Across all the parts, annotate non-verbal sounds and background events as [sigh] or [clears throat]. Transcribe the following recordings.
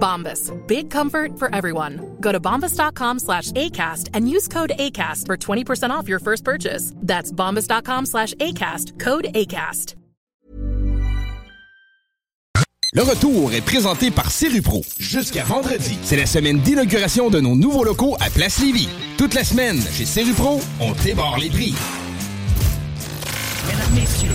Bombas. Big comfort for everyone. Go to bombas.com slash ACAST and use code ACAST for 20% off your first purchase. That's bombas.com slash ACAST. Code ACAST. Le retour est présenté par Serupro. Jusqu'à vendredi, c'est la semaine d'inauguration de nos nouveaux locaux à Place Lévis. Toute la semaine, chez Serupro, on débarre les prix. Mesdames, messieurs,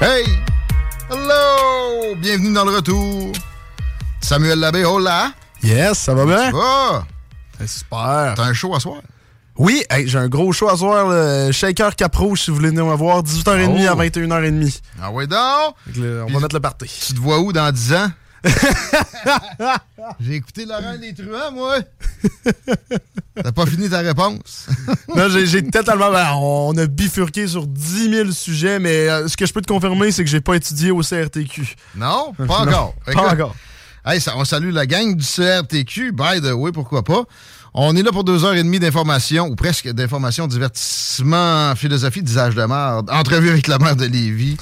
Hey! Hello! Bienvenue dans le retour. Samuel Labbé, hola! Yes, ça va bien? Oh! super. T'as un show à soir? Oui, hey, j'ai un gros show à soir, le Shaker Cap Rouge, si vous voulez venir me voir, 18h30 Oh. à 21h30. Ah ouais donc! Là, on Puis- va mettre le party. Tu te vois où dans 10 ans? [laughs] J'ai écouté Laurent des Truands, moi! [laughs] T'as pas fini ta réponse? [laughs] non, j'ai totalement... ben, on a bifurqué sur 10 000 sujets, mais euh, ce que je peux te confirmer, c'est que j'ai pas étudié au CRTQ. Non? Pas Non, encore. pas Écoute, encore. Hey, ça- on salue la gang du CRTQ. By the way, pourquoi pas? On est là pour deux heures et demie d'informations, ou presque d'informations, divertissement, philosophie, d'usage de merde, entrevue avec la mère de Lévis,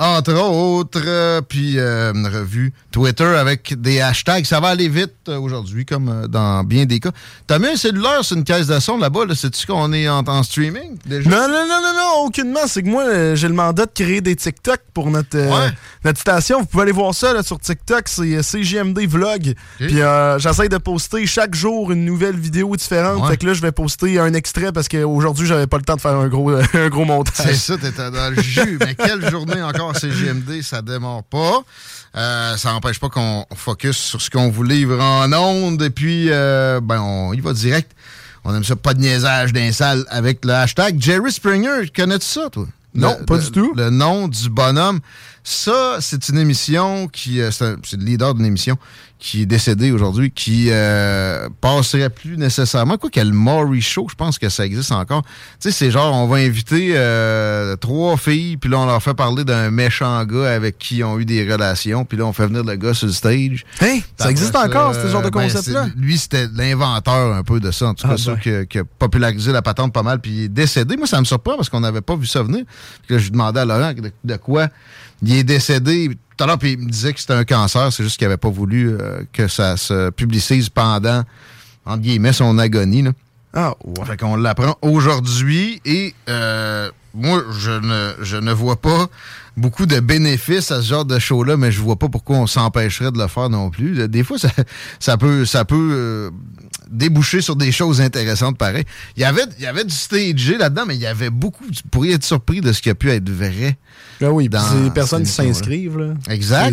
entre autres, euh, puis euh, une revue Twitter avec des hashtags. Ça va aller vite euh, aujourd'hui, comme dans bien des cas. T'as mis un cellulaire sur une caisse de son là-bas, là, sais-tu qu'on est en, en streaming déjà? Non, non, non, non, non, aucunement. C'est que moi, j'ai le mandat de créer des TikTok pour notre, Ouais. notre station. Vous pouvez aller voir ça là, sur TikTok. C'est CGMD Vlog. Puis j'essaie de poster chaque jour une nouvelle vidéo différente. Ouais. Fait que là, je vais poster un extrait parce qu'aujourd'hui, j'avais pas le temps de faire un gros, [laughs] un gros montage. C'est ça, t'étais dans le jus. Mais quelle journée encore CGMD, ça démarre pas. Euh, ça n'empêche pas qu'on focus sur ce qu'on vous livre en ondes. Et puis, euh, ben, on y va direct. On aime ça, pas de niaisage d'un salle avec le hashtag Jerry Springer. Connais-tu ça, toi? Non, Le- pas le- du tout. Le nom du bonhomme. Ça, c'est une émission qui... euh, c'est le leader d'une émission qui est décédé aujourd'hui, qui euh, passerait plus nécessairement. Quoi qu'il y ait le Maury Show, je pense que ça existe encore. Tu sais, c'est genre, on va inviter euh, trois filles, puis là, on leur fait parler d'un méchant gars avec qui ils ont eu des relations, puis là, on fait venir le gars sur le stage. Hey, ça existe encore, ça, ce genre de ben, concept-là? lui, c'était l'inventeur un peu de ça, en tout cas, Ah, ceux ben. qui, a- qui a popularisé la patente pas mal, puis il est décédé. Moi, ça me surprend parce qu'on n'avait pas vu ça venir. Puis là, je lui demandais à Laurent de, de quoi il est décédé. Tout à l'heure, puis il me disait que c'était un cancer, c'est juste qu'il n'avait pas voulu euh, que ça se publicise pendant, entre guillemets, son agonie. Là. Ah, ouais. Fait qu'on l'apprend aujourd'hui et euh, moi, je ne, je ne vois pas beaucoup de bénéfices à ce genre de show-là, mais je vois pas pourquoi on s'empêcherait de le faire non plus. Des fois, ça, ça peut, ça peut euh, déboucher sur des choses intéressantes pareil. Il y avait, il y avait du stagé là-dedans, mais il y avait beaucoup. Tu pourrais être surpris de ce qui a pu être vrai. Ah oui, dans les personnes qui s'inscrivent. là. Exact.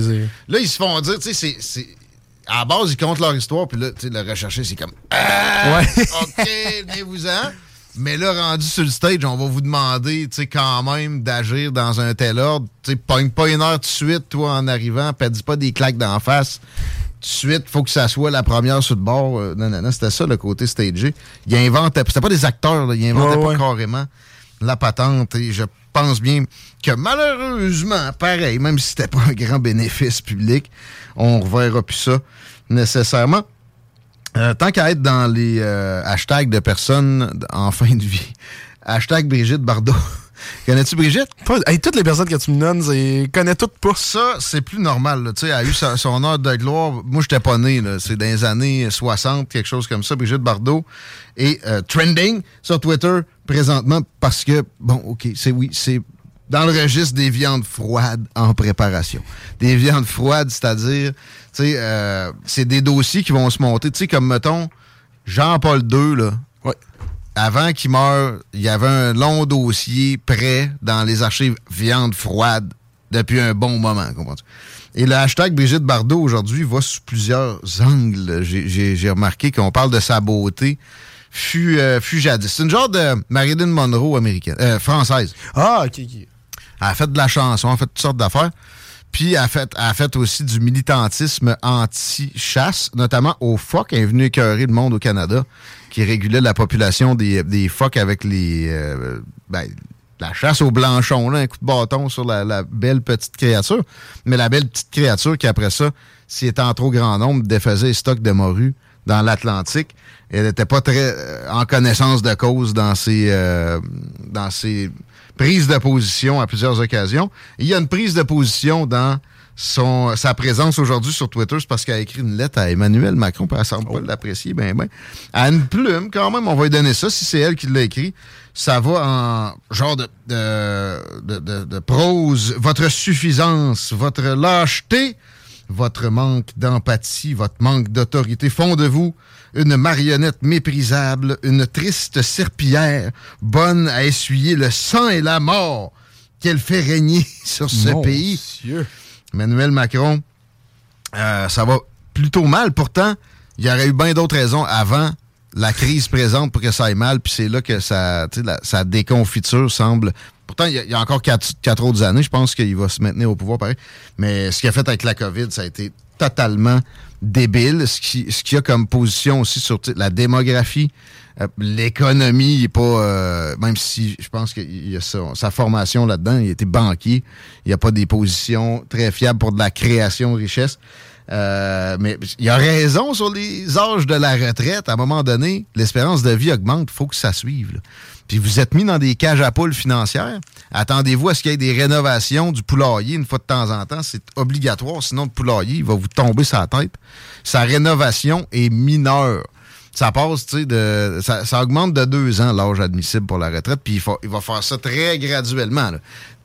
Là, ils se font dire, tu sais, c'est- c'est. À la base, ils comptent leur histoire, puis là, tu sais, le rechercher, c'est comme. Ah, Ouais. OK, venez-vous-en. Mais là, rendu sur le stage, on va vous demander, tu sais, quand même, d'agir dans un tel ordre. Tu sais, pogne pas une heure tout de suite, toi, en arrivant, puis dis pas des claques d'en face. Tout de suite, faut que ça soit la première sur le bord. Euh, non, non, non, c'était ça, le côté stagé. Il inventait, c'était pas des acteurs, là, il inventait Ouais, pas carrément la patente. Et je pense bien que malheureusement, pareil, même si c'était pas un grand bénéfice public, on reverra plus ça nécessairement. Euh, tant qu'à être dans les euh, hashtags de personnes en fin de vie, [laughs] hashtag Brigitte Bardot. [laughs] Connais-tu Brigitte? toutes les personnes que tu me donnes, je connais toutes pas. Ça, c'est plus normal. Tu sais, elle a eu son heure de gloire. Moi, j'étais pas né. C'est dans les années 60, quelque chose comme ça. Brigitte Bardot est euh, trending sur Twitter présentement parce que, bon, OK, c'est oui, c'est dans le registre des viandes froides en préparation. Des viandes froides, c'est-à-dire, tu sais, euh, c'est des dossiers qui vont se monter. Tu sais, comme, mettons, Jean-Paul II, là. Ouais. Avant qu'il meure, il y avait un long dossier prêt dans les archives viande froide depuis un bon moment, comprends-tu? Et le hashtag Brigitte Bardot aujourd'hui va sous plusieurs angles. J'ai remarqué qu'on parle de sa beauté fut, euh, fut jadis. C'est une genre de Marilyn Monroe américaine, euh, française. Ah, ok, ok. Elle a fait de la chanson, elle a fait toutes sortes d'affaires. Puis elle a, fait, a fait aussi du militantisme anti-chasse, notamment aux phoques. Elle est venue écœurer le monde au Canada, qui régulait la population des, des phoques avec les euh, ben, la chasse au blanchon, là, un coup de bâton sur la, belle petite créature. Mais la belle petite créature qui, après ça, s'il était en trop grand nombre, défaisait les stocks de morue dans l'Atlantique. Elle n'était pas très euh, en connaissance de cause dans ses, euh, dans ses prise de position à plusieurs occasions. il y a une prise de position dans son, sa présence aujourd'hui sur Twitter, c'est parce qu'elle a écrit une lettre à Emmanuel Macron, puis elle semble pas oh. l'apprécier, ben ben. À une plume, quand même, on va lui donner ça, si c'est elle qui l'a écrit. Ça va en genre de, de, de, de prose. Votre suffisance, votre lâcheté, votre manque d'empathie, votre manque d'autorité font de vous une marionnette méprisable, une triste serpillière, bonne à essuyer le sang et la mort qu'elle fait régner [laughs] sur ce pays. Emmanuel Macron, euh, ça va plutôt mal. Pourtant, il y aurait eu bien d'autres raisons avant la crise présente pour que ça aille mal, puis c'est là que sa, sa déconfiture semble. Pourtant, il y, a encore quatre, autres années, je pense qu'il va se maintenir au pouvoir, pareil. Mais ce qu'il a fait avec la COVID, ça a été totalement débile. Ce qui, ce qu'il a comme position aussi sur la démographie, euh, l'économie, pas. Euh, même si je pense qu'il y a sa formation là-dedans, il était banquier. Il n'y a pas des positions très fiables pour de la création de richesse. Euh, mais il a raison sur les âges de la retraite. À un moment donné, l'espérance de vie augmente. Il faut que ça suive puis vous êtes mis dans des cages à poules financières, attendez-vous à ce qu'il y ait des rénovations du poulailler une fois de temps en temps. C'est obligatoire, sinon le poulailler, il va vous tomber sa tête. Sa rénovation est mineure. Ça passe, tu sais, de. Ça, augmente de deux ans l'âge admissible pour la retraite, puis il, il va faire ça très graduellement.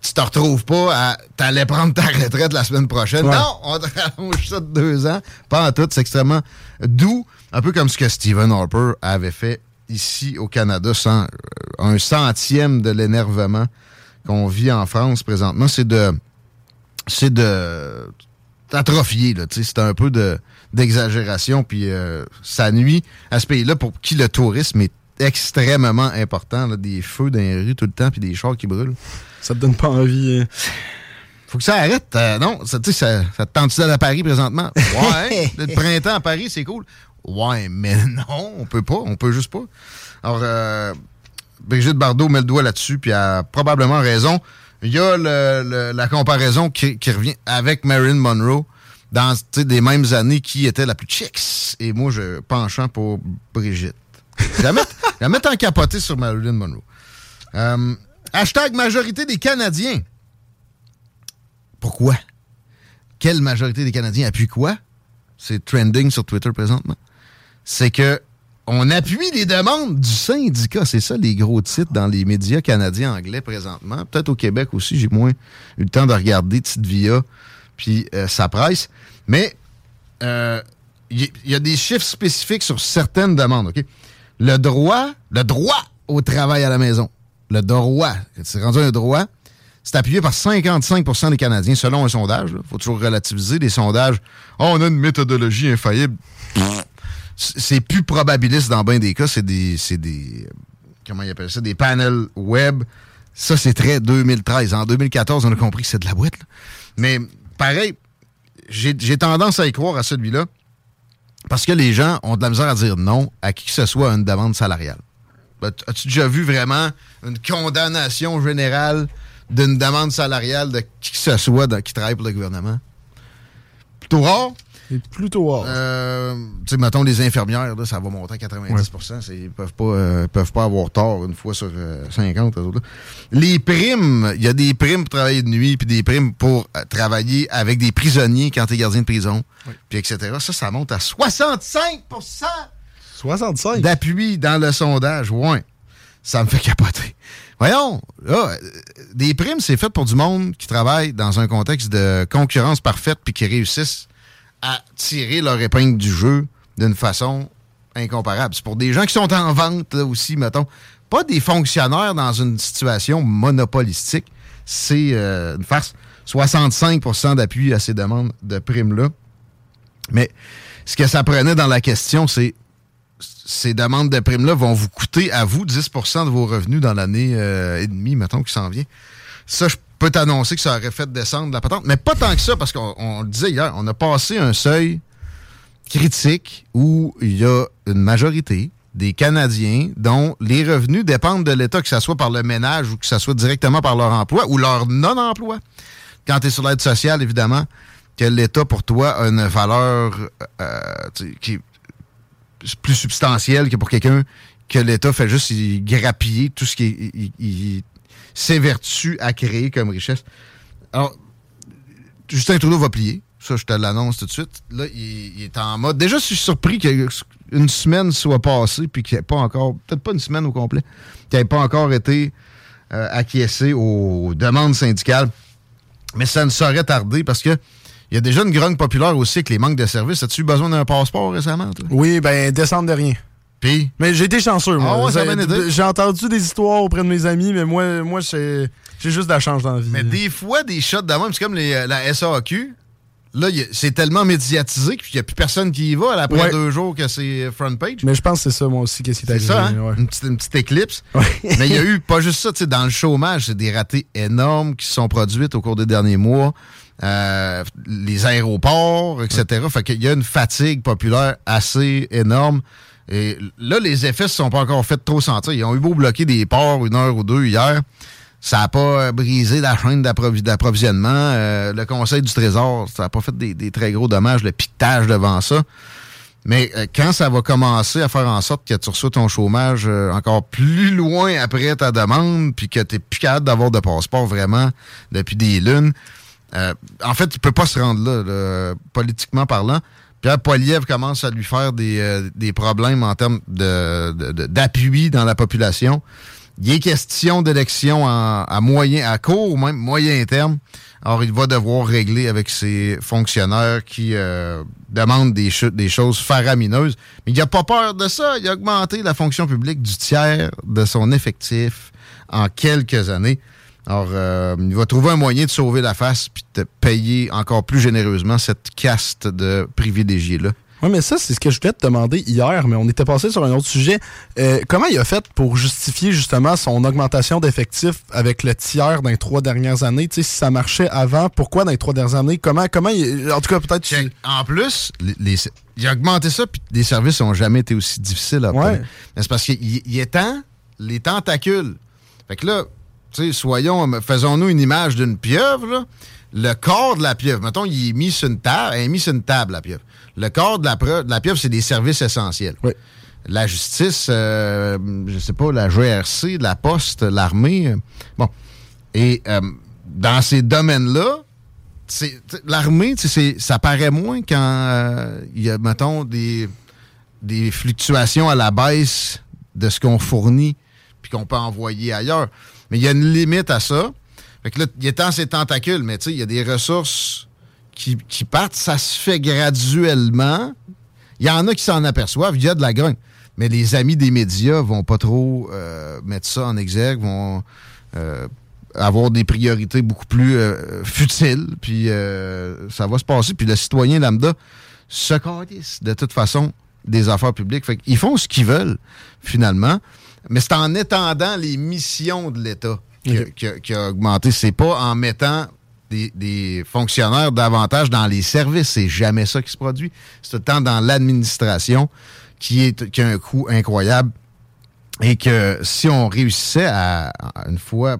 Tu te retrouves pas à. T'allais prendre ta retraite la semaine prochaine. Non, on te [laughs] rallonge ça de deux ans. Pas en tout, c'est extrêmement doux. Un peu comme ce que Stephen Harper avait fait ici au Canada sans euh, un centième de l'énervement qu'on vit en France présentement, c'est de c'est de atrophier là, c'est un peu de d'exagération puis euh, ça nuit à ce pays-là pour qui le tourisme est extrêmement important, des feux dans les rues tout le temps puis des chars qui brûlent. Ça te donne pas envie. Hein? Faut que ça arrête. Euh, non, ça, ça, ça te tente d'aller à Paris présentement? Ouais. [laughs] le printemps à Paris, c'est cool. Ouais, mais [laughs] non, on peut pas, on peut juste pas. Alors, euh, Brigitte Bardot met le doigt là-dessus, puis a probablement raison. Il y a la comparaison qui, revient avec Marilyn Monroe dans des mêmes années qui était la plus chicks. Et moi, je penchant pour Brigitte. Je la mettre, en capoté sur Marilyn Monroe. Euh, hashtag majorité des Canadiens. Pourquoi? Quelle majorité des Canadiens appuie quoi? C'est trending sur Twitter présentement c'est que on appuie les demandes du syndicat. C'est ça les gros titres dans les médias canadiens anglais présentement. Peut-être au Québec aussi, j'ai moins eu le temps de regarder Tite Via puis euh, sa presse. Mais il euh, y, a des chiffres spécifiques sur certaines demandes. OK? Le droit, le droit au travail à la maison. Le droit, c'est rendu un droit. C'est appuyé par 55% des Canadiens selon un sondage. Il faut toujours relativiser des sondages. Oh, on a une méthodologie infaillible c'est plus probabiliste dans bien des cas. C'est des, des. Comment ils appellent ça? Des panels web. Ça, c'est très 2013. En 2014, on a compris que c'est de la boîte. Mais pareil, j'ai tendance à y croire à celui-là parce que les gens ont de la misère à dire non à qui que ce soit à une demande salariale. Ben, as-tu déjà vu vraiment une condamnation générale d'une demande salariale de qui que ce soit dans- qui travaille pour le gouvernement? Plutôt rare. C'est plutôt rare. Euh, tu sais, mettons, les infirmières, là, ça va monter à 90 c'est- Ils peuvent pas, euh, peuvent pas avoir tort une fois sur euh, 50. eux autres, là. Les primes, il y a des primes pour travailler de nuit, puis des primes pour euh, travailler avec des prisonniers quand tu es gardien de prison, puis etc. Ça, ça monte à 65 65. d'appui dans le sondage. Ouais. Ça me fait capoter. Voyons, là, euh, des primes, c'est fait pour du monde qui travaille dans un contexte de concurrence parfaite puis qui réussissent à tirer leur épingle du jeu d'une façon incomparable. C'est pour des gens qui sont en vente, là aussi, mettons. Pas des fonctionnaires dans une situation monopolistique. C'est euh, une farce. 65% d'appui à ces demandes de primes-là. Mais ce que ça prenait dans la question, c'est ces demandes de primes-là vont vous coûter à vous 10% de vos revenus dans l'année euh, et demie, mettons, qui s'en vient. Ça, je peux t'annoncer que ça aurait fait descendre la patente, mais pas tant que ça, parce qu'on on le disait hier, on a passé un seuil critique où il y a une majorité des Canadiens dont les revenus dépendent de l'État, que ce soit par le ménage ou que ce soit directement par leur emploi ou leur non-emploi. Quand tu es sur l'aide sociale, évidemment, que l'État, pour toi, a une valeur euh, qui plus substantielle que pour quelqu'un que l'État fait juste grappiller tout ce qui s'évertue à créer comme richesse. Alors, Justin Trudeau va plier. Ça, je te l'annonce tout de suite. Là, il, il est en mode. Déjà, je suis surpris qu'une semaine soit passée, puis qu'il n'y ait pas encore, peut-être pas une semaine au complet, qu'il n'ait pas encore été euh, acquiescé aux demandes syndicales. Mais ça ne saurait tarder parce que il y a déjà une grogne populaire aussi avec les manques de services. As-tu eu besoin d'un passeport récemment, toi? Oui, ben, descendre de rien. Puis, Mais j'ai été chanceux, moi. Ah ouais, ça J'ai- aidé. Entendu des histoires auprès de mes amis, mais moi, moi j'ai juste de la chance dans la vie. mais des fois, des shots même, c'est comme les, euh, la SAQ. Là, c'est tellement médiatisé qu'il n'y a plus personne qui y va après Ouais. deux jours que c'est front page. Mais je pense que c'est ça, moi aussi, qu'est-ce qui est C'est arrivé. ça, hein? ouais. Une, petite, une petite éclipse. [laughs] Ouais. Mais il y a eu pas juste ça, tu sais, dans le chômage, c'est des ratés énormes qui se sont produites au cours des derniers mois. Euh, les aéroports, etc. Fait qu'il y a une fatigue populaire assez énorme. Et là, les effets ne se sont pas encore fait trop sentir. Ils ont eu beau bloquer des ports une heure ou deux hier. Ça n'a pas brisé la chaîne d'approvi- d'approvisionnement. Euh, le Conseil du Trésor, ça n'a pas fait des, très gros dommages, le piquetage devant ça. Mais euh, quand ça va commencer à faire en sorte que tu reçois ton chômage encore plus loin après ta demande, puis que tu n'es plus capable d'avoir de passeport vraiment depuis des lunes, euh, en fait, il peut pas se rendre là, politiquement parlant. Pierre Poilievre commence à lui faire des, euh, des problèmes en termes d'appui dans la population. Il est question d'élection à moyen, à court ou même moyen terme. Alors, il va devoir régler avec ses fonctionnaires qui euh, demandent des, des choses faramineuses. Mais il n'a pas peur de ça. Il a augmenté la fonction publique du tiers de son effectif en quelques années. Alors, euh, il va trouver un moyen de sauver la face puis de payer encore plus généreusement cette caste de privilégiés-là. Oui, mais ça, c'est ce que je voulais te demander hier, mais on était passé sur un autre sujet. Euh, comment il a fait pour justifier justement son augmentation d'effectifs avec le tiers dans les trois dernières années? Tu sais, si ça marchait avant, pourquoi dans les trois dernières années? Comment, comment il- en tout cas, peut-être... tu- En plus, les, les- il a augmenté ça, puis les services n'ont jamais été aussi difficiles à. Ouais. Mais C'est parce qu'il il étend les tentacules. Fait que là, soyons, faisons-nous une image d'une pieuvre, là. Le corps de la pieuvre, mettons, il est mis sur une table, est sur une table, la pieuvre. Le corps de la, de la pieuvre, c'est des services essentiels. Oui. La justice, euh, je sais pas, la GRC, la poste, l'armée. euh, bon. Et euh, dans ces domaines-là, l'armée, ça paraît moins quand euh, il y a, mettons, des, des fluctuations à la baisse de ce qu'on fournit puis qu'on peut envoyer ailleurs. Mais il y a une limite à ça. Fait que là, il étend ses tentacules, mais tu sais, il y a des ressources qui, qui partent. Ça se fait graduellement. Il y en a qui s'en aperçoivent, il y a de la grogne. Mais les amis des médias vont pas trop euh, mettre ça en exergue, vont euh, avoir des priorités beaucoup plus euh, futiles, puis ça va se passer. Puis le citoyen lambda se calisse de toute façon des affaires publiques. Fait font ce qu'ils veulent, finalement. Mais c'est en étendant les missions de l'État qui, a- qui a- qui a augmenté. C'est pas en mettant des, des fonctionnaires davantage dans les services. C'est jamais ça qui se produit. C'est tout le temps dans l'administration qui, est, qui a un coût incroyable. Et que si on réussissait à, à une fois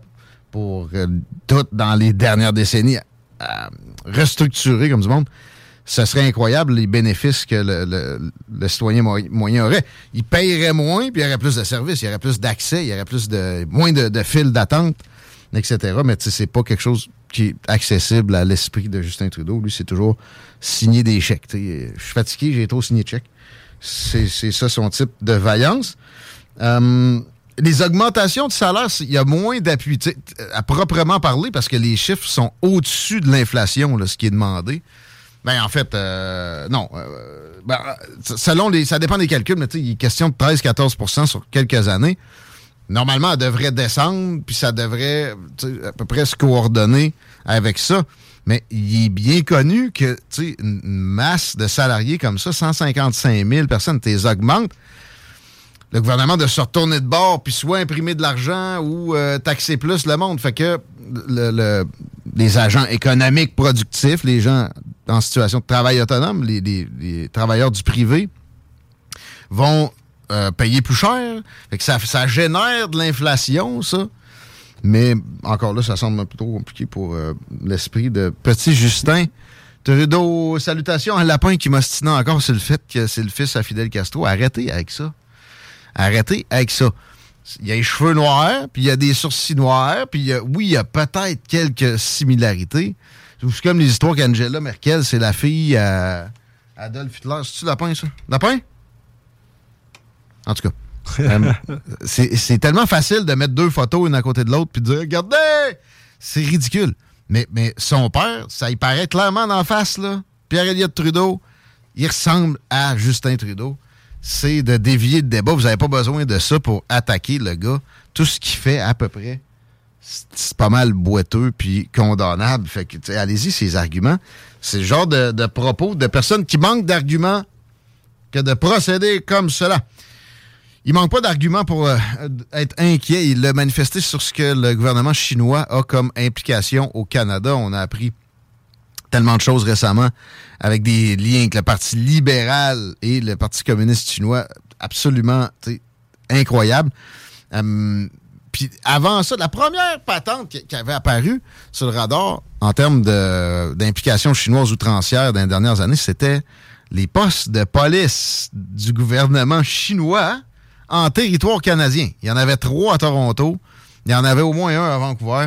pour euh, tout dans les dernières décennies à restructurer comme du monde, ce serait incroyable les bénéfices que le, citoyen moyen aurait. Il payerait moins, puis il y aurait plus de services, il y aurait plus d'accès, il y aurait plus de moins de, de d'attente, etc. Mais tu sais, c'est pas quelque chose qui est accessible à l'esprit de Justin Trudeau. Lui, c'est toujours signer des chèques. Je suis fatigué, j'ai trop signé de chèques. C'est ça son type de vaillance. Euh, les augmentations de salaire, il y a moins d'appui à proprement parler parce que les chiffres sont au-dessus de l'inflation, ce qui est demandé. Ben, en fait, euh, non. Euh, ben, selon les, ça dépend des calculs, mais il est question de 13-14% sur quelques années. Normalement, elle devrait descendre, puis ça devrait à peu près se coordonner avec ça. Mais il est bien connu que une masse de salariés comme ça, 155 000 personnes, les augmentes. Le gouvernement de se retourner de bord, puis soit imprimer de l'argent ou euh, taxer plus le monde. Fait que le, les agents économiques productifs, les gens en situation de travail autonome, les, travailleurs du privé, vont euh, payer plus cher. Fait que ça, génère de l'inflation, ça. Mais encore là, ça semble plutôt compliqué pour euh, l'esprit de petit Justin. Trudeau, salutations à Lapin qui m'ostine encore sur le fait que c'est le fils à Fidel Castro. Arrêtez avec ça. Arrêtez avec ça. Il y a les cheveux noirs, puis il y a des sourcils noirs, puis oui, il y a peut-être quelques similarités. C'est comme les histoires qu'Angela Merkel, c'est la fille à Adolf Hitler. C'est-tu Lapin, ça? Lapin? En tout cas. [laughs] Euh, c'est tellement facile de mettre deux photos une à côté de l'autre puis de dire Regardez! C'est ridicule. Mais, mais son père, ça y paraît clairement d'en face, là. Pierre-Éliott Trudeau, il ressemble à Justin Trudeau. C'est de dévier le débat. Vous n'avez pas besoin de ça pour attaquer le gars. Tout ce qu'il fait, à peu près, c'est pas mal boiteux puis condamnable. Fait que, allez-y, ces arguments. C'est le genre de, propos de personnes qui manquent d'arguments que de procéder comme cela. Il manque pas d'arguments pour euh, être inquiet. Il a manifesté sur ce que le gouvernement chinois a comme implication au Canada. On a appris tellement de choses récemment avec des liens avec le Parti libéral et le Parti communiste chinois absolument incroyable. Hum, puis avant ça, la première patente qui, avait apparu sur le radar en termes d'implication chinoise outrancière dans les dernières années, c'était les postes de police du gouvernement chinois en territoire canadien. Il y en avait trois à Toronto. Il y en avait au moins un à Vancouver.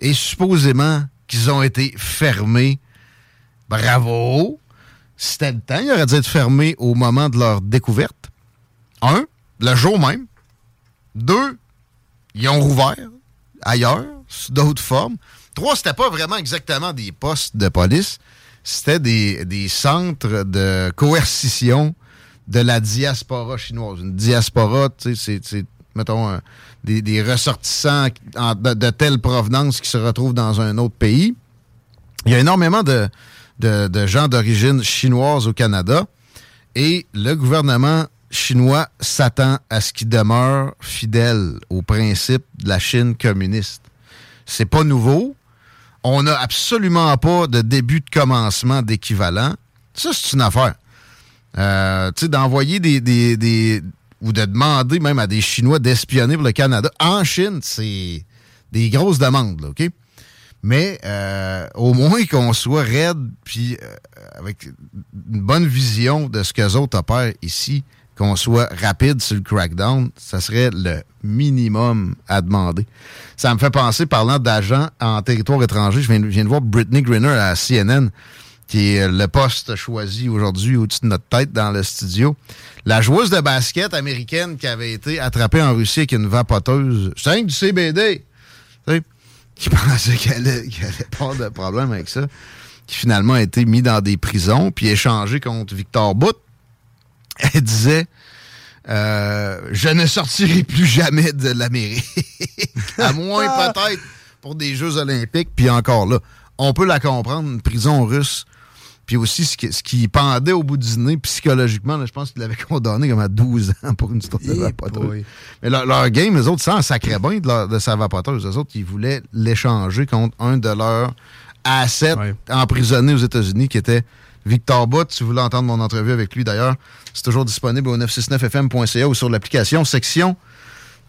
Et supposément qu'ils ont été fermés. Bravo! C'était le temps. Ils auraient dû être fermés au moment de leur découverte. Un, le jour même. Deux, ils ont rouvert ailleurs, sous d'autres formes. Trois, c'était pas vraiment exactement des postes de police. C'était des, des centres de coercition de la diaspora chinoise. Une diaspora, tu sais, c'est, mettons, des, ressortissants de, telle provenance qui se retrouvent dans un autre pays. Il y a énormément de, de gens d'origine chinoise au Canada et le gouvernement chinois s'attend à ce qu'il demeure fidèle aux principes de la Chine communiste. C'est pas nouveau. On n'a absolument pas de début de commencement d'équivalent. Ça, c'est une affaire. Euh, tu sais, d'envoyer des, ou de demander même à des Chinois d'espionner le Canada en Chine, c'est des grosses demandes, OK? Mais euh, au moins qu'on soit raide, puis euh, avec une bonne vision de ce que les autres opèrent ici, qu'on soit rapide sur le crackdown, ça serait le minimum à demander. Ça me fait penser, parlant d'agents en territoire étranger, je viens, de voir Brittany Griner à CNN qui est le poste choisi aujourd'hui au-dessus de notre tête dans le studio. La joueuse de basket américaine qui avait été attrapée en Russie avec une vapoteuse, c'est du CBD, qui [laughs] pensait qu'elle allait, pas de problème avec ça, qui finalement a été mis dans des prisons puis échangé contre Victor Bout. Elle disait euh, Je ne sortirai plus jamais de l'Amérique. [laughs] à moins peut-être pour des Jeux olympiques, puis encore là. On peut la comprendre, une prison russe puis aussi, ce qui, ce qui, pendait au bout du nez, psychologiquement, je pense qu'il l'avait [laughs] condamné comme à 12 ans pour une histoire de vapoteuse. Mais leur, game, les autres, ça sacrait bien de, de, sa vapoteuse. Les autres, ils voulaient l'échanger contre un de leurs assets emprisonnés aux États-Unis, qui était Victor Bott. Si vous voulez entendre mon entrevue avec lui, d'ailleurs, c'est toujours disponible au 969fm.ca ou sur l'application section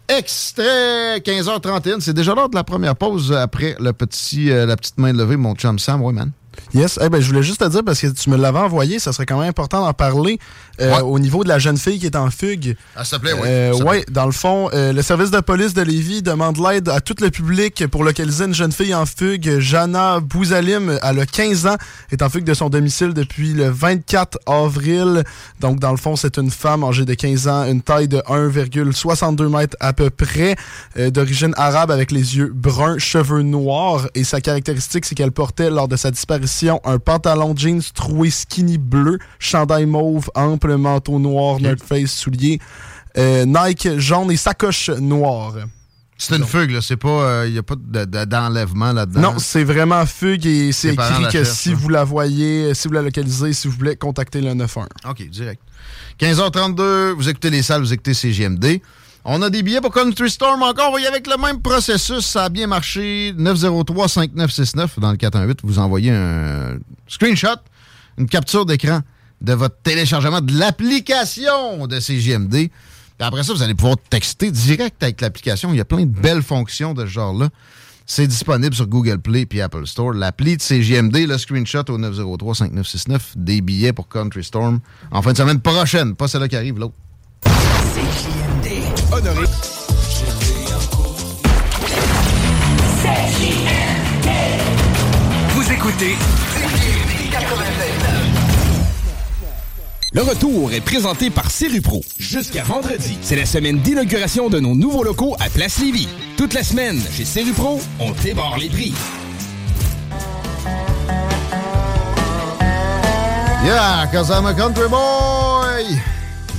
Extrait 15h31. C'est déjà l'heure de la première pause après le petit, euh, la petite main levée, mon chum Sam. Ouais, man. Yes, eh ben, je voulais juste te dire, parce que tu me l'avais envoyé, ça serait quand même important d'en parler euh, au niveau de la jeune fille qui est en fugue. Ah, s'il te plaît, oui. Euh, ouais, plaît. dans le fond, euh, le service de police de Lévis demande l'aide à tout le public pour localiser une jeune fille en fugue. Jana Bouzalim, elle a 15 ans, est en fugue de son domicile depuis le 24 avril. Donc, dans le fond, c'est une femme âgée de 15 ans, une taille de 1,62 mètres à peu près, d'origine arabe avec les yeux bruns, cheveux noirs. Et sa caractéristique, c'est qu'elle portait lors de sa disparition un pantalon jeans troué skinny bleu, chandail mauve, ample manteau noir, North Face, souliers, euh, Nike jaune et sacoche noire. C'est une fugue, là. C'est pas. Il n'y a pas de- de- d'enlèvement là-dedans. Non, c'est vraiment fugue et c'est écrit que si vous la voyez, si vous la localisez, s'il vous plaît, contactez le 91. OK, direct. 15h32, vous écoutez les salles, vous écoutez CGMD. On a des billets pour Country Storm encore. Y aller avec le même processus. Ça a bien marché. 903-5969 dans le 418. Vous envoyez un screenshot, une capture d'écran de votre téléchargement de l'application de CGMD. Puis après ça, vous allez pouvoir texter direct avec l'application. Il y a plein de belles fonctions de ce genre-là. C'est disponible sur Google Play et Apple Store. L'appli de CGMD, le screenshot au 903-5969, des billets pour Country Storm en fin de semaine prochaine. Pas celle-là qui arrive, l'autre. Honoré. Vous écoutez Le retour est présenté par Serupro. Jusqu'à vendredi, c'est la semaine d'inauguration de nos nouveaux locaux à Place Lévis. Toute la semaine, chez Serupro, on débarre les prix. Yeah, cause I'm a country boy!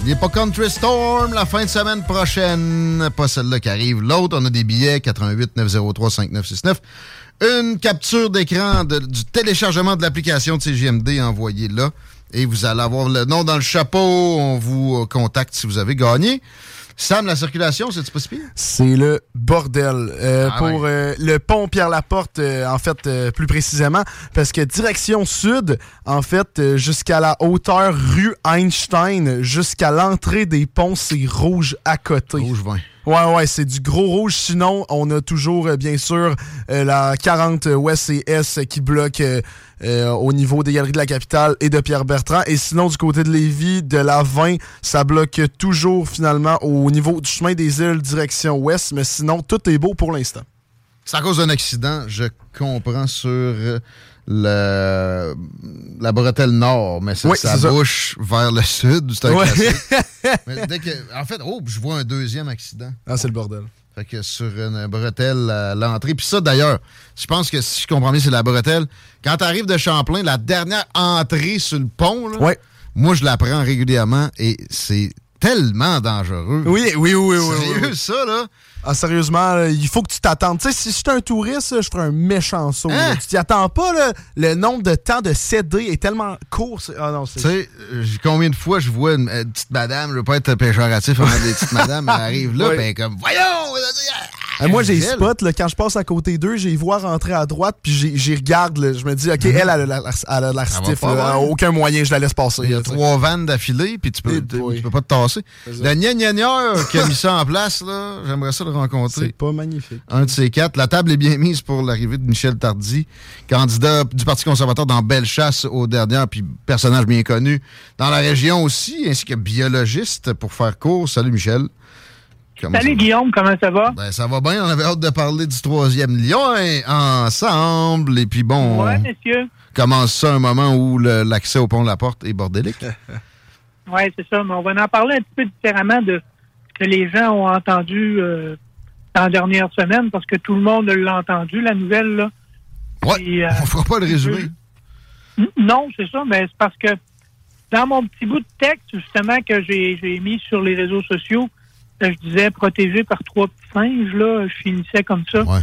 Il n'est pas Country Storm la fin de semaine prochaine. Pas celle-là qui arrive. L'autre, on a des billets 88 903 5969. Une capture d'écran du téléchargement de l'application de CGMD envoyée là. Et vous allez avoir le nom dans le chapeau. On vous euh, contacte si vous avez gagné. Sam, la circulation, c'est-tu pas si pire? C'est le bordel. Euh, Ah pour ouais. euh, le pont Pierre-Laporte, euh, en fait, euh, plus précisément, parce que direction sud, en fait, euh, jusqu'à la hauteur rue Einstein, jusqu'à l'entrée des ponts, c'est rouge à côté. Rouge vin. Ouais, ouais, c'est du gros rouge. Sinon, on a toujours, euh, bien sûr, euh, la 40 Ouest et S qui bloque euh, au niveau des galeries de la capitale et de Pierre-Bertrand. Et sinon, du côté de Lévis, de la 20, ça bloque toujours finalement au niveau du chemin des îles, direction ouest. Mais sinon, tout est beau pour l'instant. C'est à cause d'un accident, je comprends, sur le, la bretelle nord, mais ça, Oui, ça c'est ça. bouche vers le sud. C'est un. [laughs] Mais dès que, en fait, oh, je vois un deuxième accident. Ah, c'est le bordel. Fait que sur une bretelle à l'entrée. Puis ça, d'ailleurs, je pense que si je comprends bien, c'est la bretelle. Quand tu arrives de Champlain, la dernière entrée sur le pont, là, moi, je la prends régulièrement et c'est tellement dangereux. Oui, oui, oui, oui. oui, Sérieux, oui. ça, là? Ah, sérieusement, là, il faut que tu t'attendes. Tu sais, si j'étais un touriste, là, je ferais un méchant saut. Hein? Tu t'y attends pas, là. Le nombre de temps de CD est tellement court. Ah non. Tu sais, combien de fois je vois une, petite madame, je veux pas être péjoratif envers des petites madames, elle arrive là, [laughs] Oui. ben comme, voyons! Euh, moi, j'ai spot, là, quand je passe à côté d'eux, j'ai vois rentrer à droite, puis j'y regarde, là, je me dis, OK, elle, elle elle a l'air stiff, là, aucun moyen, je la laisse passer. Il y a trois vannes d'affilée, puis tu peux, tu peux pas te tasser. C'est ça. Le gnagnagnaire qui a mis ça en place, là, j'aimerais ça le rencontrer. C'est pas magnifique. Un de ces quatre. La table est bien mise pour l'arrivée de Michel Tardy, candidat du Parti conservateur dans Bellechasse aux dernières, puis personnage bien connu dans la région aussi, ainsi que biologiste pour faire court. Salut Michel. Comment Salut? Guillaume, comment ça va? Ben, ça va bien. On avait hâte de parler du troisième lion hein, ensemble. Et puis bon, Ouais, on monsieur. commence ça un moment où l'accès au pont de la porte est bordélique. [laughs] Oui, c'est ça. Mais on va en parler un petit peu différemment de ce que les gens ont entendu euh, dans la dernière semaine, parce que tout le monde l'a entendu, la nouvelle. Là. Ouais, Et, euh, [laughs] on fera pas le résumé. Non, c'est ça, mais c'est parce que dans mon petit bout de texte, justement, que j'ai mis sur les réseaux sociaux, euh, je disais protégé par trois petits singes, là, je finissais comme ça. Ouais.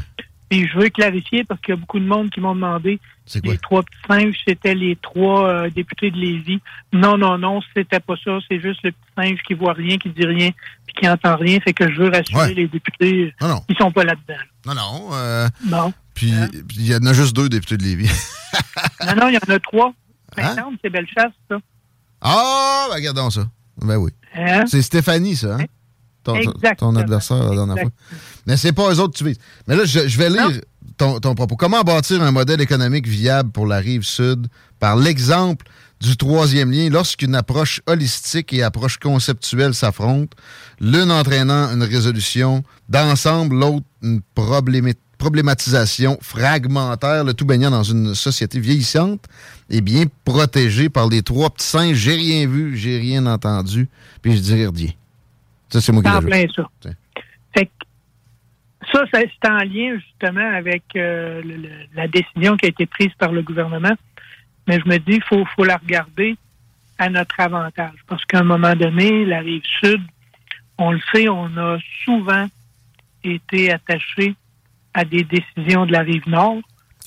Et je veux clarifier parce qu'il y a beaucoup de monde qui m'ont demandé les trois petits singes, c'était les trois euh, députés de Lévis. Non, non, non, c'était pas ça. C'est juste le petit singe qui voit rien, qui dit rien, puis qui entend rien. Fait que je veux rassurer Ouais. les députés, Non, non. ils sont pas là-dedans. Non, non. euh, Non. puis puis il y en a juste deux députés de Lévis. [laughs] Non, non, il y en a trois. Hein? C'est Bellechasse, ça. Ah, ben regardons ça. Ben oui. Hein? C'est Stéphanie, ça. Hein? ton, ton- ton adversaire la dernière fois. Mais c'est pas eux autres que tu vises. Mais là, je, je vais lire ton, ton propos. Comment bâtir un modèle économique viable pour la rive sud? Par l'exemple du troisième lien lorsqu'une approche holistique et approche conceptuelle s'affrontent, l'une entraînant une résolution d'ensemble, l'autre une problématisation fragmentaire, le tout baignant dans une société vieillissante et bien protégée par les trois petits singes. J'ai rien vu, j'ai rien entendu, puis je dirais rien. Ça, c'est moi qui plein ça. Tiens. Ça, ça, c'est en lien justement avec euh, le- le- la décision qui a été prise par le gouvernement. Mais je me dis, il faut, faut la regarder à notre avantage. Parce qu'à un moment donné, la rive sud, on le sait, on a souvent été attaché à des décisions de la rive nord.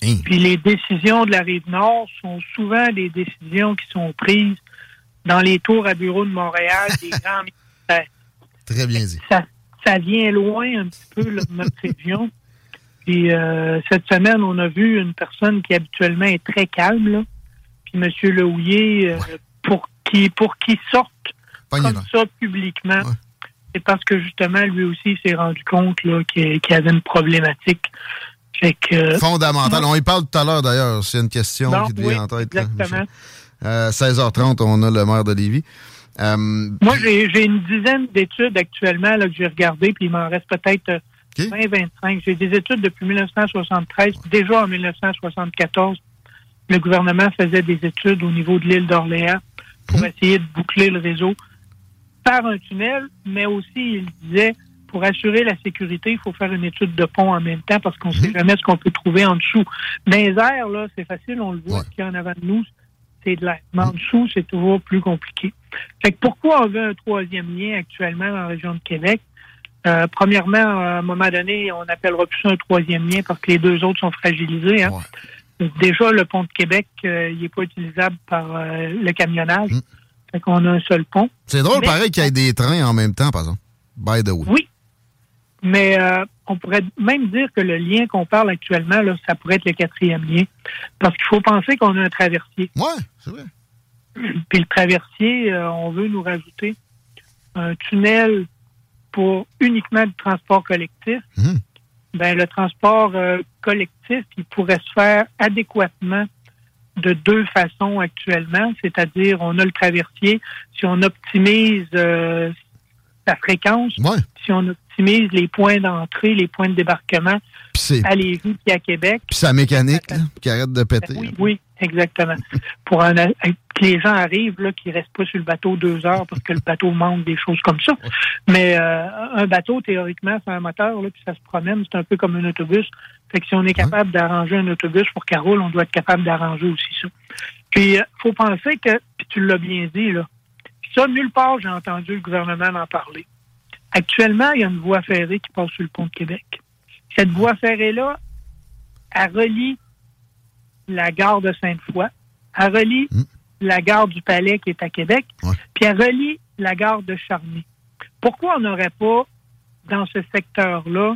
Hein? Puis les décisions de la rive nord sont souvent des décisions qui sont prises dans les tours à bureaux de Montréal, des [laughs] grands ministères Très bien dit. ça, ça vient loin un petit peu là, de notre [laughs] région. Puis euh, cette semaine, on a vu une personne qui habituellement est très calme, là. Puis M. Lehouillet, euh, pour qui pour qu'il sorte comme ça publiquement, c'est parce que justement, lui aussi il s'est rendu compte là, qu'il y avait une problématique. Fait que, euh, Fondamental. On y parle tout à l'heure d'ailleurs. C'est une question qui te vient oui, en tête. là, exactement. Euh, 16h30, on a le maire de Lévis. Euh, Moi, j'ai j'ai une dizaine d'études actuellement là, que j'ai regardées, puis il m'en reste peut-être euh, 20-25. J'ai des études depuis 1973. Déjà en 1974, le gouvernement faisait des études au niveau de l'île d'Orléans pour essayer de boucler le réseau par un tunnel, mais aussi, il disait, pour assurer la sécurité, il faut faire une étude de pont en même temps parce qu'on ne sait jamais ce qu'on peut trouver en dessous. Dans les airs, là, c'est facile, on le voit, ce qu'il y a en avant de nous, c'est de l'air. Mais en dessous, c'est toujours plus compliqué. Fait que pourquoi on veut un troisième lien actuellement dans la région de Québec? Euh, premièrement, à un moment donné, on n'appellera plus ça un troisième lien parce que les deux autres sont fragilisés. hein. Déjà, le pont de Québec, euh, il n'est pas utilisable par euh, le camionnage. Fait qu'on a un seul pont. c'est drôle, Mais- pareil, qu'il y ait des trains en même temps, par exemple. By the way. Oui. Mais on pourrait même dire que le lien qu'on parle actuellement, là, ça pourrait être le quatrième lien. Parce qu'il faut penser qu'on a un traversier. Oui, c'est vrai. [clears throat] Puis le traversier, euh, on veut nous rajouter un tunnel pour uniquement du transport collectif. Mhm. Ben, le transport euh, collectif, il pourrait se faire adéquatement de deux façons actuellement, c'est-à-dire on a le traversier, si on optimise euh, sa fréquence, si on optimise les points d'entrée, les points de débarquement à Lévis et à Québec, Puis sa mécanique, là, qui arrête de péter. oui, oui, exactement. Pour un, que les gens arrivent, là, qu'ils restent pas sur le bateau deux heures parce que le bateau manque des choses comme ça. Mais euh, un bateau, théoriquement, c'est un moteur, là, puis ça se promène, c'est un peu comme un autobus. Fait que si on est capable d'arranger un autobus pour qu'elle roule, on doit être capable d'arranger aussi ça. Puis, il faut penser que, puis tu l'as bien dit, là, puis ça, nulle part, j'ai entendu le gouvernement en parler. Actuellement, il y a une voie ferrée qui passe sur le pont de Québec. Cette voie ferrée-là, elle relie la gare de Sainte-Foy, elle relie la gare du Palais qui est à Québec, puis elle relie la gare de Charny. Pourquoi on n'aurait pas, dans ce secteur-là,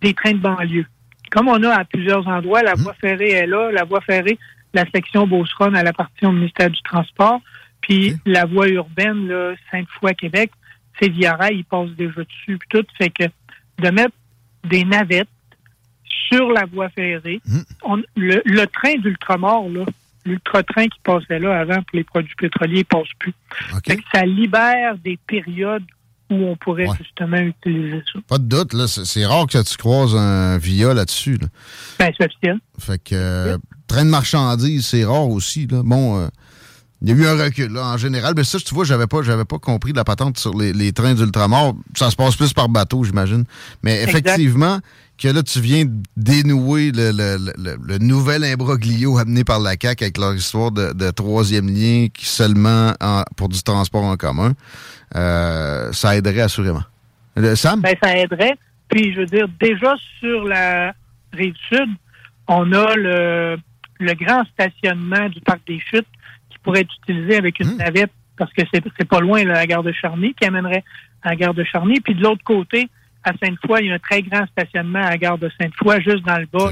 des trains de banlieue? Comme on a à plusieurs endroits, la voie ferrée est là, la voie ferrée, la section Beauceron, elle appartient au ministère du Transport, puis la voie urbaine, là, Sainte-Foy-Québec, c'est via rail, ils passent déjà dessus, puis tout, fait que de mettre des navettes sur la voie ferrée. On- le, le train d'ultramar, là, l'ultra-train qui passait là avant pour les produits pétroliers, il passe plus. Que ça libère des périodes où on pourrait justement utiliser ça. Pas de doute, là. C'est rare que tu croises un VIA là-dessus. Là. Ben, c'est officiel. Fait que euh, train de marchandises, c'est rare aussi. Là. Bon, euh, il y a eu un recul là, en général. Mais ça, tu vois, j'avais pas, j'avais pas compris la patente sur les, les trains d'ultramar. Ça se passe plus par bateau, j'imagine. Mais effectivement, que là, tu viens dénouer le, le- le- nouvel imbroglio amené par la CAQ avec leur histoire de, de troisième lien qui seulement en- pour du transport en commun. Euh, ça aiderait assurément. Le, Sam? Ben, ça aiderait. Puis, je veux dire, déjà sur la rive sud, on a le, le grand stationnement du parc des Chutes qui pourrait être utilisé avec une navette parce que c'est c'est pas loin là, à la gare de Charny qui amènerait à la gare de Charny. Puis de l'autre côté, à Sainte-Foy, il y a un très grand stationnement à la gare de Sainte-Foy, juste dans le bas,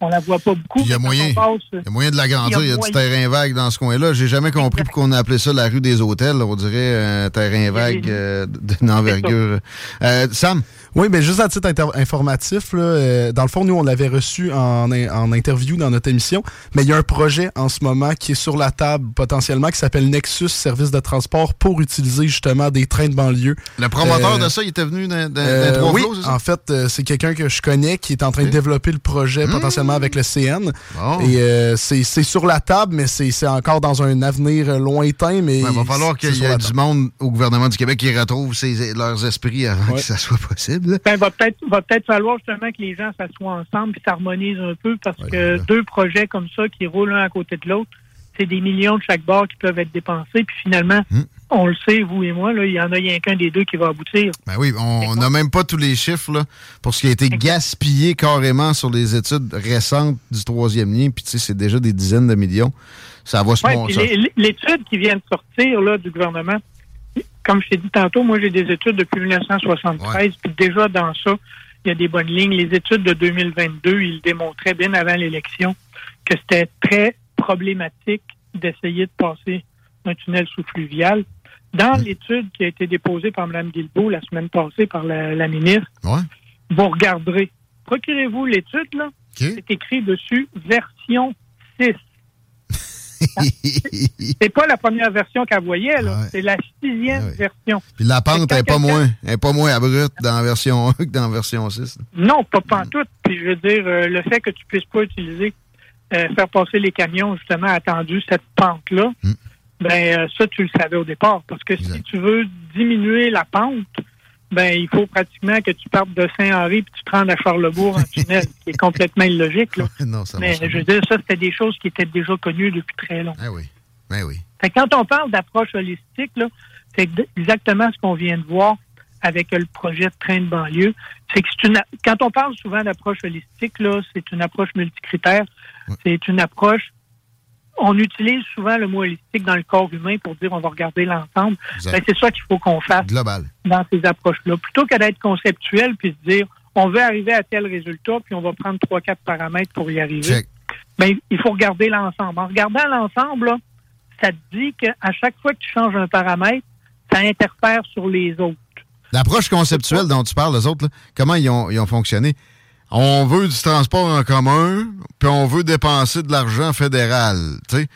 On la voit pas beaucoup. Il y a moyen. passe- Il y a moyen de l'agrandir. Il y a, du terrain vague dans ce coin-là. J'ai jamais compris pourquoi on a appelé ça la rue des hôtels. On dirait un terrain vague euh, d'une envergure. Euh, Sam? Oui, mais juste à titre inter- informatif, là, euh, dans le fond, nous, on l'avait reçu en, in- en interview dans notre émission, mais il y a un projet en ce moment qui est sur la table potentiellement qui s'appelle Nexus Service de transport pour utiliser justement des trains de banlieue. Le promoteur Euh, de ça, il était venu Euh, trois oui, flots, c'est ça? en fait, euh, c'est quelqu'un que je connais qui est en train de développer le projet Mmh. Avec le CN. Bon. Et euh, c'est sur la table, mais c'est encore dans un avenir euh, lointain. Mais Ouais, il va falloir c'est qu'il y ait du monde au gouvernement du Québec qui retrouve ses- leurs esprits avant que ça soit possible. Ben, va peut-être va peut-être falloir justement que les gens s'assoient ensemble et s'harmonisent un peu parce que deux projets comme ça qui roulent l'un à côté de l'autre, c'est des millions de chaque bord qui peuvent être dépensés. Puis finalement, Hmm. On le sait, vous et moi, là, il y en a rien qu'un des deux qui va aboutir. Ben oui, on n'a même pas tous les chiffres là, pour ce qui a été gaspillé carrément sur les études récentes du troisième lien. Puis tu sais, c'est déjà des dizaines de millions. Ça va se Ouais, L'étude qui vient de sortir là, du gouvernement, comme je t'ai dit tantôt, moi j'ai des études depuis 1973, puis déjà dans ça, il y a des bonnes lignes. Les études de 2022, ils démontraient bien avant l'élection que c'était très problématique d'essayer de passer un tunnel sous-fluvial. Dans l'étude qui a été déposée par Mme Guilbeault la semaine passée par la, la ministre, vous regarderez. Procurez-vous l'étude, là? C'est écrit dessus version 6. [laughs] c'est pas la première version qu'elle voyait, là. C'est la sixième version. Puis la pente n'est pas moins, est pas moins abrupte dans la version 1 que dans la version 6. Non, pas pantoute. Puis je veux dire, euh, le fait que tu puisses pas utiliser, euh, faire passer les camions, justement, attendu cette pente-là, ben euh, ça, tu le savais au départ. Parce que si tu veux diminuer la pente, ben il faut pratiquement que tu partes de Saint-Henri puis tu te rendes à Charlebourg en tunnel, ce [laughs] qui est complètement illogique. Là. non, ça Mais je veux dire, ça, c'était des choses qui étaient déjà connues depuis très longtemps. Ah oui. Ben oui. Fait que quand on parle d'approche holistique, là, c'est ex- exactement ce qu'on vient de voir avec le projet de train de banlieue. C'est que c'est une, quand on parle souvent d'approche holistique, là, c'est une approche multicritère. C'est une approche. On utilise souvent le mot holistique dans le corps humain pour dire on va regarder l'ensemble. Ben, c'est ça qu'il faut qu'on fasse Global. dans ces approches-là. Plutôt que d'être conceptuel puis se dire on veut arriver à tel résultat puis on va prendre trois, quatre paramètres pour y arriver. Ben, il faut regarder l'ensemble. En regardant l'ensemble, ça te dit qu'à chaque fois que tu changes un paramètre, ça interfère sur les autres. L'approche conceptuelle dont tu parles, les autres, là, comment ils ont, ils ont fonctionné? On veut du transport en commun, puis on veut dépenser de l'argent fédéral. Tu sais.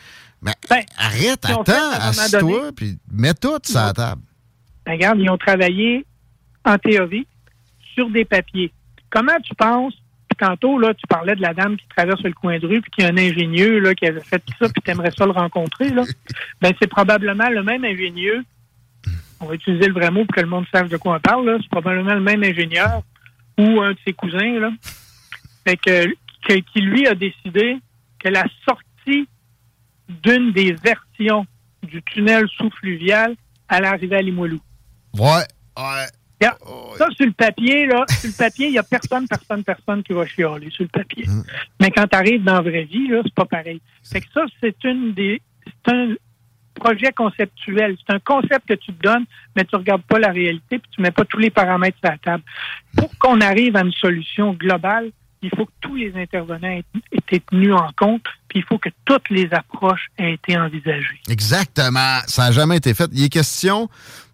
Mais arrête, ont fait, attends, assis-toi, puis mets tout sur la table. Ben, regarde, ils ont travaillé en théorie sur des papiers. Comment tu penses, puis tantôt, là, tu parlais de la dame qui traverse le coin de rue, puis qui est un ingénieux là, qui avait fait tout ça, puis tu aimerais ça le rencontrer. Là. [laughs] Ben, c'est probablement le même ingénieux. On va utiliser le vrai mot pour que le monde sache de quoi on parle. là. C'est probablement le même ingénieur ou un de ses cousins. Là. Fait que, que- qui, lui, a décidé que la sortie d'une des versions du tunnel sous-fluvial allait arriver à Limoilou. Ouais, ouais. Ça, sur le papier, là, sur le papier, il n'y a personne, personne, personne qui va chialer sur le papier. Mais quand tu arrives dans la vraie vie, là, c'est pas pareil. Fait que ça, c'est une des. C'est un projet conceptuel. C'est un concept que tu te donnes, mais tu regardes pas la réalité puis tu mets pas tous les paramètres sur la table. Pour qu'on arrive à une solution globale, il faut que tous les intervenants aient été tenus en compte, puis il faut que toutes les approches aient été envisagées. Exactement. Ça n'a jamais été fait. Il est question,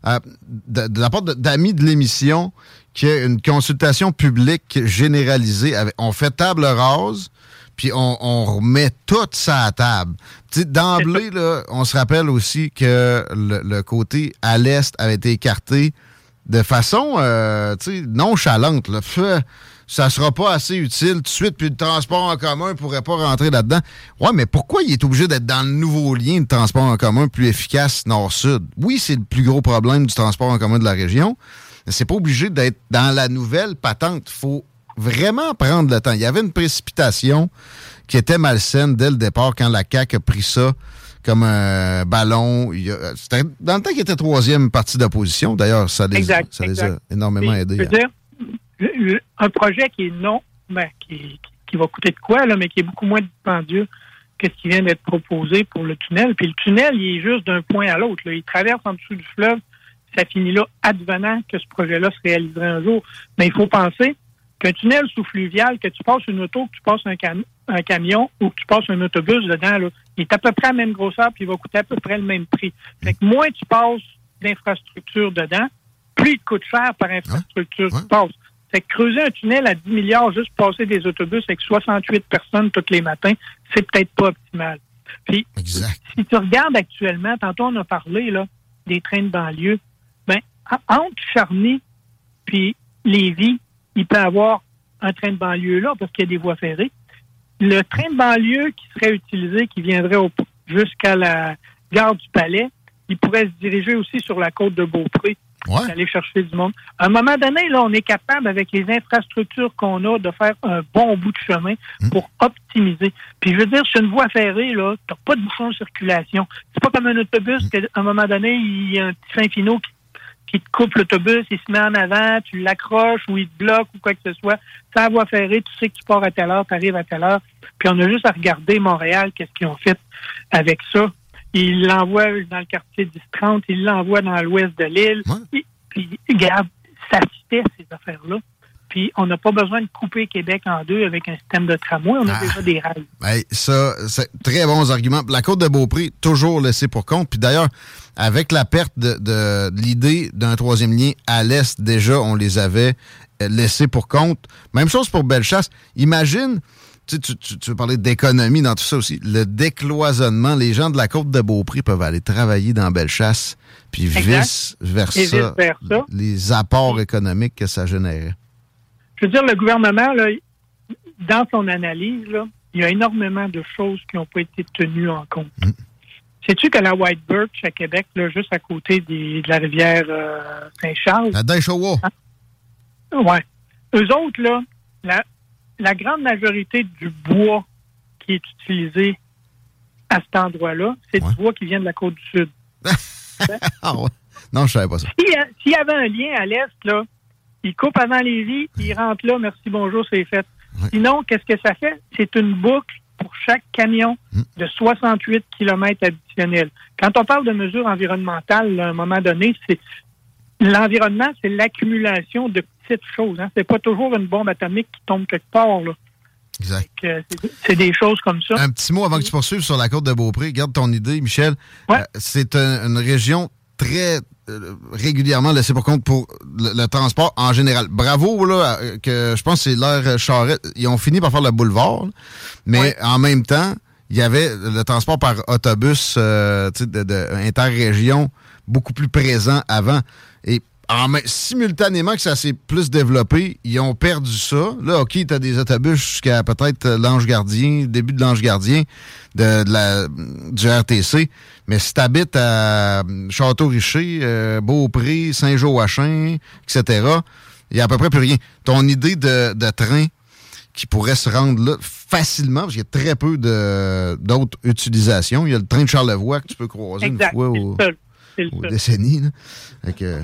euh, de, de la part d'amis de l'émission, qu'il y une consultation publique généralisée. On fait table rase, puis on, on remet tout ça à table. D'emblée, là, on se rappelle aussi que le, le côté à l'est avait été écarté de façon euh, nonchalante. Là. Fait, ça sera pas assez utile tout de suite, puis le transport en commun pourrait pas rentrer là-dedans. Ouais, mais pourquoi il est obligé d'être dans le nouveau lien de transport en commun plus efficace nord-sud? Oui, c'est le plus gros problème du transport en commun de la région, mais c'est pas obligé d'être dans la nouvelle patente. faut vraiment prendre le temps. Il y avait une précipitation qui était malsaine dès le départ quand la CAQ a pris ça comme un ballon. C'était dans le temps qu'il était troisième parti d'opposition. D'ailleurs, ça les, Exact, ça les a énormément aidés. Je veux dire, un projet qui est non, ben, qui, qui va coûter de quoi, là, mais qui est beaucoup moins dispendieux que ce qui vient d'être proposé pour le tunnel. Puis le tunnel, il est juste d'un point à l'autre. Il traverse en dessous du fleuve. Ça finit là, advenant que ce projet-là se réaliserait un jour. Mais il faut penser qu'un tunnel sous-fluvial, que tu passes une auto, que tu passes un, cam- un camion ou que tu passes un autobus dedans, là, il est à peu près à la même grosseur puis il va coûter à peu près le même prix. Fait que moins tu passes d'infrastructures dedans, plus il te coûte cher par infrastructure tu passes. Fait que creuser un tunnel à 10 milliards juste pour passer des autobus avec 68 personnes tous les matins, c'est peut-être pas optimal. Puis, si tu regardes actuellement, tantôt on a parlé là, des trains de banlieue, ben, en- entre Charny puis Lévis, il peut y avoir un train de banlieue là parce qu'il y a des voies ferrées. Le train de banlieue qui serait utilisé, qui viendrait jusqu'à la gare du Palais, il pourrait se diriger aussi sur la côte de Beaupré, aller chercher du monde. À un moment donné, là, on est capable, avec les infrastructures qu'on a, de faire un bon bout de chemin pour optimiser. Puis je veux dire, sur une voie ferrée, là, t'as pas de bouchon de circulation. C'est pas comme un autobus qu'à un moment donné, il y a un petit fin finot qui qui te coupe l'autobus, il se met en avant, tu l'accroches ou il te bloque ou quoi que ce soit. La voie ferrée, tu sais que tu pars à telle heure, tu arrives à telle heure. Puis on a juste à regarder Montréal, qu'est-ce qu'ils ont fait avec ça. Ils l'envoient dans le quartier 10-30, ils l'envoient dans l'ouest de l'île. Puis, puis, regarde, ça se fait, ces affaires-là. Puis on n'a pas besoin de couper Québec en deux avec un système de tramway, on a Ah. déjà des rails. Ben, ça, c'est très bons arguments. La côte de Beaupré, toujours laissée pour compte. Puis d'ailleurs, avec la perte de, de- de l'idée d'un troisième lien à l'Est, déjà, on les avait euh, laissés pour compte. Même chose pour Bellechasse. Imagine, tu, tu, veux parler d'économie dans tout ça aussi, le décloisonnement. Les gens de la côte de Beaupré peuvent aller travailler dans Bellechasse, puis vice-versa. les apports économiques que ça générait. Je veux dire, le gouvernement, là, dans son analyse, là, il y a énormément de choses qui n'ont pas été tenues en compte. Sais-tu que la White Birch à Québec, là, juste à côté des- de la rivière euh, Saint-Charles, La Daishowa. ouais, eux autres, là, la, la grande majorité du bois qui est utilisé à cet endroit-là, c'est du bois qui vient de la côte du Sud. [laughs] Ah ouais. Non, je savais pas ça. S'il y y avait un lien à l'est, là, il coupe avant Lévis, puis il rentre là, merci, bonjour, c'est fait. Sinon, qu'est-ce que ça fait? C'est une boucle pour chaque camion de 68 km additionnels. Quand on parle de mesures environnementales, là, à un moment donné, c'est l'environnement, c'est l'accumulation de petites choses. Hein. C'est pas toujours une bombe atomique qui tombe quelque part. Là. Exact. C'est des choses comme ça. Un petit mot avant que tu poursuives sur la côte de Beaupré. Garde ton idée, Michel. Euh, c'est un- une région très euh, régulièrement laissée pour compte pour le, le transport en général. Bravo, là, euh, que je pense que c'est l'heure Charrette. Ils ont fini par faire le boulevard, mais en même temps, il y avait le transport par autobus euh, de, de interrégion beaucoup plus présent avant. Et en même- simultanément que ça s'est plus développé, ils ont perdu ça. Là, OK, tu as des autobus jusqu'à peut-être euh, l'Ange Gardien, début de l'Ange Gardien de, de la, du RTC. Mais si tu habites à euh, Château-Richer, euh, Beaupré, Saint-Joachim, etc., il n'y a à peu près plus rien. Ton idée de, de train qui pourrait se rendre là facilement, parce qu'il y a très peu de- d'autres utilisations. Il y a le train de Charlevoix que tu peux croiser Exact, une fois au- aux décennies. là. Fait que,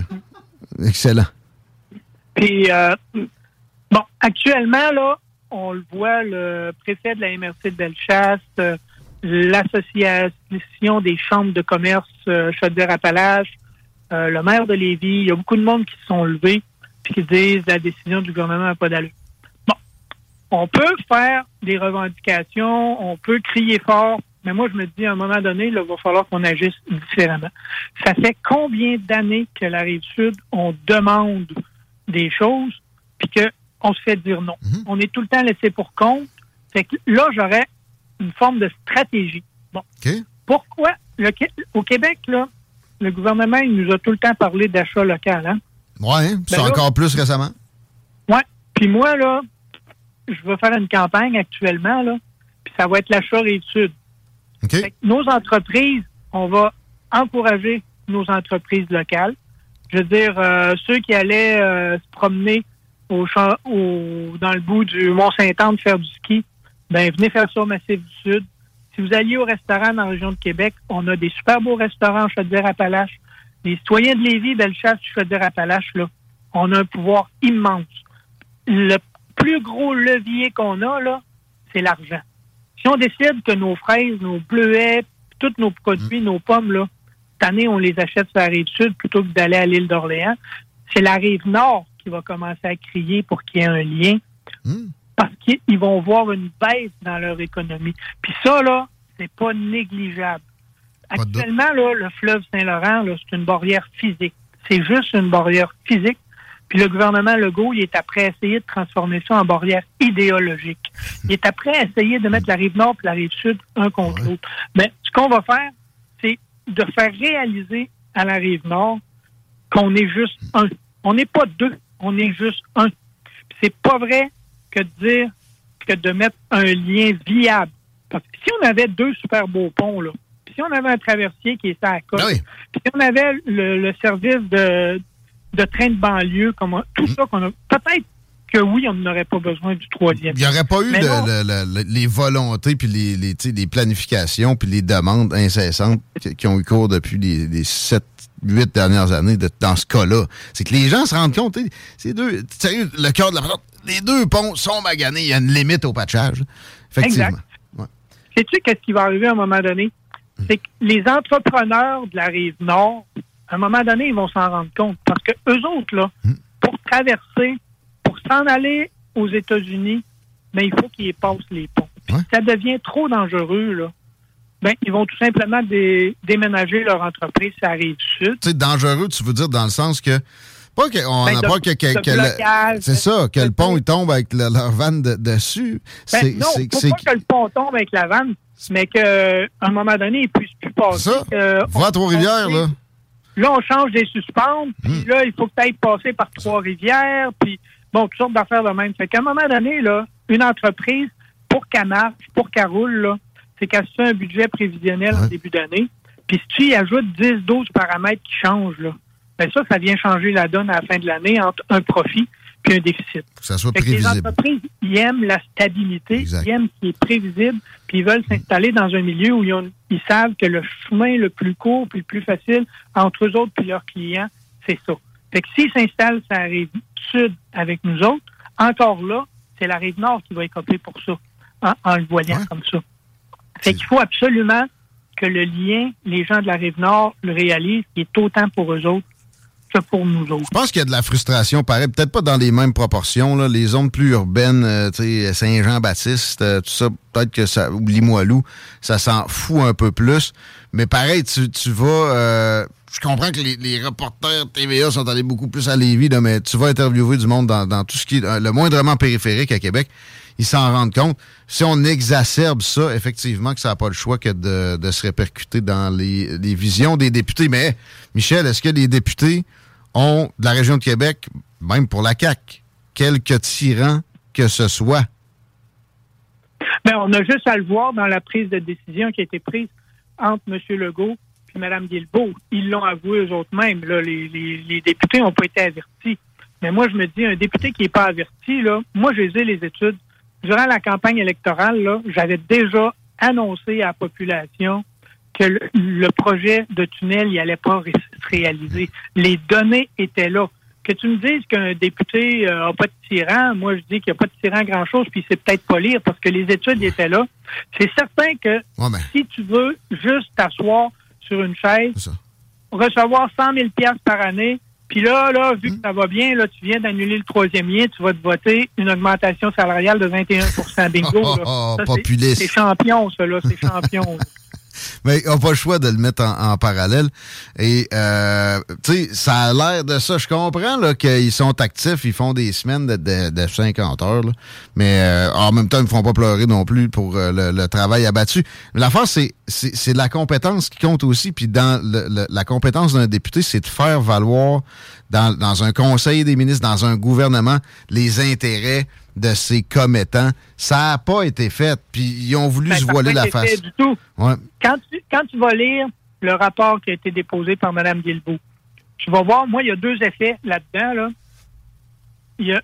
excellent. Puis, euh, bon, actuellement, là, on le voit, le préfet de la MRC de Bellechasse, euh, l'Association des chambres de commerce euh, Chaudière-Appalaches, euh, le maire de Lévis, il y a beaucoup de monde qui se sont levés puis qui disent la décision du gouvernement n'a pas d'allure. Bon, on peut faire des revendications, on peut crier fort, mais moi, je me dis, à un moment donné, il va falloir qu'on agisse différemment. Ça fait combien d'années que la Rive-Sud, on demande des choses, puis qu'on se fait dire non? On est tout le temps laissé pour compte. Fait que là, j'aurais une forme de stratégie. Bon. Pourquoi? Le, au Québec, là, le gouvernement, il nous a tout le temps parlé d'achat local. Hein? C'est Ben là- encore plus récemment. Ouais. Puis moi, là, je vais faire une campagne actuellement, là, puis ça va être l'achat Rive-Sud. Nos entreprises, on va encourager nos entreprises locales. Je veux dire, euh, ceux qui allaient euh, se promener au, champ- au- dans le bout du Mont-Saint-Anne faire du ski, ben venez faire ça au Massif du Sud. Si vous alliez au restaurant dans la région de Québec, on a des super beaux restaurants Chaudière-Appalaches. Les citoyens de Lévis, Bellechasse, Chaudière-Appalaches, là, on a un pouvoir immense. Le plus gros levier qu'on a, là, c'est l'argent. Si on décide que nos fraises, nos bleuets, tous nos produits, nos pommes, là, cette année, on les achète sur la rive sud plutôt que d'aller à l'île d'Orléans, c'est la rive nord qui va commencer à crier pour qu'il y ait un lien Hmm. parce qu'ils vont voir une baisse dans leur économie. Puis ça, là, c'est pas négligeable. Actuellement, là, le fleuve Saint-Laurent, là, c'est une barrière physique. C'est juste une barrière physique. Puis le gouvernement Legault, il est après à essayer de transformer ça en barrière idéologique. Il est après à essayer de mettre la rive nord et la rive sud un contre Ouais. l'autre. Mais ce qu'on va faire, c'est de faire réaliser à la rive nord qu'on est juste un. On n'est pas deux, on est juste un. Puis C'est pas vrai que de dire que de mettre un lien viable. Parce que si on avait deux super beaux ponts, là, si on avait un traversier qui était à côte, Ben oui. si on avait le, le service de, de train de banlieue, comme tout ça qu'on a, peut-être que oui, on n'aurait pas besoin du troisième. Il n'y aurait pas eu Mais le- non. le- le- le- les volontés, puis les, planifications, puis les demandes incessantes qui, ont eu cours depuis les, les 7, 8 dernières années de- dans ce cas-là. C'est que les gens se rendent compte, tu sais, ces deux, sérieux, le cœur de la les deux ponts sont maganés, il y a une limite au patchage. Effectivement. Exact. Ouais. Sais-tu qu'est-ce qui va arriver à un moment donné? C'est que les entrepreneurs de la rive nord, à un moment donné, ils vont s'en rendre compte. Parce que eux autres, là, pour traverser, pour s'en aller aux États-Unis, ben, il faut qu'ils passent les ponts. Ouais. ça devient trop dangereux, là, ben, ils vont tout simplement dé- déménager leur entreprise sur la rive sud. Tu sais, dangereux, tu veux dire dans le sens que. Pas qu'on Ben, n'a de- pas que. c'est ça, que le pont il tombe avec le- leur vanne de- dessus. Ben, C'est- non, c'est- faut c'est- pas que le pont tombe avec la vanne, mais qu'à un moment donné, il puisse plus passer. Ça, Va à on- Trois-Rivières, on- là. Là, on change des suspentes, puis Hmm. là, il faut peut-être passer par Trois-Rivières, puis bon, toutes sortes d'affaires de même. Fait qu'à un moment donné, là, une entreprise, pour qu'elle marche, pour qu'elle roule, là, c'est qu'elle se fait un budget prévisionnel en Ouais. début d'année. Puis si tu y ajoutes 10-12 paramètres qui changent, là, ben ça, ça vient changer la donne à la fin de l'année entre un profit puis un déficit. Que ça soit Fait que les prévisible. entreprises, ils aiment la stabilité, Exact. ils aiment ce qui est prévisible, puis ils veulent s'installer dans un milieu où ils, ont- ils savent que le chemin le plus court puis le plus facile entre eux autres puis leurs clients, c'est ça. Fait que s'ils s'installent sur la rive sud avec nous autres, encore là, c'est la rive nord qui va écoper pour ça, en, en le voyant Ouais. comme ça. Fait qu'il faut absolument que le lien, les gens de la rive nord le réalisent, qui est autant pour eux autres Je pense qu'il y a de la frustration, pareil, peut-être pas dans les mêmes proportions. Les zones plus urbaines, euh, Saint-Jean-Baptiste, euh, tout ça, peut-être que ça, ou Limoilou, ça s'en fout un peu plus. Mais pareil, tu, vas... euh, je comprends que les, reporters TVA sont allés beaucoup plus à Lévis, mais tu vas interviewer du monde dans, tout ce qui est le moindrement périphérique à Québec. Ils s'en rendent compte. Si on exacerbe ça, effectivement, que ça n'a pas le choix que de, se répercuter dans les visions des députés. Mais, Michel, est-ce que les députés de la région de Québec, même pour la CAQ, quelques tyrans que ce soit? Ben, on a juste à le voir dans la prise de décision qui a été prise entre M. Legault et Mme Guilbeault. Ils l'ont avoué eux autres mêmes. Là, les, les- députés n'ont pas été avertis. Mais moi, je me dis, un député qui n'est pas averti, moi, j'ai les études. Durant la campagne électorale, j'avais déjà annoncé à la population que le, le projet de tunnel il allait pas ré- se réaliser. Les données étaient là. Que tu me dises qu'un député n'a pas de tyran, moi je dis qu'il n'y a pas de tyran grand-chose, puis c'est peut-être pas lire parce que les études étaient là. C'est certain que Ouais, ben, si tu veux juste t'asseoir sur une chaise, recevoir 100 000 piastres par année, puis là, là, vu que ça va bien, là, tu viens d'annuler le troisième lien, tu vas te voter une augmentation salariale de 21 Bingo. là. [laughs] Oh, populiste. C'est champion, ça, là. C'est champion. [laughs] Mais on n'a pas le choix de le mettre en, parallèle. Et, euh, tu sais, ça a l'air de ça. Je comprends qu'ils sont actifs, ils font des semaines de, de, de 50 heures. Mais euh, en même temps, ils ne font pas pleurer non plus pour euh, le, travail abattu. L'affaire, c'est c'est c'est la compétence qui compte aussi. Puis dans la compétence d'un député, c'est de faire valoir dans, dans un conseil des ministres, dans un gouvernement, les intérêts de ses commettants. Ça n'a pas été fait. Puis ils ont voulu Ben, se voiler la face. fait du tout. Ouais. Quand tu, quand tu vas lire le rapport qui a été déposé par Mme Guilbeault, tu vas voir, moi, il y a deux effets là-dedans. Là. Il y a,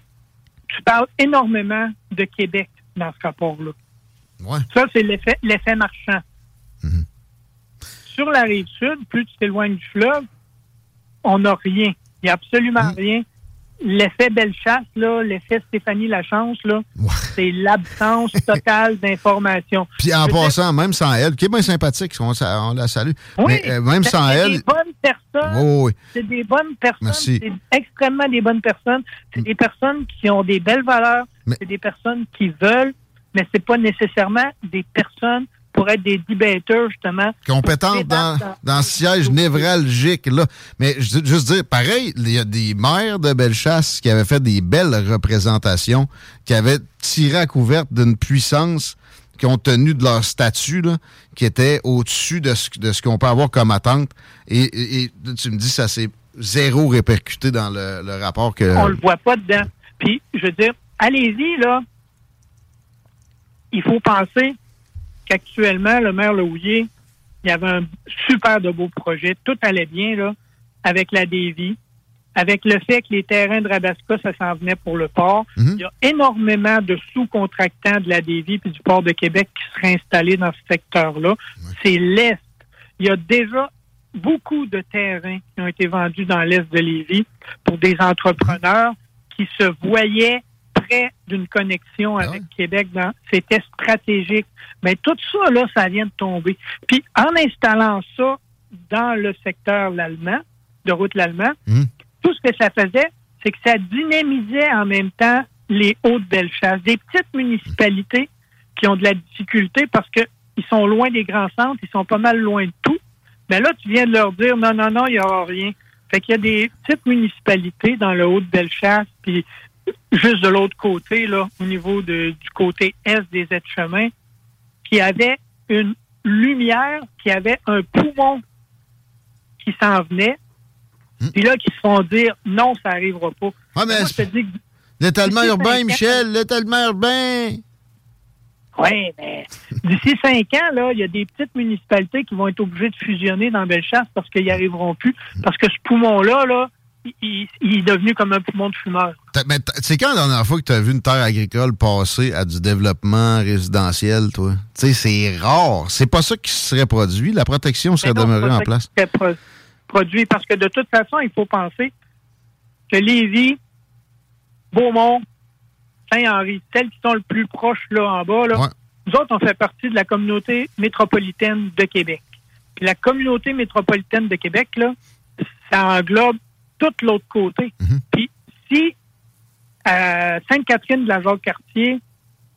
tu parles énormément de Québec dans ce rapport-là. Ouais. Ça, c'est l'effet, l'effet marchand. Mhm. Sur la rive sud, plus tu t'éloignes du fleuve, on n'a rien. Il n'y a absolument Mhm. rien. L'effet Bellechasse, là, l'effet Stéphanie Lachance, là, Ouais. c'est l'absence totale d'informations. [laughs] Puis en passant, même sans elle, qui est bien sympathique, on, on la salue, Oui, mais euh, même sans elle, des bonnes personnes. Oui. C'est des bonnes personnes. Merci. C'est extrêmement des bonnes personnes. C'est des personnes qui ont des belles valeurs. Mais- C'est des personnes qui veulent, mais c'est pas nécessairement des personnes pour être des debaters, justement. compétente dans, dans siège névralgique. Là. Mais juste dire, pareil, il y a des maires de Bellechasse qui avaient fait des belles représentations, qui avaient tiré à couverte d'une puissance compte tenu de leur statut, là, qui était au-dessus de ce, de ce qu'on peut avoir comme attente. Et tu me dis, ça s'est zéro répercuté dans le, le rapport que... On le voit pas dedans. Puis, je veux dire, allez-y, là. Il faut penser qu'actuellement, le maire Lehouillier, il y avait un super de beau projet. Tout allait bien, là, avec la Davy, avec le fait que les terrains de Rabasca, ça s'en venait pour le port. Mhm. Il y a énormément de sous-contractants de la Davy puis du port de Québec qui seraient installés dans ce secteur-là. C'est l'Est. Il y a déjà beaucoup de terrains qui ont été vendus dans l'Est de Lévis pour des entrepreneurs qui se voyaient près d'une connexion avec Québec. dans- C'était stratégique. Mais tout ça, là, ça vient de tomber. Puis en installant ça dans le secteur l'allemand, de route l'allemand, Mhm. tout ce que ça faisait, c'est que ça dynamisait en même temps les Hauts-de-Bellechasse, des petites municipalités qui ont de la difficulté parce que ils sont loin des grands centres, ils sont pas mal loin de tout. Mais là, tu viens de leur dire non, non, non, il n'y aura rien. Fait qu'il y a des petites municipalités dans le Haut-de-Bellechasse, puis juste de l'autre côté, là, au niveau de- du côté est des aides-chemins, qui avaient une lumière, qui avait un poumon qui s'en venait, puis là, qui se font dire non, ça n'arrivera pas. Ah, mais Moi, je te dis que L'étalement urbain, Michel, l'étalement urbain. Oui, mais d'ici cinq ans, là, il y a des petites municipalités qui vont être obligées de fusionner dans Bellechasse parce qu'ils n'y arriveront plus. Parce que ce poumon-là, là, il, est devenu comme un poumon de fumeur. Mais C'est quand la dernière fois que tu as vu une terre agricole passer à du développement résidentiel, toi? Tu sais, c'est rare. C'est pas ça qui serait produit. La protection serait non, demeurée en ça place. qui serait pro- produit parce que de toute façon, il faut penser que Lévis, Beaumont, Saint-Henri, celles qui sont le plus proches là en bas, là, Ouais. nous autres, on fait partie de la communauté métropolitaine de Québec. Puis la communauté métropolitaine de Québec, là, ça englobe tout l'autre côté. Mhm. Puis si à Sainte-Catherine de la Jacques-Cartier,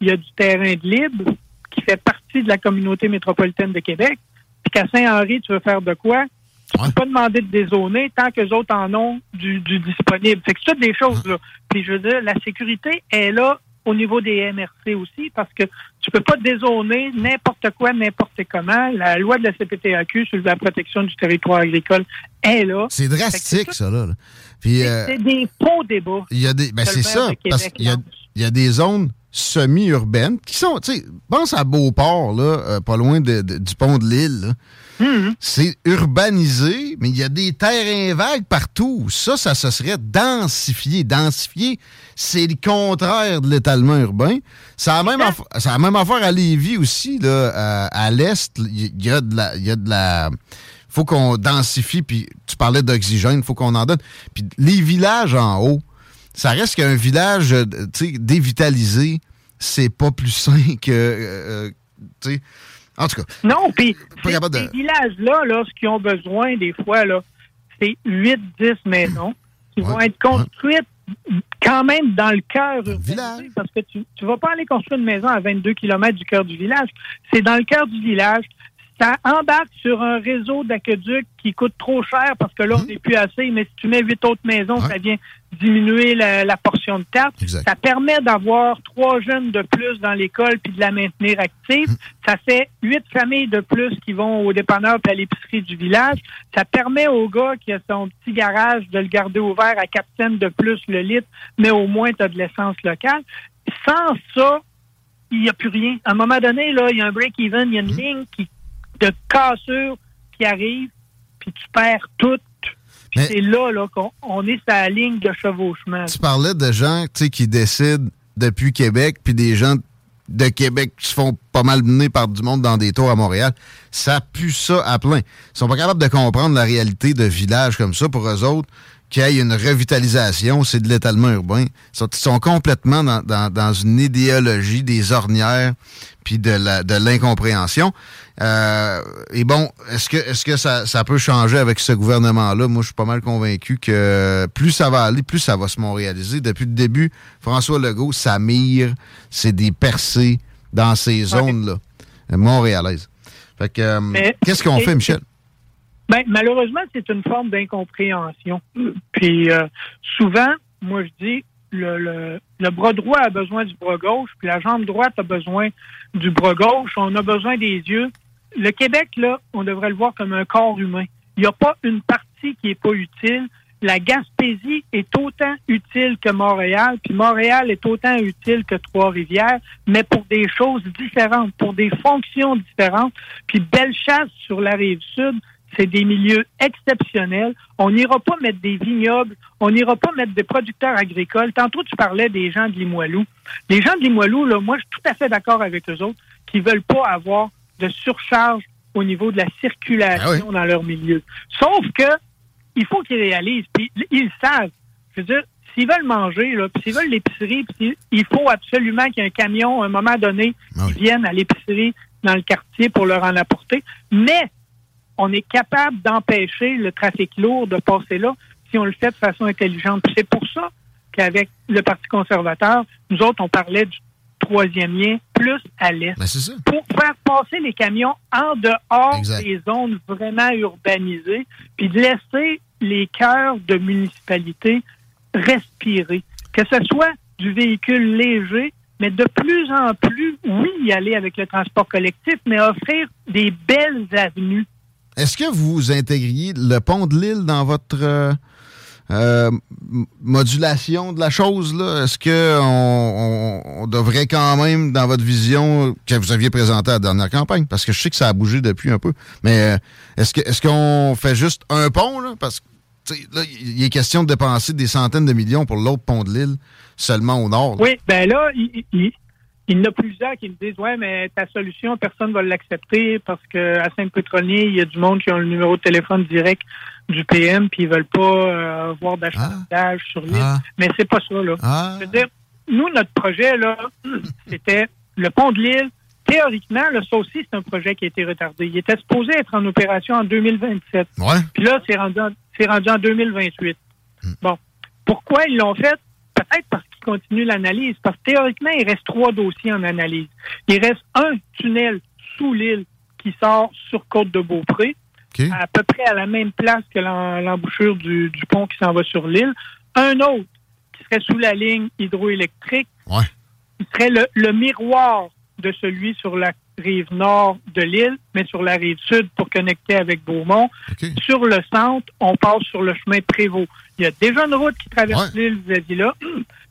il y a du terrain de libre qui fait partie de la communauté métropolitaine de Québec, puis qu'à Saint-Henri, tu veux faire de quoi? Tu Ouais. peux pas demander de dézoner tant que les autres en ont du, du disponible. Fait que c'est toutes des choses, là. Puis je veux dire, la sécurité est là au niveau des MRC aussi, parce que tu peux pas dézoner n'importe quoi, n'importe comment. La loi de la CPTAQ sur la protection du territoire agricole est là. C'est drastique, ça, là. là. Puis, C'est euh, c'est des faux débats. il y a des. Ben, c'est ça. Québec Parce qu'il y a, lance. il y a des zones semi-urbaines qui sont. Tu sais, pense à Beauport, là, euh, pas loin de- de- du pont de l'île, Mhm. C'est urbanisé, mais il y a des terrains vagues partout. Ça, ça se serait densifié. Densifié, c'est le contraire de l'étalement urbain. Ça a même, ça a même affaire à Lévis aussi, là, à, à l'est. Il y a de la, il y a de la, faut qu'on densifie. Puis tu parlais d'oxygène, faut qu'on en donne. Puis les villages en haut, ça reste qu'un village, euh, tu sais, dévitalisé, c'est pas plus sain que, euh, tu sais. En tout cas, Non, puis ces, de- villages-là, là, ce qu'ils ont besoin des fois, là, c'est 8-10 maisons qui vont être construites quand même dans le cœur village. parce que tu ne vas pas aller construire une maison à 22 km du cœur du village. C'est dans le cœur du village. Ça embarque sur un réseau d'aqueduc qui coûte trop cher parce que là, on n'est plus assez, mais si tu mets huit autres maisons, Ouais. ça vient diminuer la, la portion de tarte. Exact. Ça permet d'avoir trois jeunes de plus dans l'école puis de la maintenir active. Ça fait huit familles de plus qui vont au dépanneur puis à l'épicerie du village. Ça permet au gars qui a son petit garage de le garder ouvert à 4 cents de plus le litre, mais au moins tu as de l'essence locale. Sans ça, il n'y a plus rien. À un moment donné, là, il y a un break-even, il y a une ligne qui, de cassure qui arrive, puis tu perds tout. Mais- c'est là, là qu'on on est sur la ligne de chevauchement. tu parlais de gens qui décident depuis Québec, puis des gens de Québec qui se font pas mal mené par du monde dans des tours à Montréal. Ça pue ça à plein. Ils sont pas capables de comprendre la réalité de villages comme ça pour eux autres qu'il y ait une revitalisation, c'est de l'étalement urbain. Ils sont, ils sont complètement dans, dans- dans une idéologie des ornières puis de la- de l'incompréhension. Euh, et bon, est-ce que est-ce que ça, ça peut changer avec ce gouvernement-là? Moi, je suis pas mal convaincu que plus ça va aller, plus ça va se montréaliser. Depuis le début, François Legault, sa mire, c'est des percées dans ces zones-là, euh, montréalaises. Fait que, euh, Mais- qu'est-ce qu'on fait, Michel? Ben, malheureusement, c'est une forme d'incompréhension. Puis euh, souvent, moi je dis, le, le, le bras droit a besoin du bras gauche, puis la jambe droite a besoin du bras gauche. On a besoin des yeux. Le Québec, là, on devrait le voir comme un corps humain. Il n'y a pas une partie qui est pas utile. La Gaspésie est autant utile que Montréal, puis Montréal est autant utile que Trois-Rivières, mais pour des choses différentes, pour des fonctions différentes. Puis Bellechasse sur la rive sud, c'est des milieux exceptionnels. On n'ira pas mettre des vignobles, on n'ira pas mettre des producteurs agricoles. Tantôt, tu parlais des gens de Limoilou. Les gens de Limoilou, là, moi, je suis tout à fait d'accord avec eux autres, qui veulent pas avoir de surcharge au niveau de la circulation dans leur milieu. Sauf que il faut qu'ils réalisent, puis ils savent. Je veux dire, s'ils veulent manger, là, puis s'ils veulent l'épicerie, puis il faut absolument qu'il y ait un camion, à un moment donné, qui vienne à l'épicerie dans le quartier pour leur en apporter. Mais on est capable d'empêcher le trafic lourd de passer là si on le fait de façon intelligente. C'est pour ça qu'avec le Parti conservateur, nous autres, on parlait du troisième lien plus à l'est. Ben. Pour faire passer les camions en dehors Exact. des zones vraiment urbanisées, puis de laisser les cœurs de municipalités respirer. Que ce soit du véhicule léger, mais de plus en plus, oui, y aller avec le transport collectif, mais offrir des belles avenues. Est-ce que vous intégriez le pont de l'île dans votre euh, euh, modulation de la chose? Est-ce que on, on- devrait quand même, dans votre vision que vous aviez présentée à la dernière campagne, parce que je sais que ça a bougé depuis un peu, mais euh, est-ce que est-ce qu'on fait juste un pont? Là? Parce que là, il est question de dépenser des centaines de millions pour l'autre pont de l'île seulement au nord. Oui, ben là, il, il, il y en a plusieurs qui me disent Ouais, mais ta solution, personne ne va l'accepter parce qu'à Saint-Pétronier, il y a du monde qui ont le numéro de téléphone direct du PM puis ils veulent pas euh, avoir d'achalandage sur l'île. Ah. Mais c'est pas ça, là. Ah. Je veux dire, nous, notre projet, là, [clears throat] c'était le pont de l'île. Théoriquement, là, ça aussi, c'est un projet qui a été retardé. Il était supposé être en opération en 2027. Ouais. Puis là, c'est rendu, en- rendu en 2028. Bon. Pourquoi ils l'ont fait? Peut-être parce qu'ils continuent l'analyse. Parce que théoriquement, il reste trois dossiers en analyse. Il reste un tunnel sous l'île qui sort sur Côte-de-Beaupré, à peu près à la même place que l'embouchure du, du pont qui s'en va sur l'île. Un autre qui serait sous la ligne hydroélectrique, Ouais. qui serait le, le miroir de celui sur la rive nord de l'île, mais sur la rive sud pour connecter avec Beaumont. Sur le centre, on passe sur le chemin Prévost. Il y a déjà une route qui traverse l'île vis-à-vis là. [clears throat]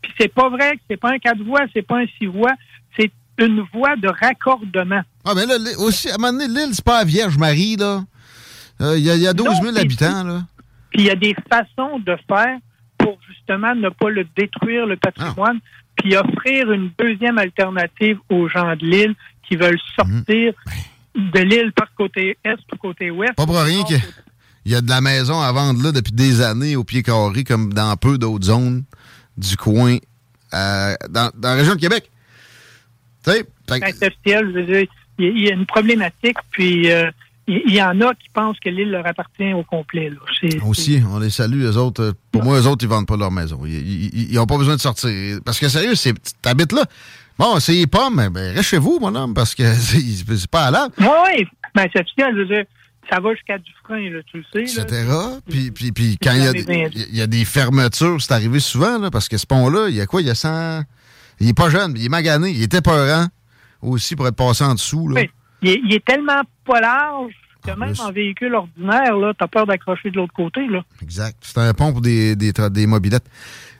Puis c'est pas vrai que c'est pas un quatre voies, c'est pas un six voies, c'est une voie de raccordement. Ah, mais là, l'île- aussi, à un moment donné, l'île, c'est pas la Vierge Marie, là. Euh, Il y, a- il y a 12 000 Non, habitants, là. Puis il y a des façons de faire pour justement ne pas le détruire, le patrimoine, puis offrir une deuxième alternative aux gens de l'île qui veulent sortir de l'île par côté est ou côté ouest. Pas pour rien qu'il y a de la maison à vendre là depuis des années au pied carré, comme dans peu d'autres zones du coin, euh, dans, dans la région de Québec. Tu sais, C'est je veux dire, il y a- une problématique, puis euh, il y, en a qui pensent que l'île leur appartient au complet. Là. Aussi, on les salue, eux autres. Pour moi, eux autres, ils vendent pas leur maison. Ils n'ont pas besoin de sortir. Parce que sérieux, t'habites là. Bon, c'est les pommes, ben, reste chez vous, mon homme, parce que [laughs] c'est pas à l'âme. Oui, oui, ben, c'est officiel, je veux dire, ça va jusqu'à Dufresne, là, tu le sais. là. etc. Puis, puis, puis quand il y, a des- il y a des fermetures, c'est arrivé souvent, là, parce que ce pont-là, il y a quoi? Il y a 100... Il est pas jeune, il est magané, il était peurant aussi pour être passé en dessous. Là. Oui. Il, est, il est tellement pas large que même en véhicule ordinaire, là, t'as peur d'accrocher de l'autre côté. Là. Exact. C'est un pont pour des, des, des mobilettes.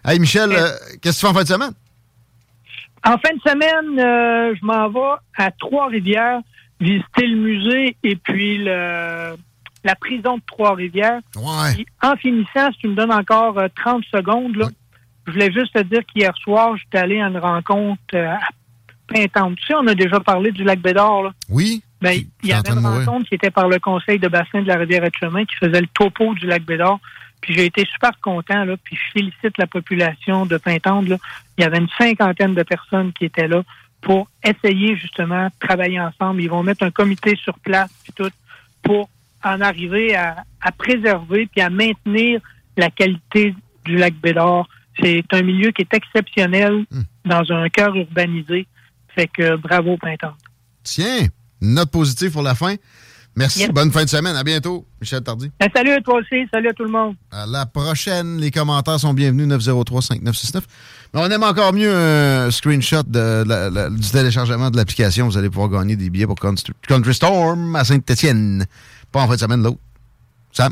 Hey, Michel, euh, qu'est-ce que tu fais en fin de semaine? En fin de semaine, euh, je m'en vais à Trois-Rivières visiter le musée et puis le, la prison de Trois-Rivières. Puis, En finissant, si tu me donnes encore euh, 30 secondes, là, je voulais juste te dire qu'hier soir, j'étais allé à une rencontre euh, Pintante. Tu sais, on a déjà parlé du lac Bédard. Là. Oui. Ben, il y avait une rencontre qui était par le conseil de bassin de la rivière chemin qui faisait le topo du lac Bédard. Puis j'ai été super content, là, puis je félicite la population de Pintante. Là. Il y avait une cinquantaine de personnes qui étaient là pour essayer justement de travailler ensemble. Ils vont mettre un comité sur place puis tout pour en arriver à, à préserver puis à maintenir la qualité du lac Bédard. C'est un milieu qui est exceptionnel dans un cœur urbanisé. Fait que bravo Pintante. Tiens, note positive pour la fin. Merci, Yes. bonne fin de semaine. À bientôt, Michel Tardy. Ben, salut à toi aussi, salut à tout le monde. À la prochaine, les commentaires sont bienvenus 903-5969. Mais on aime encore mieux un screenshot de la- la- du téléchargement de l'application. Vous allez pouvoir gagner des billets pour Country Country Storm à Saint-Étienne. Pas en fin de semaine, l'autre. Sam?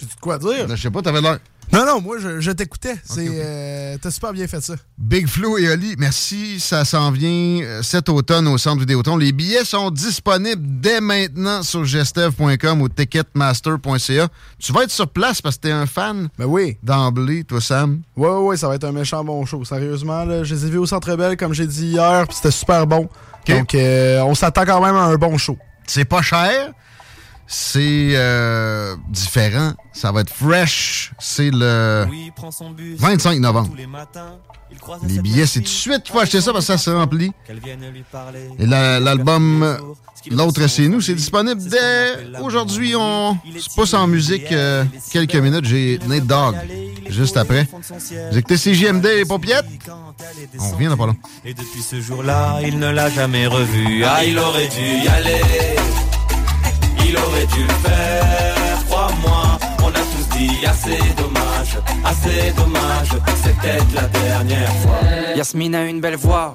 De quoi dire? Je sais pas, t'avais l'air. Non, non, moi, je, je t'écoutais. Euh, T'as super bien fait ça. Big Flo et Oli, merci. Ça s'en vient euh, cet automne au Centre Vidéotron. Les billets sont disponibles dès maintenant sur gestev.com ou ticketmaster.ca. Tu vas être sur place parce que t'es un fan Ben oui. d'emblée, toi, Sam. Ouais, ouais, ouais, ça va être un méchant bon show. Sérieusement, là, je les ai vus au Centre Bell, comme j'ai dit hier, puis c'était super bon. Donc, euh, on s'attend quand même à un bon show. C'est pas cher. C'est euh, différent. Ça va être fresh. C'est le 25 novembre. Les billets, c'est tout de suite qu'il faut acheter ça parce que ça se remplit. Et la- l'album L'autre c'est nous, c'est disponible dès aujourd'hui. On se pousse en musique euh, quelques minutes. J'ai Nate Dogg juste après. Vous écoutez CJMD et? On revient dans pas long. Et depuis ce jour-là, il ne l'a jamais revu. Ah, il aurait dû y aller. Dû le faire, crois-moi. On a tous dit assez dommage, assez dommage. C'était la dernière fois. Yasmine a une belle voix,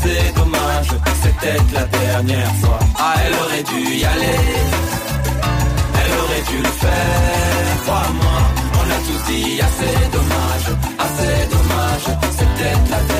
assez dommage. C'était la dernière fois. Ah, elle aurait dû y aller. Elle aurait dû le faire, crois-moi. On a tous dit assez dommage, assez dommage. C'était la dernière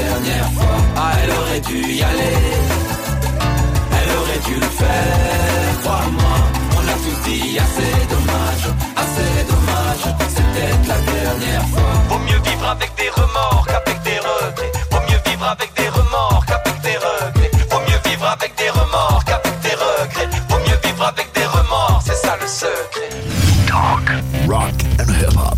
Ah, aurait dû y aller. Elle aurait dû le faire, crois-moi. On a tous dit assez dommage, assez dommage. C'était la dernière fois. Vaut mieux vivre avec des remords qu'avec des regrets. Vaut mieux vivre avec des remords qu'avec des regrets. Vaut mieux vivre avec des remords qu'avec des regrets. Vaut mieux vivre avec des remords, c'est ça le secret. Talk, rock and hip hop.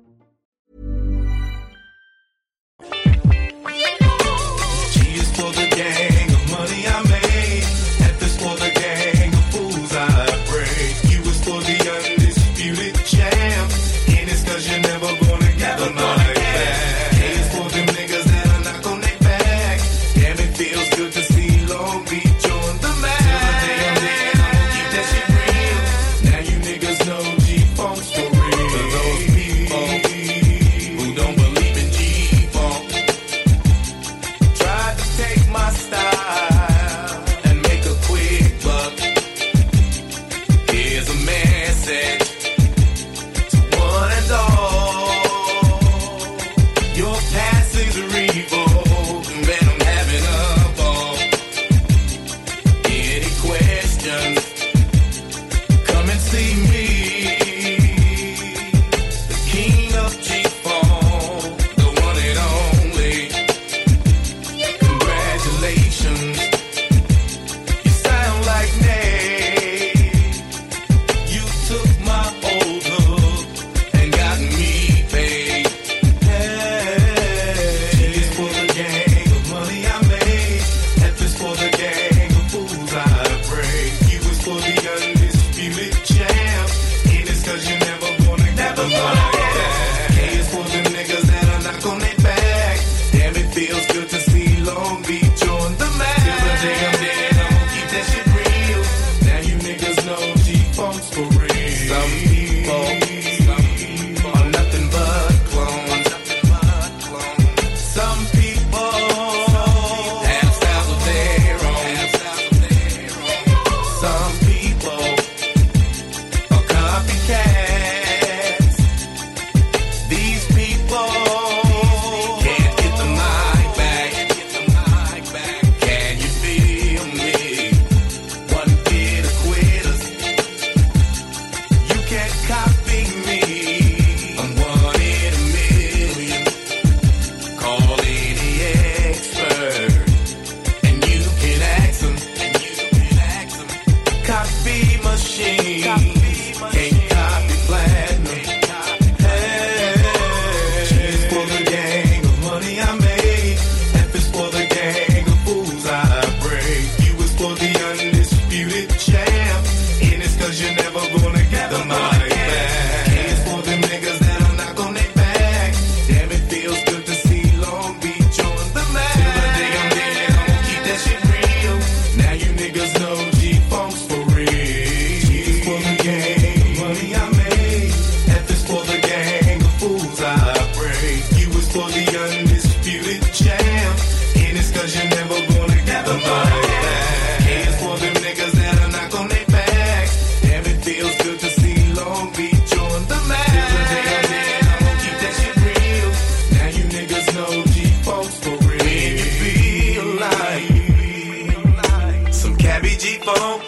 no G-Folks feel like some cabbie G-Folk,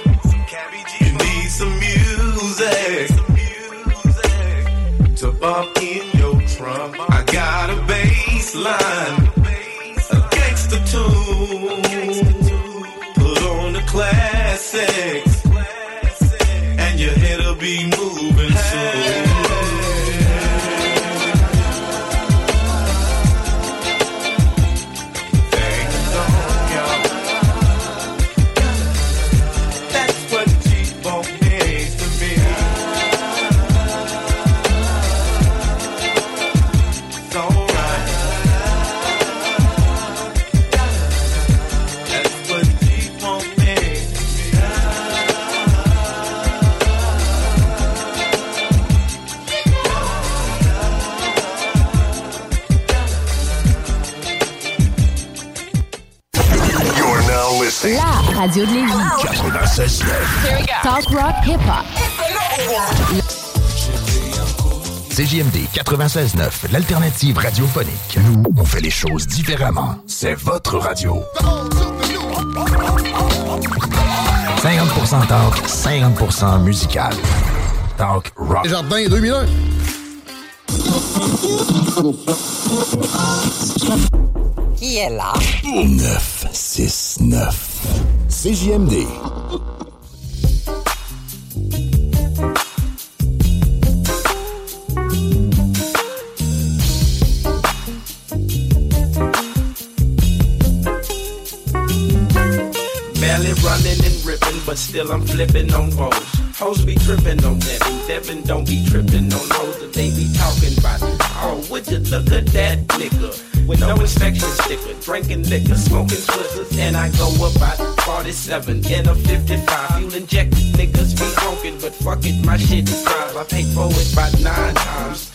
you need some music to bump in your trunk. I got a bassline. Talk rock hip hop. CJMD 96.9, l'alternative radiophonique. Nous, on fait les choses différemment. C'est votre radio. 50% talk, 50% musical. Talk rock. Jardin 2001. Qui est là? 969. CJMD. But still I'm flipping on roads. Hoes be tripping on and Devin don't be tripping on hoes that they be talking about. Oh, would you look at that nigga? With no inspection sticker, drinking liquor, smoking twizzlers, and I go about 47 in a 55. Fuel injected niggas be honking, but fuck it, my shit is drive. I paid for it about nine times.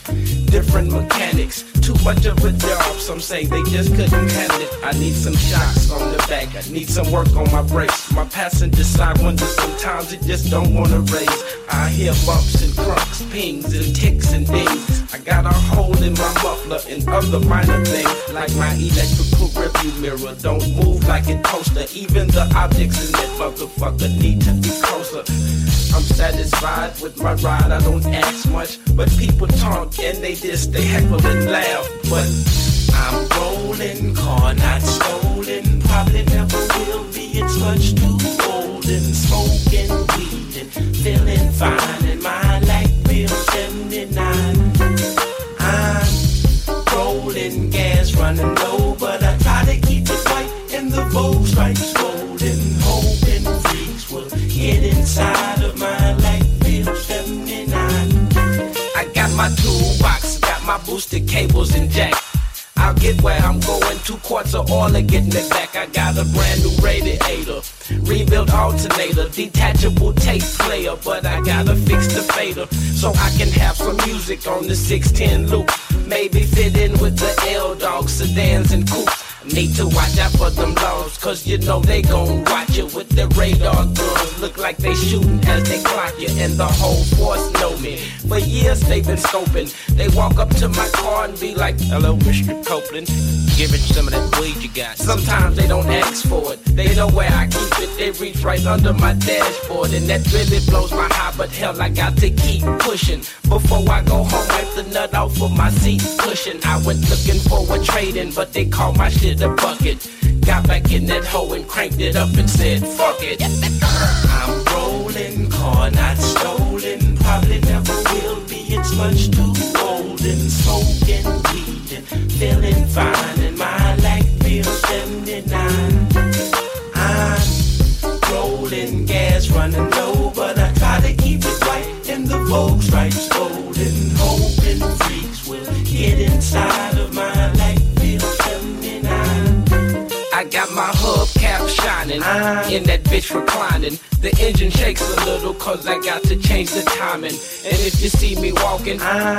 Different mechanics, too much of a job. Some say they just couldn't handle it. I need some shocks on the back, I need some work on my brakes. My passenger side window, sometimes it just don't wanna raise. I hear bumps and crunks, pings and ticks and dings. I got a hole in my muffler and other minor things, like my electrical review mirror. Don't move like a toaster. Even the objects in that motherfucker need to be closer. I'm satisfied with my ride, I don't ask much. But people talk and they just they heckle and laugh. But I'm rolling, car not stolen. Probably never will be, it's much too old. And smoking weed and feeling fine. And my bill 79. I'm rolling gas, running low. But I try to keep it white and the Vogue stripes golden. Hoping freaks will get inside of my light bill 79. I got my toolbox, got my boosted cables and jack. I'll get where I'm going, two quarts of oil and getting it back. I got a brand new radiator, rebuilt alternator, detachable tape player, but I gotta fix the fader so I can have some music on the 610 loop. Maybe fit in with the L Dog sedans and coupes. Need to watch out for them laws, cause you know they gon' watch you with their radar guns. Look like they shooting as they clock you, and the whole force know me. For years they've been scoping. They walk up to my car and be like, Hello, Mr. Copeland. Give it some of that weed you got. Sometimes they don't ask for it. They know where I keep it. They reach right under my dashboard, and that really blows my high. But hell, I got to keep pushing. Before I go home, wipe the nut off of my seat cushion. I went looking for a trade-in, but they call my shit a bucket. Got back in that hole and cranked it up and said, fuck it. I'm rolling, car not stolen. Probably never will be, it's much too old. And smoking weed feeling fine. And my light bill 79. I'm rolling gas, running low. But I try to keep it white. And the Vogue stripes golden. Hoping freaks will get inside of my light bill 79. I got my hubcap shining, in that bitch reclining. The engine shakes a little cause I got to change the timing. And if you see me walking,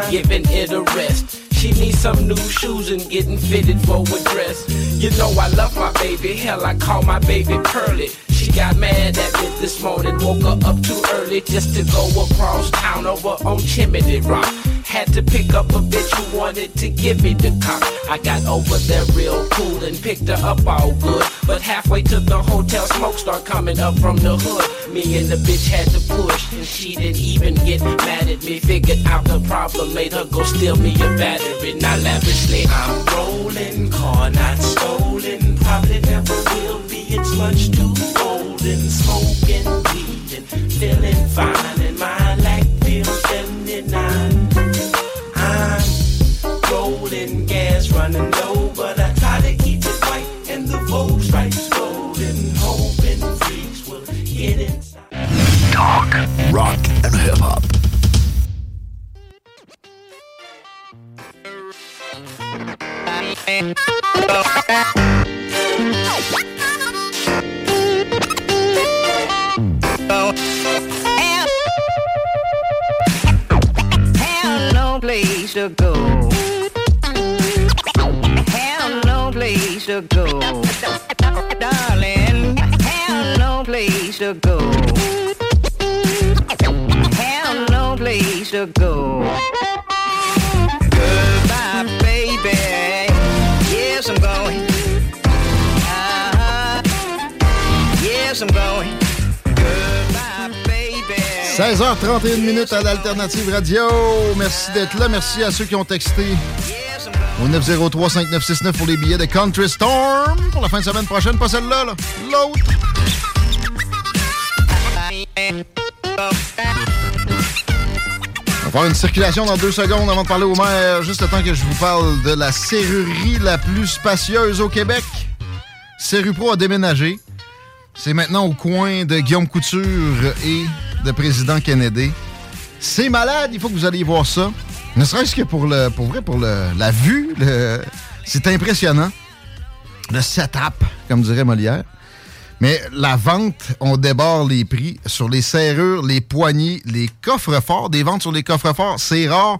giving it a rest. She needs some new shoes and getting fitted for a dress. You know I love my baby, hell I call my baby Pearly. She got mad at me this morning, woke her up too early just to go across town over on Chimney Rock. Had to pick up a bitch who wanted to give me the cock. I got over there real cool and picked her up all good. But halfway to the hotel, smoke start coming up from the hood. Me and the bitch had to push, and she didn't even get mad at me. Figured out the problem, made her go steal me a battery. Now lavishly, I'm rolling, car not stolen. Probably never will be, it's much too old. And smoking weed and feeling fine. And my light bill 79. I'm rolling gas, running low, but I try to keep it white and the Vogue stripes golden, hoping freaks will get inside. Talk, rock, and hip hop. Have no place to go. Have no place to go. Darling, have Have no place to go. Goodbye, baby. Yes, I'm going. Uh-huh. Yes, I'm going. Goodbye, baby. 16h31 minutes à l'Alternative Radio. Merci d'être là. Merci à ceux qui ont texté au 903-5969 pour les billets de Country Storm pour la fin de semaine prochaine. Pas celle-là, là. l'autre. On va faire une circulation dans deux secondes avant de parler au maire. Juste le temps que je vous parle de la serrurerie la plus spacieuse au Québec. Serrupro a déménagé. C'est maintenant au coin de Guillaume Couture et de Président Kennedy. C'est malade, il faut que vous alliez voir ça. Ne serait-ce que pour le, pour vrai, pour la vue, c'est impressionnant. Le setup, comme dirait Molière. Mais la vente, on déborde les prix sur les serrures, les poignées, les coffres forts. Des ventes sur les coffres forts, c'est rare.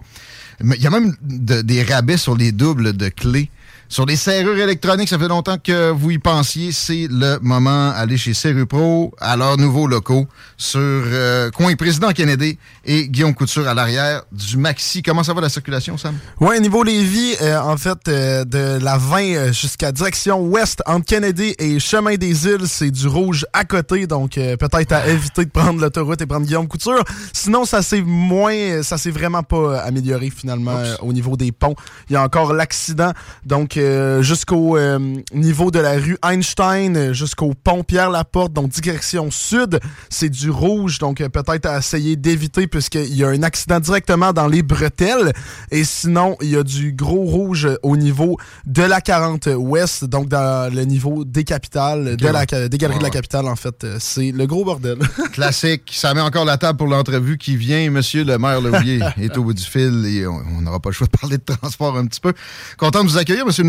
Il y a même de- des rabais sur les doubles de clés. Sur les serrures électroniques, ça fait longtemps que vous y pensiez. C'est le moment. Allez chez Serrupro, à leurs nouveaux locaux, sur euh, coin Président Kennedy et Guillaume Couture à l'arrière du Maxi. Comment ça va la circulation, Sam? Ouais, niveau Lévis, euh, en fait, euh, de la 20 euh, jusqu'à direction ouest, entre Kennedy et Chemin des Îles, c'est du rouge à côté, donc peut-être à éviter de prendre l'autoroute et prendre Guillaume Couture. Sinon, ça s'est moins, ça s'est vraiment pas amélioré finalement au niveau des ponts. Il y a encore l'accident, donc euh, jusqu'au euh, niveau de la rue Einstein, jusqu'au pont Pierre-Laporte, donc direction sud, c'est du rouge, donc euh, peut-être à essayer d'éviter puisqu'il y a un accident directement dans les bretelles. Et sinon, il y a du gros rouge au niveau de la 40 ouest, donc dans le niveau des capitales, de la, des galeries de la capitale, en fait. C'est le gros bordel. [laughs] Classique. Ça met encore la table pour l'entrevue qui vient. Monsieur le maire Leouillet [laughs] est au bout du fil et on on n'aura pas le choix de parler de transport un petit peu. Content de vous accueillir, monsieur le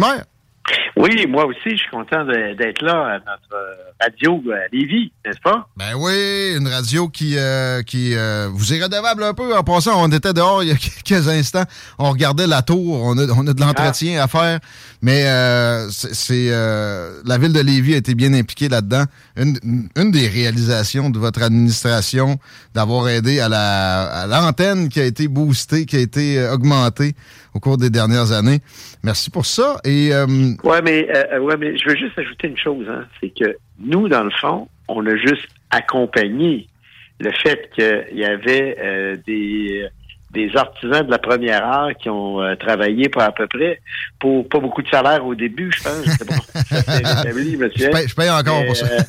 Oui, moi aussi, je suis content d'être là à notre radio à Lévis, n'est-ce pas? Ben oui, une radio qui, euh, qui euh, vous est redevable un peu. En passant, on était dehors il y a [laughs] quelques instants. On regardait la tour. On a, on a de l'entretien à faire. Mais euh, c'est la ville de Lévis a été bien impliquée là-dedans. Une, une des réalisations de votre administration, d'avoir aidé à la à l'antenne qui a été boostée, qui a été augmentée au cours des dernières années. Merci pour ça. Et euh, Ouais, mais euh, ouais, mais je veux juste ajouter une chose, hein, c'est que nous, dans le fond, on a juste accompagné le fait qu'il y avait euh, des des artisans de la première heure qui ont euh, travaillé pour à peu près pour pas beaucoup de salaire au début, je pense. C'est bon, [laughs] ça rétabli, monsieur. Je paye- je paye encore Mais, pour ça. euh,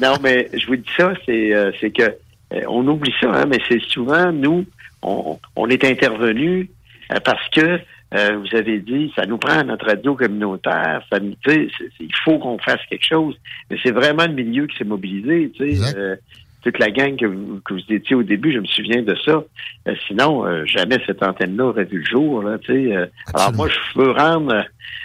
non, mais je vous dis ça, c'est euh, c'est que euh, on oublie ça, hein, mais c'est souvent nous, on, on est intervenu euh, parce que euh, vous avez dit, ça nous prend notre radio communautaire, ça nous il faut qu'on fasse quelque chose. Mais c'est vraiment le milieu qui s'est mobilisé, tu sais. euh, toute la gang que vous, que vous étiez au début, je me souviens de ça. Euh, sinon, euh, jamais cette antenne-là aurait vu le jour. Là, tu sais. Euh, alors moi, je veux rendre, euh,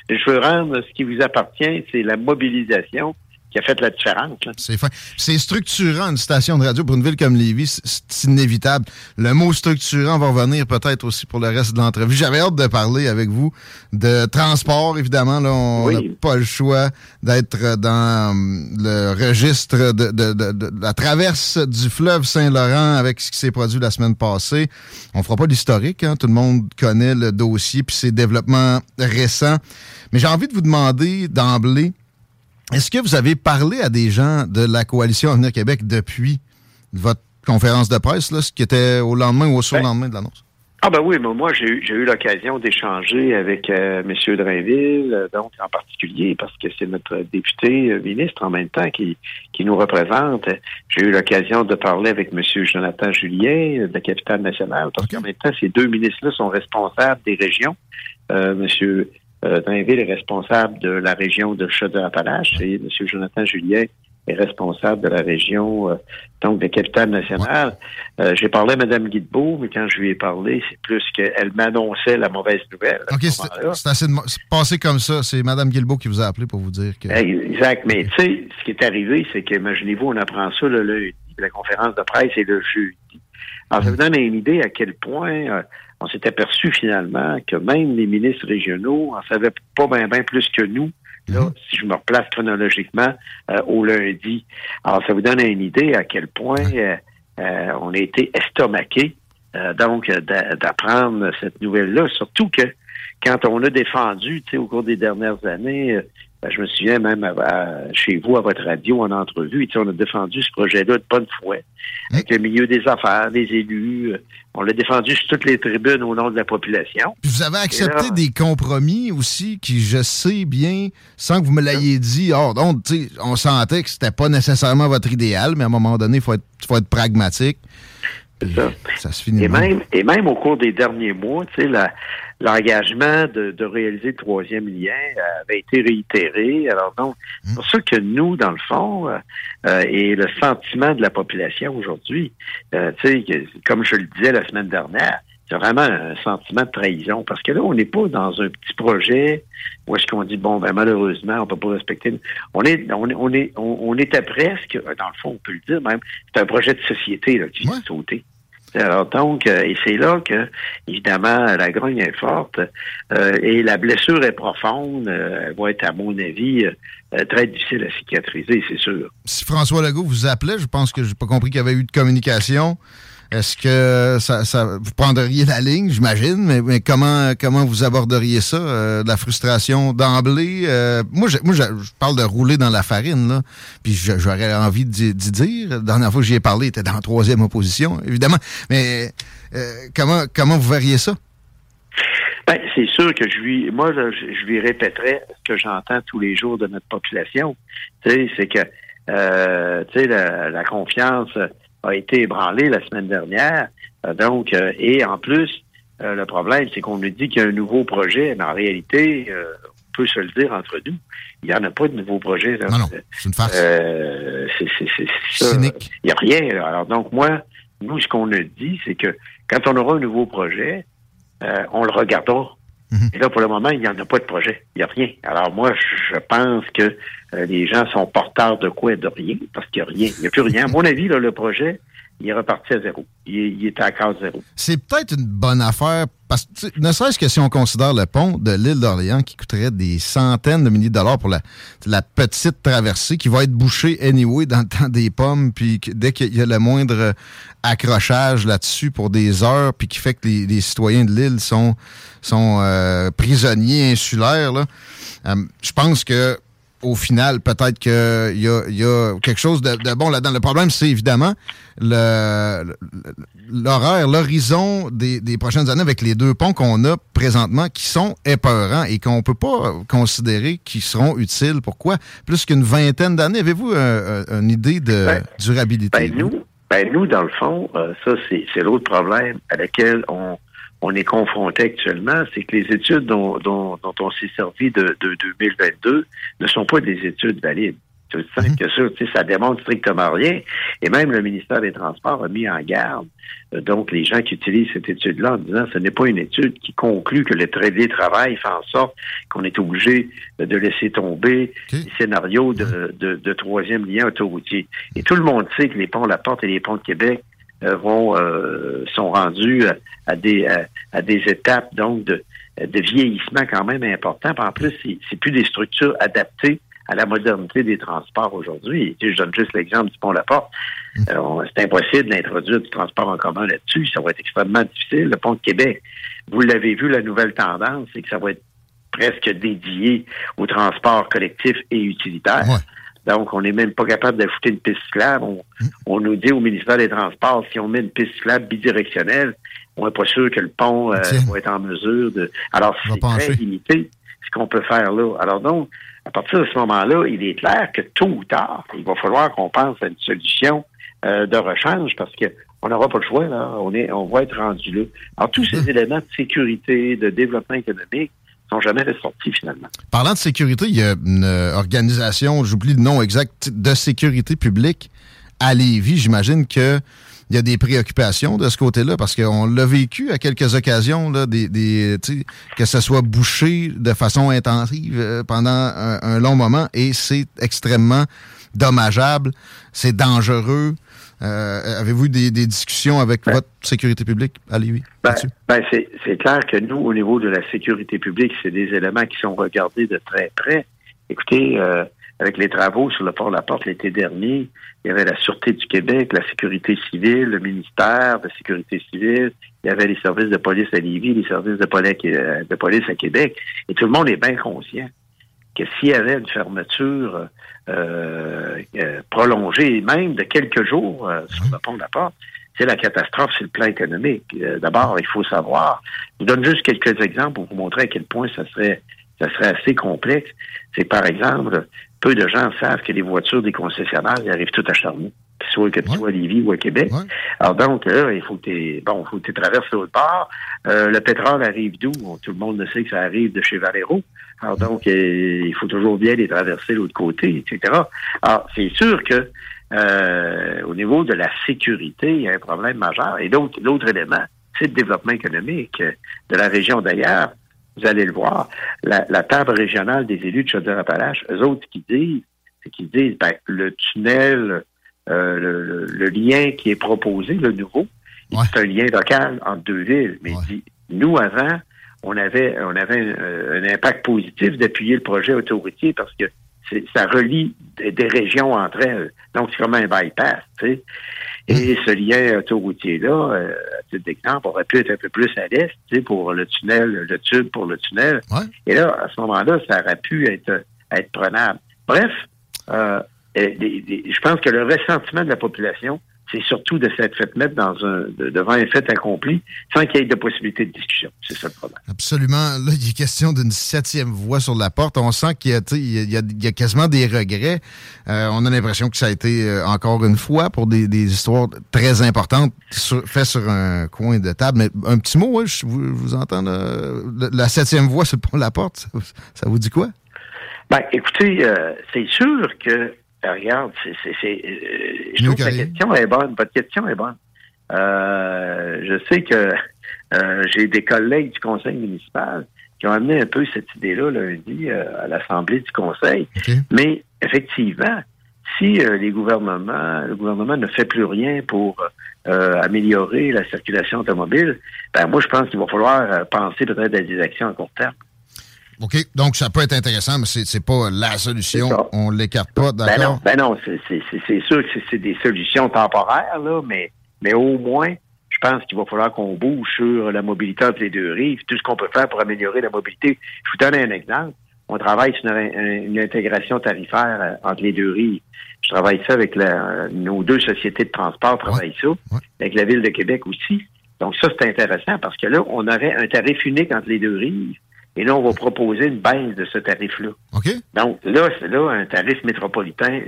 je veux rendre ce qui vous appartient, c'est la mobilisation qui a fait la différence. là. C'est fin. C'est structurant, une station de radio pour une ville comme Lévis. c'est- inévitable. Le mot structurant va revenir peut-être aussi pour le reste de l'entrevue. J'avais hâte de parler avec vous de transport, évidemment. Là, on n'a Oui. pas le choix d'être dans hum, le registre de, de- de- de la traverse du fleuve Saint-Laurent avec ce qui s'est produit la semaine passée. On fera pas d'historique. hein. Tout le monde connaît le dossier puis ses développements récents. Mais j'ai envie de vous demander d'emblée, est-ce que vous avez parlé à des gens de la coalition Avenir Québec depuis votre conférence de presse, là, ce qui était au lendemain ou au surlendemain de l'annonce? Ah ben oui, mais moi j'ai eu, eu l'occasion d'échanger avec euh, M. Drainville, euh, donc en particulier parce que c'est notre député euh, ministre en même temps qui, qui nous représente. J'ai eu l'occasion de parler avec M. Jonathan Julien de la capitale nationale parce qu'en même temps ces deux ministres-là sont responsables des régions. Euh, M. euh, Drainville est responsable de la région de Chaudière-Appalaches et M. Jonathan Julien est responsable de la région, euh, donc de capitale nationale. Euh, J'ai parlé à Mme Guilbeault, mais quand je lui ai parlé, c'est plus qu'elle m'annonçait la mauvaise nouvelle. OK, ce c'est assez de passé comme ça. C'est Mme Guilbeault qui vous a appelé pour vous dire que. Exact. Mais tu sais, ce qui est arrivé, c'est que, imaginez-vous, on apprend ça le lundi, la conférence de presse est le jeudi. Alors, ça vous donne une idée à quel point euh, on s'est aperçu finalement que même les ministres régionaux en savaient pas bien bien plus que nous là, si je me replace chronologiquement euh, au lundi. Alors, ça vous donne une idée à quel point euh, euh, on a été estomaqué, euh, donc, d'a- d'apprendre cette nouvelle-là. Surtout que quand on a défendu, tu sais, au cours des dernières années, ben, je me souviens même à- à- chez vous, à votre radio, en entrevue, on a défendu ce projet-là de bonne foi, avec le milieu des affaires, des élus. euh, on l'a défendu sur toutes les tribunes au nom de la population. Puis vous avez accepté là- des compromis aussi qui, je sais bien, sans que vous me l'ayez dit, oh, donc, on sentait que c'était pas nécessairement votre idéal, mais à un moment donné, il faut être, faut être pragmatique. Puis ça. se finit Et même. et même au cours des derniers mois, tu sais, la- l'engagement de, de réaliser le troisième lien avait été réitéré. Alors donc, c'est pour ça que nous, dans le fond, euh, euh, et le sentiment de la population aujourd'hui, euh, tu sais, comme je le disais la semaine dernière, c'est vraiment un sentiment de trahison parce que là, on n'est pas dans un petit projet où est-ce qu'on dit bon ben malheureusement on peut pas respecter. On est on est on est on, on était presque dans le fond on peut le dire même c'est un projet de société là, qui de sauter. Alors donc, euh, et c'est là que, évidemment, la grogne est forte euh, et la blessure est profonde. euh, elle va être, à mon avis, euh, euh, très difficile à cicatriser, c'est sûr. Si François Legault vous appelait, je pense que j'ai pas compris qu'il y avait eu de communication. Est-ce que ça, ça- vous prendriez la ligne, j'imagine, mais, comment comment vous aborderiez ça, euh, la frustration d'emblée? Euh, Moi, je, moi, je, parle de rouler dans la farine là, puis j'aurais envie d'y dire. La dernière fois que j'y ai parlé, il était dans la troisième opposition, évidemment. Mais euh, comment comment vous verriez ça? Ben, c'est sûr que je lui, moi, je, lui répéterai ce que j'entends tous les jours de notre population. C'est que, tu sais, la confiance a été ébranlée la semaine dernière. Euh, donc, euh, et en plus, euh, le problème, c'est qu'on nous dit qu'il y a un nouveau projet, mais en réalité, euh, on peut se le dire entre nous, il n'y en a pas de nouveau projet. Là. Non, non, c'est une farce. Euh, c'est ça. Il n'y a rien. là. Alors donc, moi, nous, ce qu'on a dit, c'est que quand on aura un nouveau projet, euh, on le regardera. Et là, pour le moment, il n'y en a pas de projet. Il n'y a rien. Alors moi, je pense que euh, les gens sont porteurs de quoi? De rien, parce qu'il n'y a rien. Il n'y a plus rien. À mon avis, le projet, il est reparti à zéro. Il, est- à case zéro. C'est peut-être une bonne affaire, parce que ne serait-ce que si on considère le pont de l'île d'Orléans qui coûterait des centaines de milliers de dollars pour la, petite traversée qui va être bouchée anyway dans le [laughs] temps des pommes, puis que dès qu'il y a le moindre accrochage là-dessus pour des heures, puis qui fait que les, citoyens de l'île sont, sont euh, prisonniers insulaires, euh, je pense que au final, peut-être qu'il y a, y a quelque chose de, de bon là-dedans. Le problème, c'est évidemment le- l'horaire, l'horizon des, des prochaines années avec les deux ponts qu'on a présentement qui sont épeurants et qu'on peut pas considérer qu'ils seront utiles. Pourquoi? Plus qu'une vingtaine d'années. Avez-vous euh, euh, une idée de Ben, durabilité? Ben, nous, ben, nous, dans le fond, euh, ça, c'est c'est l'autre problème à laquelle on, on est confronté actuellement, c'est que les études dont, dont, dont on s'est servi de, de 2022 ne sont pas des études valides. C'est simple que ça, tu sais, ça démontre strictement rien. Et même le ministère des Transports a mis en garde euh, donc les gens qui utilisent cette étude-là en disant ce n'est pas une étude qui conclut que le télétravail fait en sorte qu'on est obligé de laisser tomber les scénarios de, de, de troisième lien autoroutier. Et tout le monde sait que les ponts La Porte et les ponts de Québec vont euh, sont rendus à, à des à, à des étapes donc de, de vieillissement quand même important. Puis en plus, c'est plus des structures adaptées à la modernité des transports aujourd'hui. Tu sais, Je donne juste l'exemple du pont La Porte. Euh, on- c'est impossible d'introduire du transport en commun là-dessus. Ça va être extrêmement difficile. Le pont de Québec, vous l'avez vu, la nouvelle tendance, c'est que ça va être presque dédié au transport collectif et utilitaire. Donc, on n'est même pas capable d'ajouter une piste cyclable. On, on nous dit au ministère des Transports, si on met une piste cyclable bidirectionnelle, on n'est pas sûr que le pont euh, va être en mesure de... Alors, c'est très limité ce qu'on peut faire là. Alors donc, à partir de ce moment-là, il est clair que tôt ou tard, il va falloir qu'on pense à une solution euh, de rechange parce que on n'aura pas le choix, là. On est, on va être rendu là. Alors, tous ces éléments de sécurité, de développement économique sont jamais ressortis finalement. Parlant de sécurité, il y a une euh, organisation, j'oublie le nom exact, de sécurité publique à Lévis. J'imagine que il y a des préoccupations de ce côté-là parce qu'on l'a vécu à quelques occasions, là, des, des, que ce soit bouché de façon intensive euh, pendant un long moment et c'est extrêmement dommageable, c'est dangereux. Euh, Avez-vous des, des discussions avec votre sécurité publique? À Lévis? Ben, ben, c'est clair que nous, au niveau de la sécurité publique, c'est des éléments qui sont regardés de très près. Écoutez, euh, avec les travaux sur le port de la Porte l'été dernier, il y avait la Sûreté du Québec, la Sécurité civile, le ministère de la Sécurité civile, il y avait les services de police à Lévis, les services de police, de police à Québec, et tout le monde est bien conscient que s'il y avait une fermeture euh, euh, prolongée, même de quelques jours euh, sur le pont de la Porte, c'est la catastrophe sur le plan économique. Euh, D'abord, il faut savoir, je vous donne juste quelques exemples pour vous montrer à quel point ça serait ça serait assez complexe. C'est par exemple, peu de gens savent que les voitures des concessionnaires, ils arrivent toutes à Charny. Que ce soit que tu sois à Lévis ou à Québec. Alors donc, là, il faut que tu bon, faut que traverses l'autre part. Euh, le pétrole arrive d'où? Bon, tout le monde le sait que ça arrive de chez Valero. Alors donc, euh, il faut toujours bien les traverser de l'autre côté, etc. Alors, c'est sûr que euh, au niveau de la sécurité, il y a un problème majeur. Et l'autre l'autre élément, c'est le développement économique euh, de la région d'ailleurs. Vous allez le voir, la, la table régionale des élus de Chaudière-Appalaches, eux autres qui disent, c'est qu'ils disent, ben, le tunnel, euh, le, le- le lien qui est proposé, le nouveau, c'est un lien local entre deux villes. Mais il dit, nous, avant, on avait, on avait un, un impact positif d'appuyer le projet autoroutier parce que ça relie des, des régions entre elles. Donc, c'est comme un bypass, tu sais. Et ce lien autoroutier-là, euh, à titre d'exemple, aurait pu être un peu plus à l'est, tu sais, pour le tunnel, le tube pour le tunnel. Et là, à ce moment-là, ça aurait pu être, être prenable. Bref, euh, et je pense que le ressentiment de la population, c'est surtout de s'être fait mettre dans un, de- devant un fait accompli sans qu'il y ait de possibilité de discussion. C'est ça le problème. Absolument. Là, il est question d'une septième voie sur la porte. On sent qu'il y, a, y y quasiment des regrets. Euh, on a l'impression que ça a été, euh, encore une fois, pour des, des histoires très importantes, sur, fait sur un coin de table. Mais un petit mot, hein, je, vous, je vous entends. la septième voie sur la porte, ça, ça vous dit quoi? Ben, écoutez, euh, c'est sûr que, euh, regarde, c'est, c'est, c'est, euh, je trouve que rien. question est bonne. Votre question est bonne. Euh, je sais que euh, j'ai des collègues du conseil municipal qui ont amené un peu cette idée-là lundi euh, à l'Assemblée du conseil. Mais effectivement, si euh, les gouvernements, le gouvernement ne fait plus rien pour euh, améliorer la circulation automobile, ben moi je pense qu'il va falloir penser peut-être à des actions à court terme. OK? Donc, ça peut être intéressant, mais c'est c'est pas la solution. On l'écarte pas, Ben d'accord? non, ben non, c'est- c'est sûr que c'est- des solutions temporaires, là, mais, mais au moins, je pense qu'il va falloir qu'on bouge sur la mobilité entre les deux rives, tout ce qu'on peut faire pour améliorer la mobilité. Je vous donne un exemple. On travaille sur une, une intégration tarifaire euh, entre les deux rives. Je travaille ça avec la- nos deux sociétés de transport, travaillent ça, avec la Ville de Québec aussi. Donc ça, c'est intéressant parce que là, on aurait un tarif unique entre les deux rives. Et là, on va proposer une baisse de ce tarif-là. Donc là, c'est là un tarif métropolitain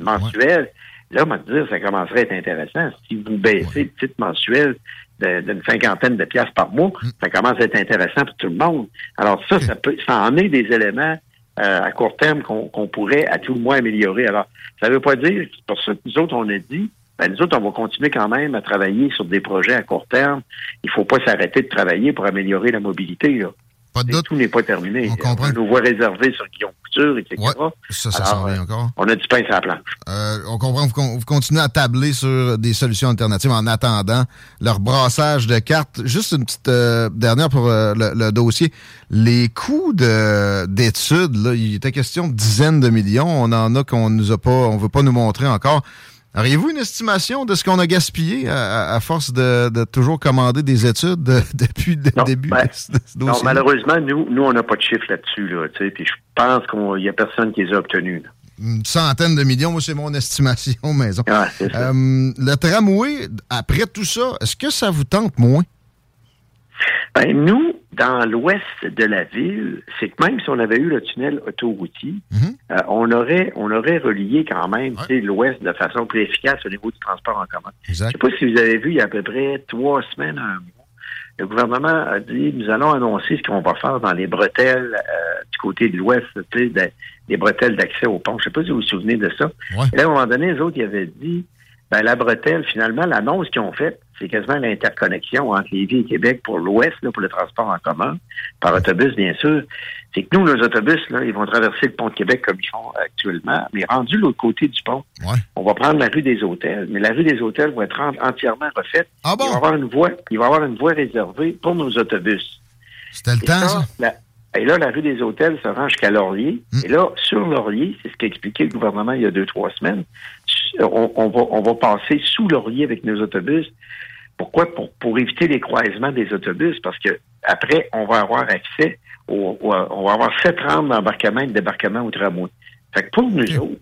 mensuel. Là, on va te dire, ça commencerait à être intéressant. Si vous baissez le titre mensuel d'une cinquantaine de piastres par mois, ça commence à être intéressant pour tout le monde. Alors ça, ça peut, ça en est des éléments euh, à court terme qu'on pourrait à tout le moins améliorer. Alors, ça ne veut pas dire, c'est pour ça que nous autres, on a dit, ben, nous autres, on va continuer quand même à travailler sur des projets à court terme. Il faut pas s'arrêter de travailler pour améliorer la mobilité. Là. Et Tout n'est pas terminé. On, a nos voies réservées sur Guillaume Couture, etc. Ça, ça Alors, s'en vient euh, encore. On a du pain sur la planche. Euh, on comprend, vous, con- vous continuez à tabler sur des solutions alternatives en attendant leur brassage de cartes. Juste une petite euh, dernière pour euh, le, le dossier. Les coûts de- d'études, il était question de dizaines de millions. On en a qu'on nous a pas, on veut pas nous montrer encore. Auriez-vous une estimation de ce qu'on a gaspillé à, force de, de toujours commander des études de- [laughs] depuis le début ben, de Non, malheureusement, nous, nous, on n'a pas de chiffre là-dessus, là, puis je pense qu'il n'y a personne qui les a obtenus. là. une centaine de millions, moi, c'est mon [laughs] estimation maison. ça. Euh, le tramway, après tout ça, est-ce que ça vous tente moins? Ben, nous, dans l'ouest de la ville, c'est que même si on avait eu le tunnel autoroutier, euh, on aurait on aurait relié quand même l'ouest de façon plus efficace au niveau du transport en commun. Je sais pas si vous avez vu, il y a à peu près trois semaines, un mois, le gouvernement a dit nous allons annoncer ce qu'on va faire dans les bretelles euh, du côté de l'ouest, tu sais, des bretelles d'accès au pont. Je sais pas si vous vous souvenez de ça. Et là, à un moment donné, les autres, ils avaient dit ben, la bretelle, finalement, l'annonce qu'ils ont faite, c'est quasiment l'interconnexion entre Lévis et Québec pour l'Ouest, pour le transport en commun, par autobus, bien sûr. C'est que nous, nos autobus, là, ils vont traverser le pont de Québec comme ils font actuellement, mais rendu de l'autre côté du pont, on va prendre la rue des Hôtels, mais la rue des Hôtels va être en- entièrement refaite. il, va y avoir une voie, il va avoir une voie réservée pour nos autobus. C'était le Et temps, ça? la- Et là, la rue des Hôtels se rend jusqu'à Laurier. Et là, sur Laurier, c'est ce qu'a expliqué le gouvernement il y a deux, trois semaines, on, on va, on va passer sous Laurier avec nos autobus. Pourquoi? Pour, pour éviter les croisements des autobus, parce que après, on va avoir accès, au, au- on va avoir sept rampes d'embarquement et de débarquement au tramway. Fait que pour nous autres,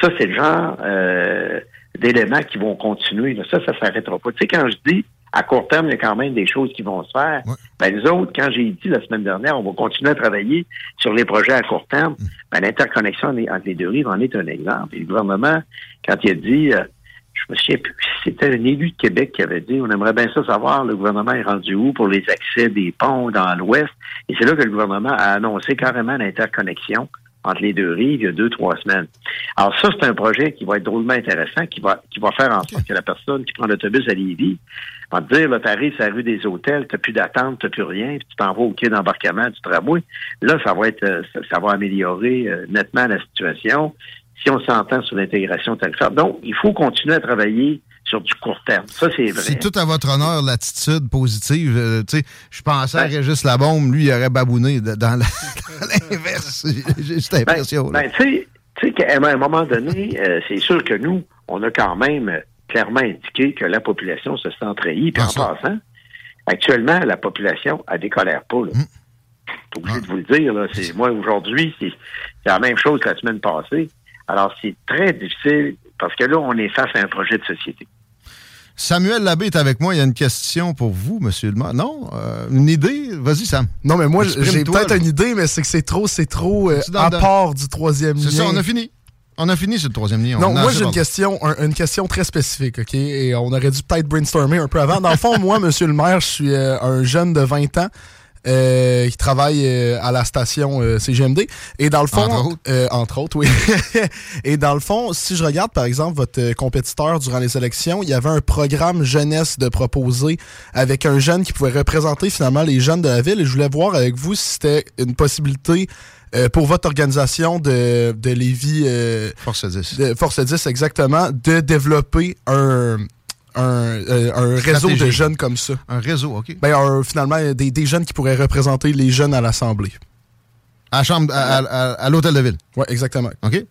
ça, c'est le genre euh, d'éléments qui vont continuer. là. Ça, ça s'arrêtera pas. Tu sais, quand je dis à court terme, il y a quand même des choses qui vont se faire. Ben, nous autres, quand j'ai dit la semaine dernière, on va continuer à travailler sur les projets à court terme, ben, l'interconnexion entre les deux rives en est un exemple. Et le gouvernement, quand il a dit, euh, je me souviens plus, c'était un élu de Québec qui avait dit, on aimerait bien ça savoir, le gouvernement est rendu où pour les accès des ponts dans l'Ouest? Et c'est là que le gouvernement a annoncé carrément l'interconnexion entre les deux rives il y a deux, trois semaines. Alors ça, c'est un projet qui va être drôlement intéressant, qui va, qui va faire en sorte que la personne qui prend l'autobus à Lévis va te dire, là, t'arrives sur la rue des hôtels, t'as plus d'attente, t'as plus rien, puis tu t'en vas au quai d'embarquement du tramway. Là, ça va être, euh, ça, ça va améliorer euh, nettement la situation si on s'entend sur l'intégration tarifaire. Donc, il faut continuer à travailler sur du court terme. Ça, c'est vrai. C'est tout à votre honneur, l'attitude positive. Euh, je pensais à Ben- Régis Labombe, lui, il aurait babouné de- dans l'inverse. [laughs] J'ai cette impression. là. Ben, tu sais, qu'à un moment donné, euh, c'est sûr que nous, on a quand même clairement indiqué que la population se sent trahie. Puis en passant, actuellement, la population, elle décolère pas. Là. Hum. Je suis obligé de vous le dire. Là. C'est, moi, aujourd'hui, c'est la même chose que la semaine passée. Alors, c'est très difficile parce que là, on est face à un projet de société. Samuel Labbé est avec moi. Il y a une question pour vous, monsieur le maire. Non? Euh, une idée? Vas-y, Sam. Non, mais moi, j'ai peut-être une idée, mais c'est que c'est trop, c'est trop euh, à part du troisième lien. C'est ça, on a fini. On a fini sur le troisième lien. On Non, moi j'ai une parlé. question, un- une question très spécifique, OK? Et on aurait dû peut-être brainstormer un peu avant. Dans le fond, [laughs] moi, monsieur le maire, je suis euh, un jeune de 20 ans euh, qui travaille euh, à la station euh, CGMD. Et dans le fond, Entre autres. euh, entre autres, oui. [laughs] Et dans le fond, si je regarde, par exemple, votre euh, compétiteur durant les élections, il y avait un programme jeunesse de proposer avec un jeune qui pouvait représenter finalement les jeunes de la ville. Et je voulais voir avec vous si c'était une possibilité euh, pour votre organisation de, de Lévis... euh, Force 10. de Force 10, exactement, de développer un, un, euh, un réseau de jeunes comme ça. Un réseau, OK. Ben, un- finalement, des, des jeunes qui pourraient représenter les jeunes à l'Assemblée. À, la chambre, à, à- à l'hôtel de ville. Oui, exactement. OK.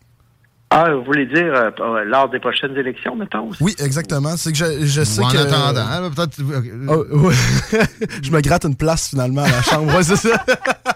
Ah, vous voulez dire euh, euh, lors des prochaines élections, mettons? Oui, exactement. C'est que je, je sais en que... attendant, hein, peut-être. Oh, ouais. [laughs] je me gratte une place finalement à la chambre. Ouais, c'est ça. [laughs]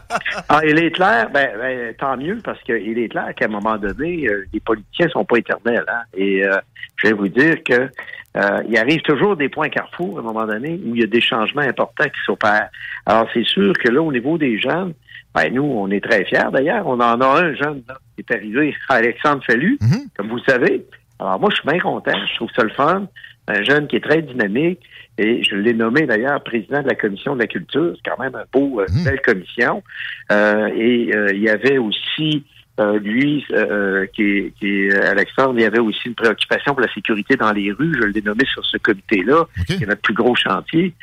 Ah, il est clair, ben, ben, tant mieux, parce qu'il est clair qu'à un moment donné, euh, les politiciens sont pas éternels. Hein? Et euh, je vais vous dire que euh, il arrive toujours des points carrefour à un moment donné où il y a des changements importants qui s'opèrent. Alors, c'est sûr que là, au niveau des jeunes, ben, nous, on est très fiers d'ailleurs. On en a un jeune là, qui est arrivé, [laughs] Alexandre Fallu, comme vous le savez. Alors, moi, je suis bien content. Je trouve ça le fun. Un jeune qui est très dynamique. Et je l'ai nommé d'ailleurs président de la commission de la culture. C'est quand même un beau, euh, une belle commission. Euh, et euh, il y avait aussi, euh, lui, euh, qui, est, qui est Alexandre, il y avait aussi une préoccupation pour la sécurité dans les rues. Je l'ai nommé sur ce comité-là, qui est notre plus gros chantier.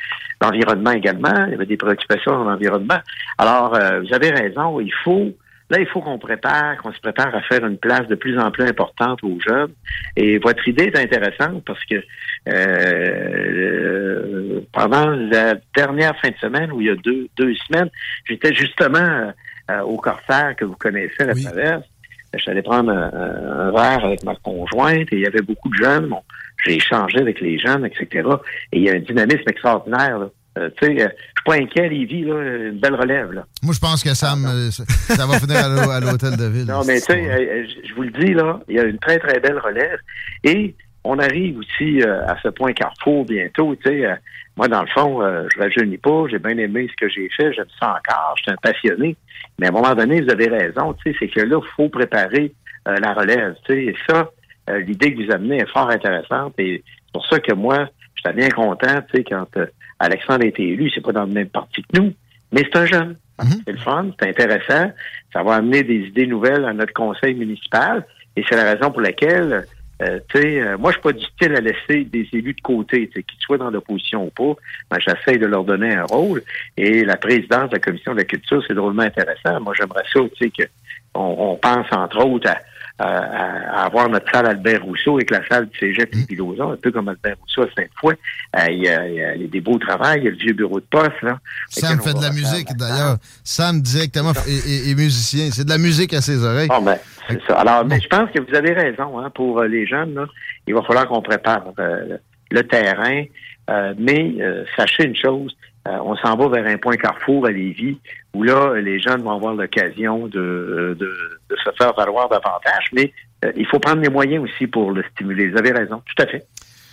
L'environnement également. Il y avait des préoccupations dans l'environnement. Alors, euh, vous avez raison. Il faut Là, il faut qu'on prépare, qu'on se prépare à faire une place de plus en plus importante aux jeunes. Et votre idée est intéressante parce que euh, pendant la dernière fin de semaine, ou il y a deux, deux semaines, j'étais justement euh, au Corsaire que vous connaissez à la traverse. Je suis allé prendre un, un verre avec ma conjointe et il y avait beaucoup de jeunes. Bon, j'ai échangé avec les jeunes, etc. Et il y a un dynamisme extraordinaire. Là. Euh, tu sais, euh, je suis pas inquiet, Lévi, là, une belle relève. Là. Moi, je pense que Sam, euh, ça, ça va finir à l'hô- à l'hôtel de ville. Non, mais tu sais, euh, je- je vous le dis, là, il y a une très, très belle relève. Et on arrive aussi euh, à ce point carrefour bientôt. Tu sais, euh, moi, dans le fond, euh, je rajeunis pas, j'ai bien aimé ce que j'ai fait, j'aime ça encore, je suis un passionné. Mais à un moment donné, vous avez raison, tu sais, c'est que là, il faut préparer euh, la relève. Tu sais, et ça, euh, l'idée que vous amenez est fort intéressante. Et c'est pour ça que moi, j'étais bien content, tu sais, quand euh, Alexandre a été élu, c'est pas dans le même parti que nous, mais c'est un jeune. C'est le fun, c'est intéressant. Ça va amener des idées nouvelles à notre conseil municipal. Et c'est la raison pour laquelle, euh, euh, moi, je suis pas du style à laisser des élus de côté, qu'ils soient dans l'opposition ou pas. Ben, j'essaie de leur donner un rôle. Et la présidence de la commission de la culture, c'est drôlement intéressant. Moi, j'aimerais ça, tu sais, que on, on pense entre autres à, à, à avoir notre salle Albert Rousseau avec la salle du Cégep Mm. et Pilozon, un peu comme Albert Rousseau à Sainte-Foy. Euh, Il y, a, il y a des beaux travails, il y a le vieux bureau de poste. Là, Sam fait de la musique, d'ailleurs. Sam, directement, est, musicien. C'est de la musique à ses oreilles. Bon, ben, c'est ça. Alors, mais je pense que vous avez raison. Hein, pour euh, les jeunes, là, il va falloir qu'on prépare euh, le terrain. Euh, mais euh, sachez une chose, euh, on s'en va vers un point carrefour à Lévis où là, les jeunes vont avoir l'occasion de, de, de se faire valoir davantage. Mais euh, il faut prendre les moyens aussi pour le stimuler. Vous avez raison, tout à fait.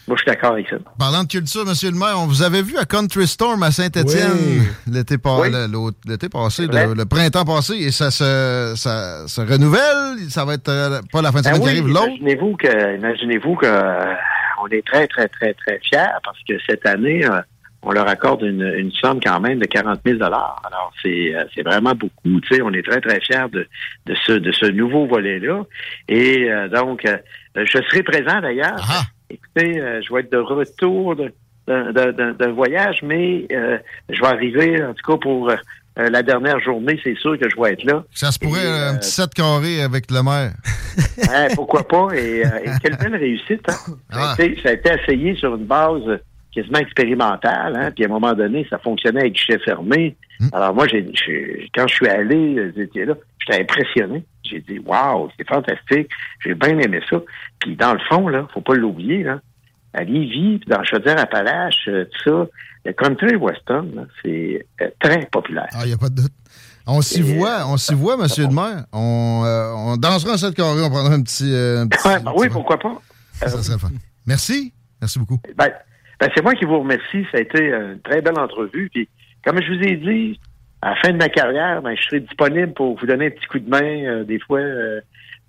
Moi, je suis d'accord avec ça. Parlant de culture, Monsieur le maire, on vous avait vu à Country Storm à Saint-Étienne Oui. l'été pas- Oui. le- l'autre- l'été passé, le, le printemps passé, et ça se, ça se renouvelle. Ça va être euh, pas la fin de Ben semaine qui arrive, l'autre. Imaginez-vous que, imaginez-vous que euh, on est très, très, très, très fiers parce que cette année, euh, on leur accorde une, une somme quand même de 40 000 Alors, c'est, euh, c'est vraiment beaucoup. Tu sais, on est très, très fiers de, de ce, de ce nouveau volet-là. Et euh, donc, euh, je serai présent d'ailleurs. Écoutez, euh, je vais être de retour de- d'un, d'un- d'un voyage, mais euh, je vais arriver, en tout cas, pour euh, la dernière journée, c'est sûr que je vais être là. Ça se pourrait Et, un petit set carré avec le maire. Hein, [laughs] pourquoi pas? Et, euh, et [laughs] quelle belle réussite. Hein? Ah. Ça, a été, ça a été essayé sur une base quasiment expérimentale. Hein? Puis à un moment donné, ça fonctionnait avec guichet fermé. Hmm. Alors moi, j'ai, quand je suis allé, euh, j'étais là, j'étais impressionné. J'ai dit, waouh, c'est fantastique. J'ai bien aimé ça. Puis dans le fond, là, faut pas l'oublier, là, à Lévis, puis dans Chaudière-Appalaches, euh, tout ça, le country western, c'est euh, très populaire. Ah, il n'y a pas de doute. On s'y voit, on s'y voit, Monsieur le maire. On, euh, on dansera un set carré, on prendra un petit. euh, un petit- [laughs] Ouais, oui, pourquoi pas? Ça serait fun. Merci. Merci beaucoup. Ben, ben, c'est moi qui vous remercie. Ça a été une très belle entrevue. Puis, comme je vous ai dit, à la fin de ma carrière, ben, je serai disponible pour vous donner un petit coup de main, euh, des fois, euh,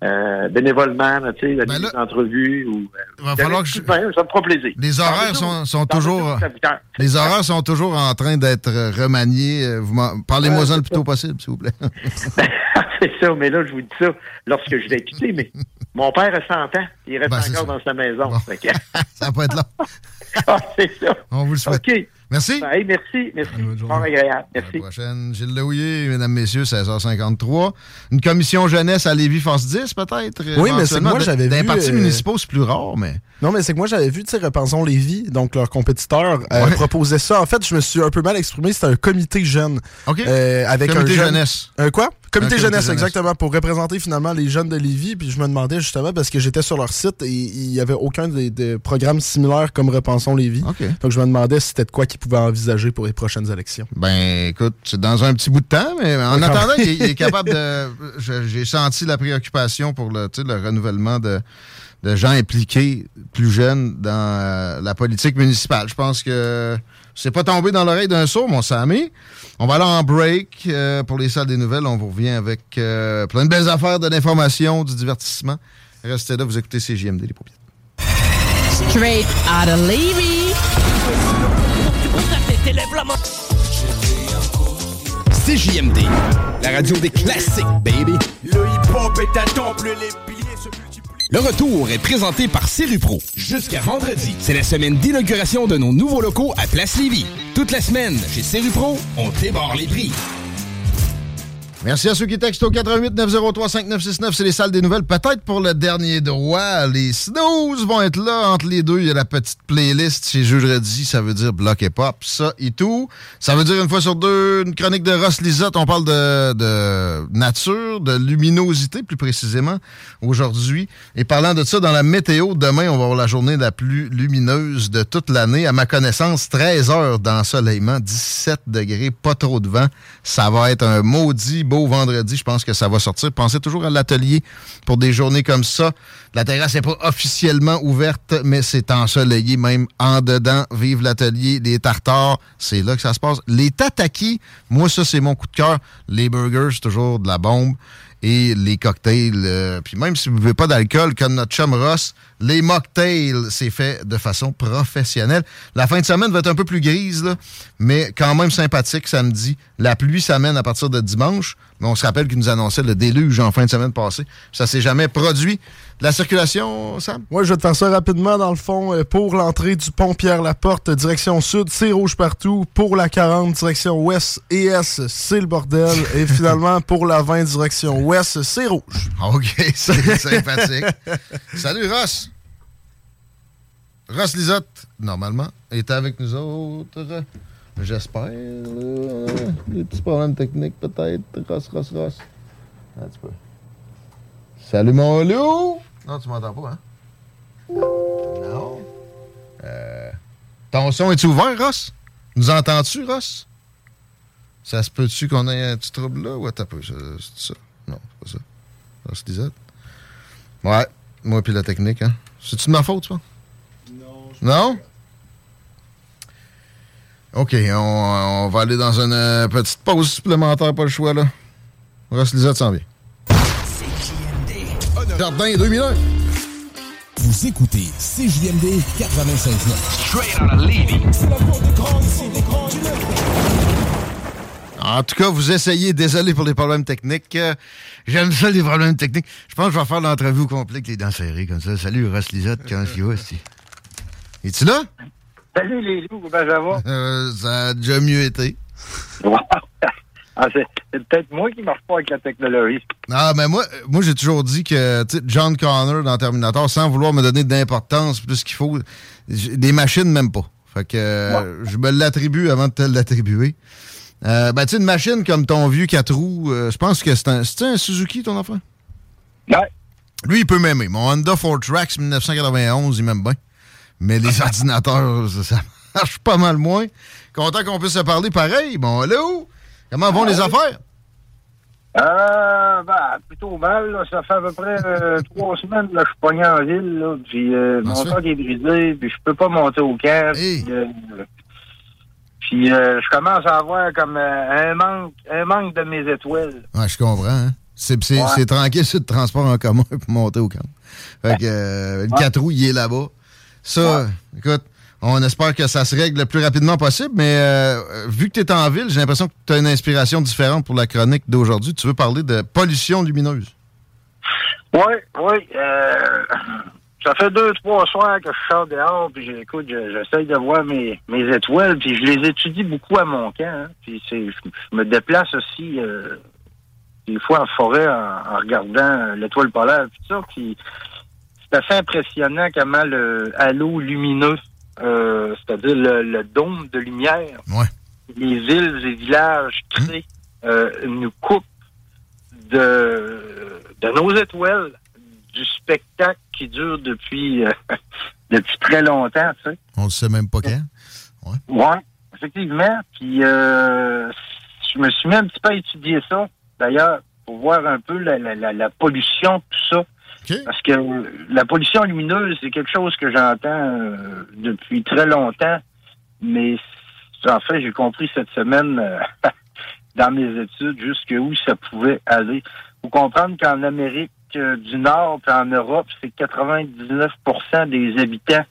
euh, bénévolement, là, tu sais, des entrevues. Ou, euh, Ben va falloir que je- main, ça me fera plaisir. Les horaires sont, sont toujours. Les horaires sont toujours en train d'être euh, remaniés. Euh, Parlez-moi-en le plus tôt possible, s'il vous plaît. [laughs] c'est ça, mais là, je vous dis ça lorsque je vais quitter, mais mon père a 100 ans. Il reste Ben, encore ça. dans sa maison. [laughs] Ça va pas être long. [laughs] [laughs] Ah, c'est ça. On vous le souhaite. OK. Merci. Ben, hey, merci. Merci. Fort agréable. Merci. prochaine. Gilles Lehouillier, mesdames, messieurs, 16h53. Une commission jeunesse à Lévis Force 10, peut-être? Oui, mais c'est que moi, j'avais Dans les vu, partis euh, municipaux, c'est plus rare, mais. Non, mais c'est que moi, j'avais vu, tu sais, Repensons Lévis, donc leur compétiteur, euh, proposait ça. En fait, je me suis un peu mal exprimé. C'était un comité jeune. Euh, avec Comité un jeune- jeunesse. Un quoi? Comité Un comité jeunesse, exactement, pour représenter finalement les jeunes de Lévis. Puis je me demandais justement, parce que j'étais sur leur site et il n'y avait aucun des, des programmes similaires comme Repensons Lévis. Donc je me demandais si c'était de quoi qu'ils pouvaient envisager pour les prochaines élections. Ben, écoute, c'est dans un petit bout de temps, mais en Ouais, attendant, il, est- il est même. capable de. [laughs] J'ai senti la préoccupation pour le, le renouvellement de, de gens impliqués plus jeunes dans euh, la politique municipale. Je pense que c'est pas tombé dans l'oreille d'un sourd, mon Sammy. On va aller en break euh, pour les salles des nouvelles. On vous revient avec euh, plein de belles affaires, de l'information, du divertissement. Restez là, vous écoutez CJMD, les paupières. Straight out of Levy. CJMD, la radio des classiques, baby. Le hip-hop est temple, les Le retour est présenté par Serupro. Jusqu'à vendredi, c'est la semaine d'inauguration de nos nouveaux locaux à Place Lévis. Toute la semaine, chez Serupro, on débarre les prix. Merci à ceux qui textent au 88 903 5969. C'est les salles des nouvelles. Peut-être pour le dernier droit. Les snooze vont être là. Entre les deux, il y a la petite playlist chez Jeudi. Ça veut dire bloc et pop. Ça et tout. Ça veut dire une fois sur deux, une chronique de Ross Lisotte. On parle de, de nature, de luminosité plus précisément aujourd'hui. Et parlant de ça, dans la météo, demain, on va avoir la journée la plus lumineuse de toute l'année. À ma connaissance, 13 heures d'ensoleillement, 17 degrés, pas trop de vent. Ça va être un maudit beau vendredi. Je pense que ça va sortir. Pensez toujours à l'atelier pour des journées comme ça. La terrasse n'est pas officiellement ouverte, mais c'est ensoleillé même en dedans. Vive l'atelier, les tartares, c'est là que ça se passe. Les tatakis, moi, ça, c'est mon coup de cœur. Les burgers, toujours de la bombe. Et les cocktails, euh, puis même si vous ne buvez pas d'alcool, comme notre chum Ross, Les mocktails, c'est fait de façon professionnelle. La fin de semaine va être un peu plus grise, mais quand même sympathique samedi. La pluie s'amène à partir de dimanche. Mais on se rappelle qu'il nous annonçait le déluge en fin de semaine passée. Ça s'est jamais produit. La circulation, Sam? Moi, je vais te faire ça rapidement, dans le fond. Euh, Pour l'entrée du pont Pierre-Laporte, direction sud, c'est rouge partout. Pour la 40, direction ouest et est, c'est le bordel. Et [laughs] finalement, pour la 20, direction ouest, c'est rouge. OK, [laughs] c'est sympathique. Salut, Ross. Ross Lisotte, normalement, est avec nous autres. J'espère. Des petits problèmes techniques, peut-être. Ross, Ross, Ross. Un petit peu. Salut, mon loup! Non, tu m'entends pas, hein? Non. Euh, ton son est ouvert, Ross? Nous entends-tu, Ross? Ça se peut-tu qu'on ait un petit trouble là? Ouais, t'as peu. C'est ça? Non, c'est pas ça. Ross Lisotte. Ouais, moi puis la technique, hein? C'est-tu de ma faute, tu penses? Non? OK, on, on va aller dans une euh, petite pause supplémentaire, pas le choix, là. Ross Lisotte s'en vient. Jardin 2001. Vous écoutez CJMD 96.9. Straight out of Levy. En tout cas, vous essayez. Désolé pour les problèmes techniques. Euh, J'aime ça, les problèmes techniques. Je pense que je vais faire l'entrevue au complet avec les dents serrées, comme ça. Salut, Ross Lisotte, [laughs] comment tu vas? Es-tu là? Salut les loups, comment ça va? Euh, ça a déjà mieux été. Ah, c'est peut-être moi qui marche pas avec la technologie. Ah, mais moi, moi j'ai toujours dit que John Connor dans Terminator, sans vouloir me donner d'importance plus qu'il faut, des machines, même pas. Fait que euh, je me l'attribue avant de te l'attribuer. Euh, ben, tu sais, une machine comme ton vieux 4 roues, euh, je pense que c'est un, c'est un Suzuki, ton enfant? Ouais. Lui, il peut m'aimer. Mon Honda Ford Trax 1991, il m'aime bien. Mais les [laughs] ordinateurs, ça, ça marche pas mal moins. Content qu'on puisse se parler pareil. Bon, allô? Comment vont les affaires? Euh, ben, plutôt mal, là. Ça fait à peu près euh, [laughs] trois semaines que je suis pogné en ville, là. Puis euh, mon corps est brisé, puis je peux pas monter au camp. Puis, euh, puis, euh, je commence à avoir comme un manque un manque de mes étoiles. Ouais, je comprends. Hein? C'est, Ouais. tranquille, c'est le transport en commun [laughs] pour monter au camp. Fait que le 4 roues, il est là-bas. Ça, écoute, on espère que ça se règle le plus rapidement possible, mais euh, vu que tu es en ville, j'ai l'impression que tu as une inspiration différente pour la chronique d'aujourd'hui. Tu veux parler de pollution lumineuse? Oui, oui. Euh, ça fait deux, trois soirs que je sors dehors, puis j'ai- écoute, je- j'essaye de voir mes, mes étoiles, puis je les étudie beaucoup à mon camp. hein. Puis je, je me déplace aussi euh, des fois en forêt en, regardant l'étoile polaire, puis ça. C'est assez impressionnant comment le halo lumineux, euh, c'est-à-dire le, le dôme de lumière, les villes et villages créent, euh, nous coupe de, de nos étoiles, du spectacle qui dure depuis, euh, [laughs] depuis très longtemps, tu sais. On ne sait même pas quand. Oui, effectivement. Puis euh, je me suis mis un petit peu à étudier ça, d'ailleurs, pour voir un peu la, la, la, la pollution, tout ça. Parce que la pollution lumineuse, c'est quelque chose que j'entends euh, depuis très longtemps, mais en fait, j'ai compris cette semaine euh, [laughs] dans mes études jusqu'où ça pouvait aller. faut comprendre qu'en Amérique euh, du Nord et en Europe, c'est 99% des habitants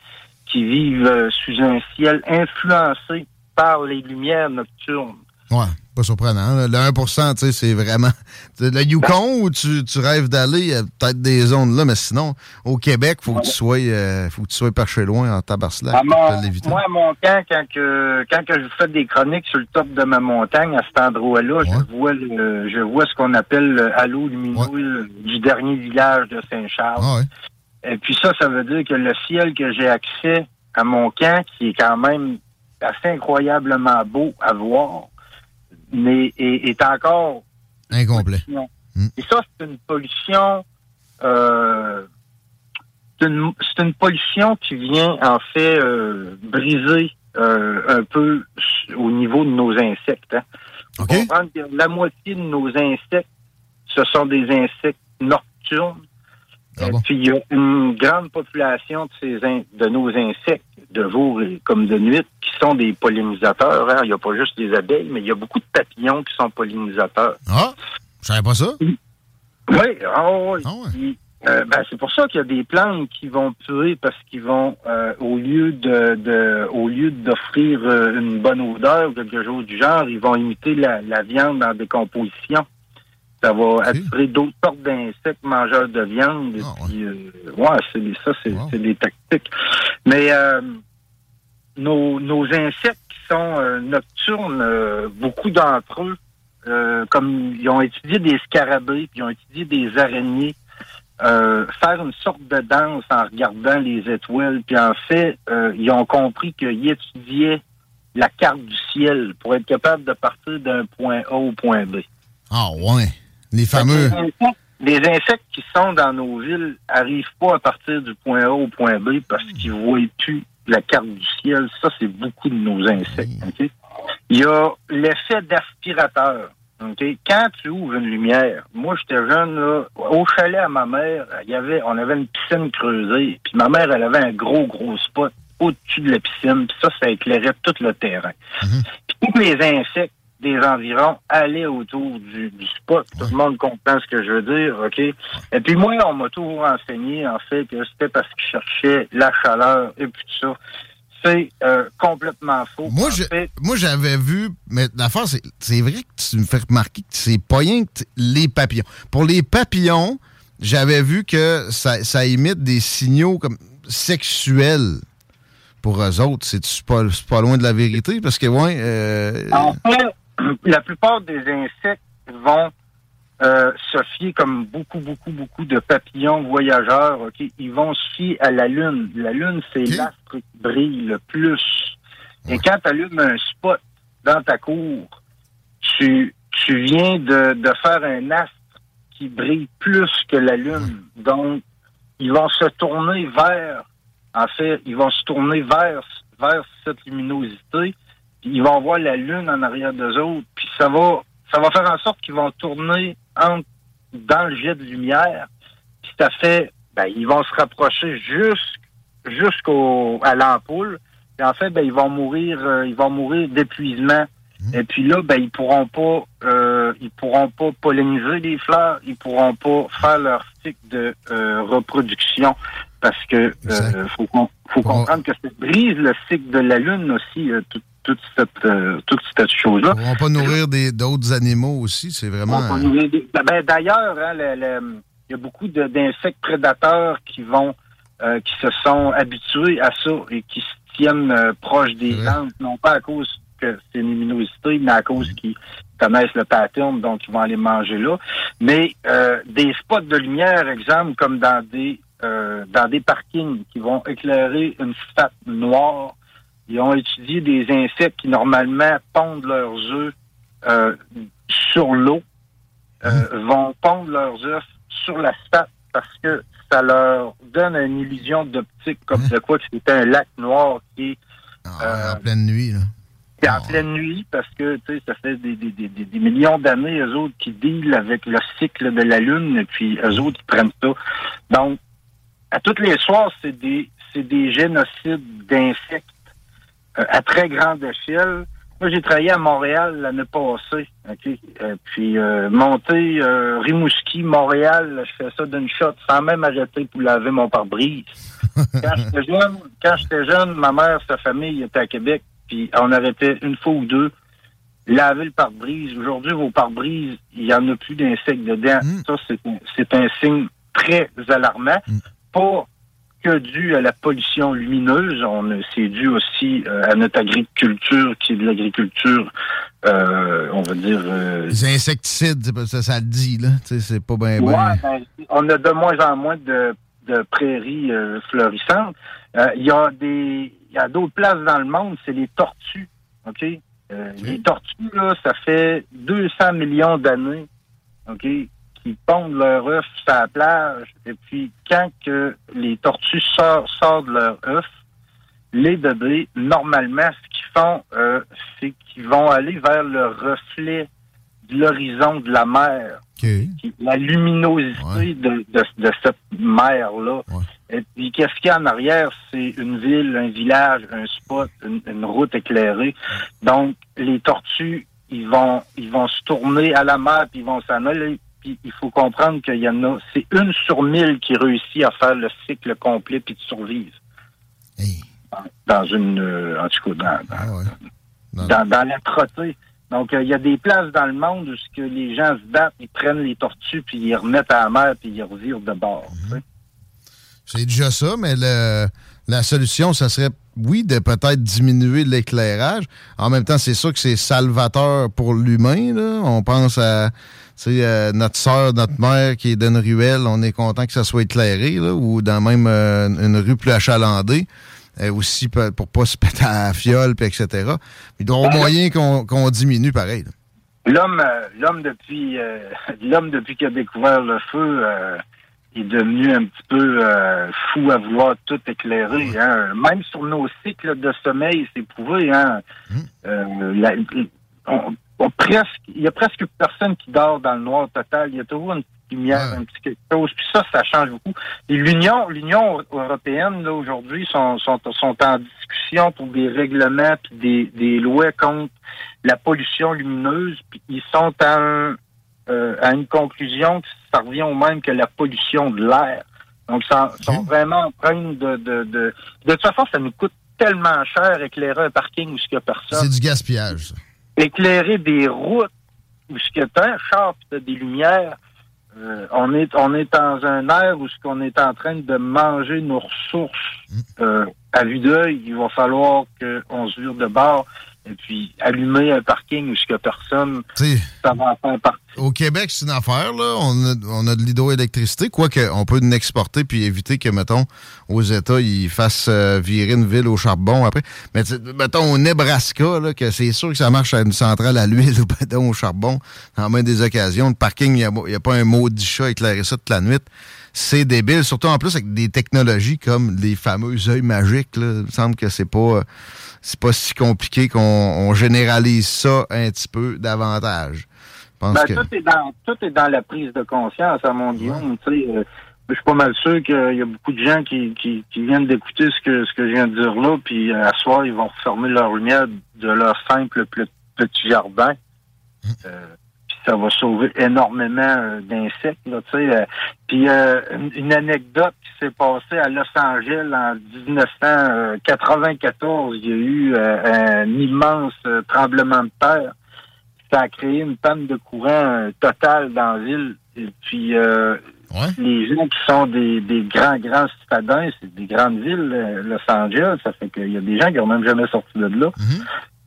qui vivent sous un ciel influencé par les lumières nocturnes. Ouais, pas surprenant. là. Le 1% tu sais, c'est vraiment. [laughs] Le Yukon où tu, tu rêves d'aller, il y a peut-être des zones là, mais sinon, au Québec, faut que tu sois euh, faut que tu sois perché loin en tabarcelac À mon- l'éviter. moi, à mon camp, quand, que, quand que je fais des chroniques sur le top de ma montagne, à cet endroit-là, je vois le, je vois ce qu'on appelle le halo lumineux du dernier village de Saint-Charles. Ah Et puis ça, ça veut dire que le ciel que j'ai accès à mon camp, qui est quand même assez incroyablement beau à voir, mais est, est encore Incomplet. et ça, c'est une pollution. Euh, c'est une, c'est une pollution qui vient en fait euh, briser euh, un peu au niveau de nos insectes. Hein. Que la moitié de nos insectes, ce sont des insectes nocturnes. Et puis il y a une grande population de, ces in- de nos insectes, de jour comme de nuit, qui sont des pollinisateurs. hein. Il n'y a pas juste des abeilles, mais il y a beaucoup de papillons qui sont pollinisateurs. Ah, je savais pas ça. Oui, ah oui. Puis, euh, ben, c'est pour ça qu'il y a des plantes qui vont tuer parce qu'ils vont, euh, au lieu de, de au lieu d'offrir euh, une bonne odeur ou quelque chose du genre, ils vont imiter la, la viande en décomposition. Ça va attirer d'autres sortes d'insectes mangeurs de viande. et puis, euh, ouais, c'est ça, c'est des tactiques. Mais euh, nos, nos insectes qui sont euh, nocturnes, beaucoup d'entre eux, euh, comme ils ont étudié des scarabées, puis ils ont étudié des araignées, euh, faire une sorte de danse en regardant les étoiles. Puis en fait, euh, ils ont compris qu'ils étudiaient la carte du ciel pour être capable de partir d'un point A au point B. Ah, ouais. Les fameux. Les insectes, les insectes qui sont dans nos villes arrivent pas à partir du point A au point B parce qu'ils voient plus la carte du ciel. Ça, c'est beaucoup de nos insectes. ok? Il y a l'effet d'aspirateur. Quand tu ouvres une lumière, moi j'étais jeune, là, au chalet à ma mère, il y avait, on avait une piscine creusée, puis ma mère, elle avait un gros, gros spot au-dessus de la piscine, puis ça, ça éclairait tout le terrain. Puis tous les insectes des environs allaient autour du, du spot. Tout le monde comprend ce que je veux dire, OK? Et puis moi, on m'a toujours enseigné, en fait, que c'était parce qu'ils cherchaient la chaleur et puis tout ça. C'est euh, complètement faux. Moi, je- moi, j'avais vu, mais l'affaire, c'est, c'est vrai que tu me fais remarquer que c'est pas rien que les papillons. Pour les papillons, j'avais vu que ça, ça imite des signaux comme sexuels pour eux autres. C'est pas, c'est pas loin de la vérité? Parce que, ouais. euh, En fait, [clears throat] la plupart des insectes vont euh, se fier, comme beaucoup, beaucoup, beaucoup de papillons voyageurs, OK? Ils vont se fier à la Lune. La Lune, c'est l'astre qui brille le plus. Et quand tu allumes un spot dans ta cour, tu, tu viens de, de faire un astre qui brille plus que la Lune. Donc, ils vont se tourner vers, en fait, ils vont se tourner vers, vers cette luminosité. Ils vont voir la Lune en arrière d'eux autres. Puis ça va, ça va faire en sorte qu'ils vont tourner entre, dans le jet de lumière. Puis ça fait, ben, ils vont se rapprocher jusqu'- jusqu'au à l'ampoule. Puis en fait, ben, ils vont mourir, euh, ils vont mourir d'épuisement. Et puis là, ben, ils pourront pas, euh, ils pourront pas polliniser les fleurs, ils pourront pas faire leur cycle de euh, reproduction parce que euh, faut, faut comprendre que ça brise le cycle de la lune aussi, euh, tout- toute cette, euh, toute cette chose-là. Ils vont pas nourrir des- d'autres animaux aussi. C'est vraiment. On va Ben, ben, D'ailleurs, hein, il y a beaucoup d'insectes prédateurs qui vont, euh, qui se sont habitués à ça et qui se tiennent euh, proches des plantes, non pas à cause que c'est une luminosité, mais à cause qu'ils connaissent le pattern, donc ils vont aller manger là. Mais euh, des spots de lumière, exemple, comme dans des euh, dans des parkings qui vont éclairer une sphère noire, ils ont étudié des insectes qui normalement pondent leurs œufs euh, sur l'eau, euh, vont pondre leurs œufs sur la sphère parce que ça leur donne une illusion d'optique comme de quoi que c'était un lac noir qui est euh, en pleine nuit, là. c'est en pleine nuit parce que tu sais, ça fait des, des, des, des- des millions d'années, eux autres, qui dealent avec le cycle de la Lune, et puis eux autres, ils prennent ça. Donc, à tous les soirs, c'est des c'est des génocides d'insectes à très grande échelle. Moi, j'ai travaillé à Montréal l'année passée. OK? Euh, puis euh, monter euh, Rimouski, Montréal, je fais ça d'une shot sans même arrêter pour laver mon pare-brise. [laughs] quand j'étais jeune, quand j'étais jeune, ma mère, sa famille était à Québec, puis on arrêtait une fois ou deux laver le pare-brise. Aujourd'hui, vos pare-brises, il y en a plus d'insectes dedans. Ça, c'est un, c'est un signe très alarmant. Pas que dû à la pollution lumineuse, on c'est dû aussi euh, à notre agriculture, qui est de l'agriculture, euh, on va dire, euh, Les insecticides, ça, ça le dit, là. C'est pas bien. Ouais, ben, on a de moins en moins de, de prairies florissantes. Il y a des, il y a d'autres places dans le monde, c'est les tortues. Ok, Les tortues là, ça fait 200 millions d'années, ok, qui pondent leurs œufs sur la plage. Et puis quand que les tortues sortent, sortent de leurs œufs, les bébés, normalement, ce qu'ils font, euh, c'est qu'ils vont aller vers le reflet de l'horizon de la mer. La luminosité de, de, de cette mer-là. Et puis, qu'est-ce qu'il y a en arrière? C'est une ville, un village, un spot, une, une route éclairée. Donc, les tortues, ils vont, ils vont se tourner à la mer, puis ils vont s'en aller puis il faut comprendre qu'il y en a, c'est une sur mille qui réussit à faire le cycle complet puis de survivre. Dans une, euh, en tout cas, dans, dans, dans, dans la trottée. Donc, euh, il y a des places dans le monde où ce que les gens se battent, ils prennent les tortues, puis ils remettent à la mer, puis ils revirent de bord. C'est déjà ça, mais le- la solution, ça serait, oui, de peut-être diminuer l'éclairage. En même temps, c'est sûr que c'est salvateur pour l'humain. là. On pense à euh, notre soeur, notre mère qui est dans une ruelle. On est content que ça soit éclairé, là, ou dans même euh, une rue plus achalandée. Euh, aussi pour pas se péter à la fiole, puis etc. Mais il doit y avoir moyen qu'on diminue pareil. L'homme, l'homme depuis, [laughs] l'homme depuis qu'il a découvert le feu, est devenu un petit peu fou à vouloir tout éclairer. Hein. Même sur nos cycles de sommeil, c'est prouvé. Hein. La- on- on presque, il y a presque personne qui dort dans le noir total. Il y a toujours une petite lumière, un petit quelque chose. Puis ça, ça change beaucoup. Et l'Union, l'Union européenne là aujourd'hui sont, sont, sont en discussion pour des règlements puis des, des lois contre la pollution lumineuse. Puis ils sont à, un- euh, à une conclusion que ça revient au même que la pollution de l'air. Donc, ils sont vraiment en train de, de, de... De toute façon, ça nous coûte tellement cher éclairer un parking où il n'y a personne C'est du gaspillage, ça. Éclairer des routes où ce que t'as un char pis t'as des lumières, euh, on est on est dans un air où ce qu'on est en train de manger nos ressources euh, à vue d'œil. Il va falloir qu'on se vire de bord et puis allumer un parking où personne, ça va en faire partie. Au Québec, c'est une affaire, là. On a, on a de l'hydroélectricité, quoique on peut l'exporter puis éviter que, mettons, aux États, ils fassent euh, virer une ville au charbon après. Mais mettons, au Nebraska, là, que c'est sûr que ça marche à une centrale à l'huile ou [laughs] mettons, au charbon, dans bien des occasions. Le parking, il n'y a, pas un maudit chat éclairé ça toute la nuit. C'est débile, surtout en plus avec des technologies comme les fameux œils magiques. Là. Il me semble que c'est pas, euh, c'est pas si compliqué qu'on on généralise ça un petit peu davantage. Ben, que... tout, est dans, tout est dans la prise de conscience, à mon Guillaume. Euh, je suis pas mal sûr qu'il y a beaucoup de gens qui, qui, qui viennent d'écouter ce que, ce que je viens de dire là, puis euh, à soir, ils vont refermer leur lumière de leur simple ple- petit jardin. Euh, puis ça va sauver énormément euh, d'insectes, là, tu sais. euh. puis euh, une, anecdote qui s'est passée à Los Angeles en 1994, il y a eu un immense tremblement de terre ça a créé une panne de courant totale dans la ville. Et puis, euh, les gens qui sont des, des grands, grands citadins, c'est des grandes villes, Los Angeles, ça fait qu'il y a des gens qui n'ont même jamais sorti de là.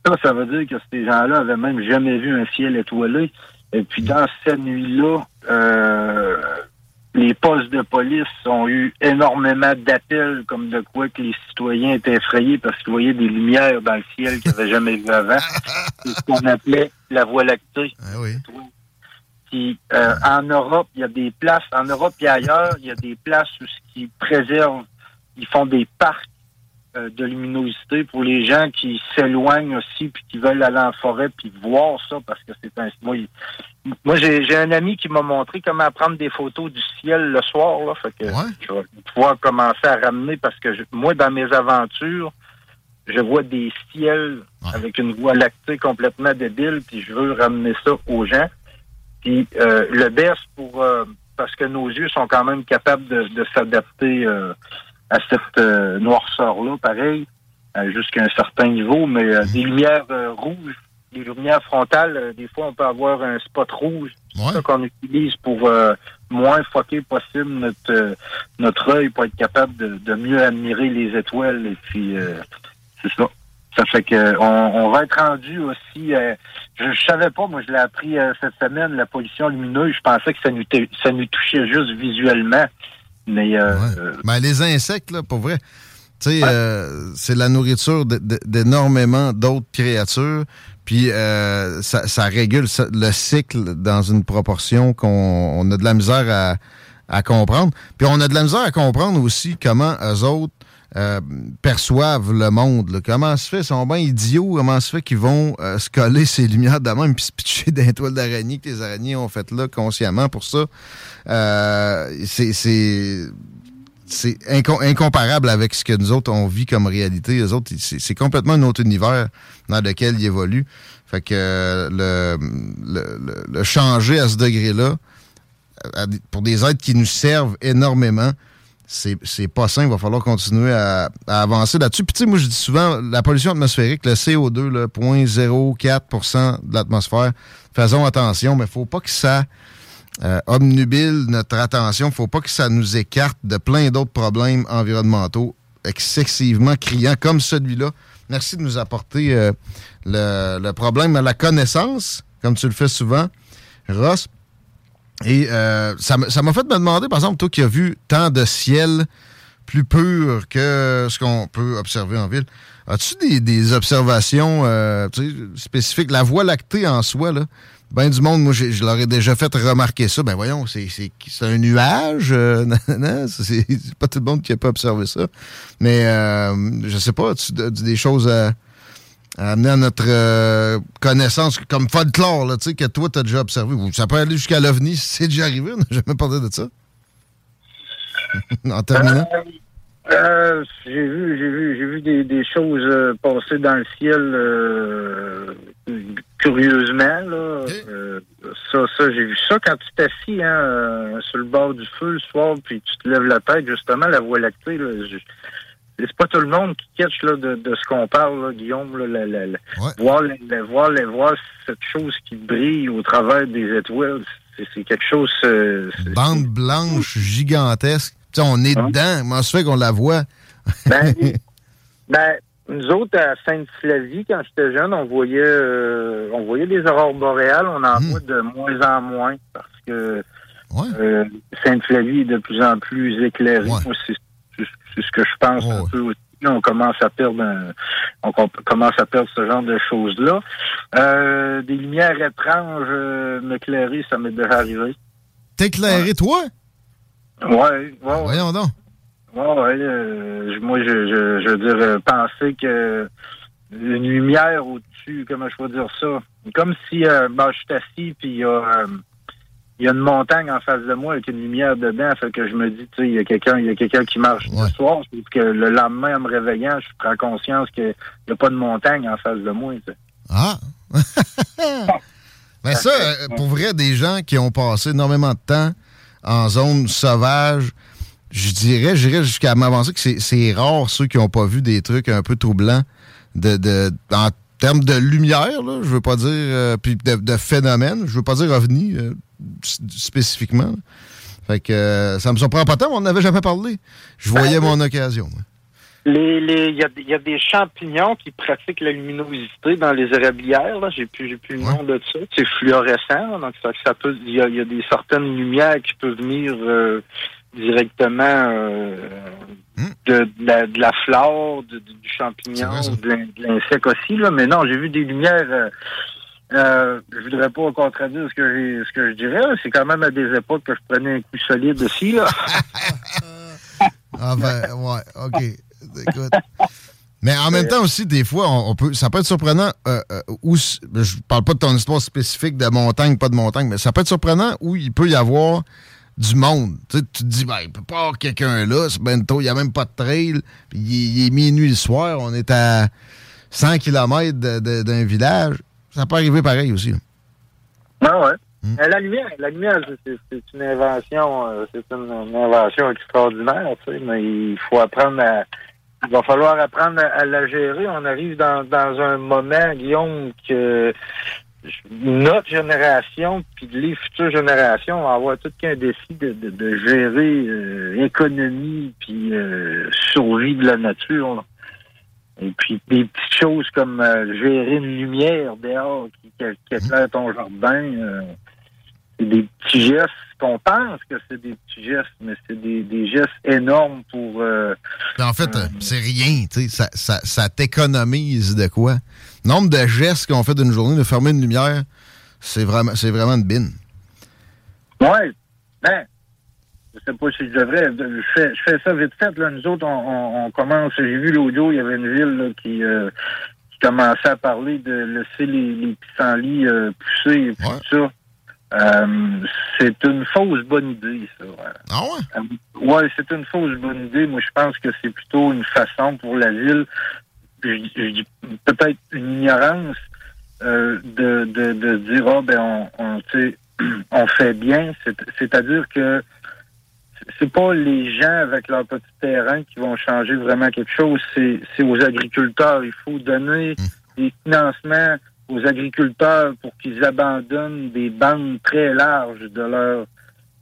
Ça, ça veut dire que ces gens-là avaient même jamais vu un ciel étoilé. Et puis, dans cette nuit-là, euh, les postes de police ont eu énormément d'appels comme de quoi que les citoyens étaient effrayés parce qu'ils voyaient des lumières dans le ciel qu'ils n'avaient jamais vu avant. [laughs] C'est ce qu'on appelait la Voie lactée. Puis, euh, en Europe, il y a des places, en Europe et ailleurs, il y a des places où ce qui préservent, ils font des parcs de luminosité pour les gens qui s'éloignent aussi puis qui veulent aller en forêt puis voir ça parce que c'est un moi, moi j'ai j'ai un ami qui m'a montré comment prendre des photos du ciel le soir là. Fait que je vais pouvoir commencer à ramener parce que je- moi dans mes aventures je vois des ciels avec une voie lactée complètement débile puis je veux ramener ça aux gens. Puis euh, le best pour euh, parce que nos yeux sont quand même capables de, de s'adapter euh, à cette euh, noirceur-là, pareil, euh, jusqu'à un certain niveau, mais euh, des lumières euh, rouges, des lumières frontales, euh, des fois on peut avoir un spot rouge. C'est ça qu'on utilise pour euh, moins foquer possible notre euh, notre œil pour être capable de, de mieux admirer les étoiles et puis euh, c'est ça. Ça fait que on, on va être rendu aussi. euh, je, je savais pas, moi je l'ai appris euh, cette semaine, la pollution lumineuse. Je pensais que ça nous ça nous touchait juste visuellement, mais euh, euh, Ben, les insectes, là, pour vrai, tu sais, euh, c'est la nourriture d'énormément d'autres créatures. Puis euh, ça, ça régule le cycle dans une proportion qu'on on a de la misère à, à comprendre. Puis on a de la misère à comprendre aussi comment eux autres euh, perçoivent le monde. Comment se fait? Ils sont bien idiots. Comment se fait qu'ils vont euh, se coller [laughs] ces lumières de puis se pitcher d'un toile d'araignée que les araignées ont fait là consciemment pour ça? Euh, c'est... c'est c'est inco- incomparable avec ce que nous autres on vit comme réalité. Les c'est complètement un autre univers dans lequel ils évoluent. Fait que le, changer à ce degré-là, pour des êtres qui nous servent énormément. C'est pas sain, il va falloir continuer à, avancer là-dessus. Puis tu sais, moi je dis souvent, la pollution atmosphérique, le CO2, le 0.04% de l'atmosphère, faisons attention, mais faut pas que ça euh, obnubile notre attention, faut pas que ça nous écarte de plein d'autres problèmes environnementaux excessivement criants comme celui-là. Merci de nous apporter euh, le, le problème à la connaissance, comme tu le fais souvent, Ross. Et euh, ça m'a fait me demander, par exemple, toi qui as vu tant de ciel plus pur que ce qu'on peut observer en ville, as-tu des, observations euh, spécifiques? La voie lactée en soi, là, ben du monde, moi, je leur ai déjà fait remarquer ça. Ben voyons, c'est un nuage. euh, [laughs] c'est pas tout le monde qui a pas observé ça. Mais euh, je sais pas, tu as des choses à, à amener à notre euh, connaissance comme folklore, là, tu sais, que toi, tu as déjà observé. Ça peut aller jusqu'à l'OVNI, [laughs] c'est déjà arrivé. On n'a jamais parlé de ça. [laughs] en terminant. Euh, j'ai vu, j'ai vu, j'ai vu des, des choses euh, passer dans le ciel euh, curieusement. Là. Euh, ça, ça, j'ai vu ça quand tu t'assis hein, euh, sur le bord du feu le soir, puis tu te lèves la tête, justement, la voie lactée. Là, c'est pas tout le monde qui catch là, de, de ce qu'on parle, là, Guillaume. Là, la- la- la- voir, la- voir, la- voir cette chose qui brille au travers des étoiles, c'est, quelque chose. euh, Bande blanche gigantesque. Tu sais, on est dedans. Comment se fait qu'on la voit? Ben, [laughs] ben, nous autres, à Sainte-Flavie, quand j'étais jeune, on voyait euh, on voyait des aurores boréales. On en voit de moins en moins parce que euh, Sainte-Flavie est de plus en plus éclairée. Moi, c'est c'est- ce que je pense un peu aussi. On commence à perdre un- on com- commence à perdre ce genre de choses-là. Euh, des lumières étranges euh, m'éclairer, ça m'est déjà arrivé. T'éclairer, toi? Ouais, ouais, ouais. Voyons donc. Ouais, ouais, euh, moi, je, je, je veux dire, euh, penser que une lumière au-dessus, comment je peux dire ça? Comme si, euh, ben, je suis assis, puis il y a, il y a une montagne en face de moi avec une lumière dedans, fait que je me dis, tu sais, il y a quelqu'un, il y a quelqu'un qui marche ce soir, que le lendemain, en me réveillant, je prends conscience qu'il n'y a pas de montagne en face de moi. Ah! Mais [laughs] ça, euh, pour vrai, des gens qui ont passé énormément de temps en zone sauvage, je dirais, j'irais jusqu'à m'avancer que c'est- c'est rare ceux qui n'ont pas vu des trucs un peu troublants de, de, en termes de lumière, là, je veux pas dire, euh, puis de, de phénomènes, je veux pas dire ovni euh, spécifiquement. là. Fait que euh, ça me surprend pas tant, mais on n'avait jamais parlé. Je voyais mon occasion. moi. Les, les, il y a, il y a des champignons qui pratiquent la luminosité dans les érablières. J'ai plus, plus le nom de ça. C'est fluorescent, donc ça, ça peut, il y a, il y a des certaines lumières qui peuvent venir directement de, de la, de la flore, de- du champignon, de l'in- de l'insecte aussi. Là, mais non, j'ai vu des lumières. Euh, euh, je voudrais pas contredire ce que ce que je dirais. C'est quand même à des époques que je prenais un coup solide aussi. Là. [laughs] Ah ben, ouais, OK. Écoute. Mais en même temps aussi, des fois, on, on peut, ça peut être surprenant euh, euh, où, je parle pas de ton histoire spécifique de montagne, pas de montagne, mais ça peut être surprenant où il peut y avoir du monde. Tu, sais, tu te dis, ben, il peut pas avoir quelqu'un là, c'est bento, il y a même pas de trail, puis il, est- il est minuit le soir, on est à 100 km d'un village. Ça peut arriver pareil aussi. là. Ah ouais. Euh, La lumière, la lumière, c'est- une invention, euh, c'est une, une invention extraordinaire, tu sais, mais il faut apprendre à, il va falloir apprendre à, à la gérer. On arrive dans, dans un moment, Guillaume, que notre génération, puis les futures générations vont avoir tout qu'un défi de, de, de gérer euh, économie puis euh, survie de la nature. là. Et puis des petites choses comme euh, gérer une lumière dehors qui, éclaire ton jardin. euh, c'est des petits gestes qu'on pense que c'est des petits gestes, mais c'est des, des gestes énormes pour En fait, c'est rien, tu sais, ça, ça, ça t'économise de quoi? Nombre de gestes qu'on fait d'une journée, de fermer une lumière, c'est vraiment, c'est vraiment une bine. Ouais. Ben, je sais pas si je devrais. Je fais, je fais ça vite fait. Là. Nous autres, on, on- on commence. J'ai vu l'audio, il y avait une ville là, qui, euh, qui commençait à parler de laisser les, les pissenlits euh, pousser et tout ça. Euh, c'est une fausse bonne idée, ça. Ah ouais? ouais, c'est une fausse bonne idée. Moi, je pense que c'est plutôt une façon pour la ville, peut-être une ignorance, euh, de, de, de dire, ah, ben, [clears throat] on, fait bien. C'est- C'est-à-dire que c'est pas les gens avec leur petit terrain qui vont changer vraiment quelque chose, c'est c'est aux agriculteurs. Il faut donner des financements aux agriculteurs pour qu'ils abandonnent des bandes très larges de leur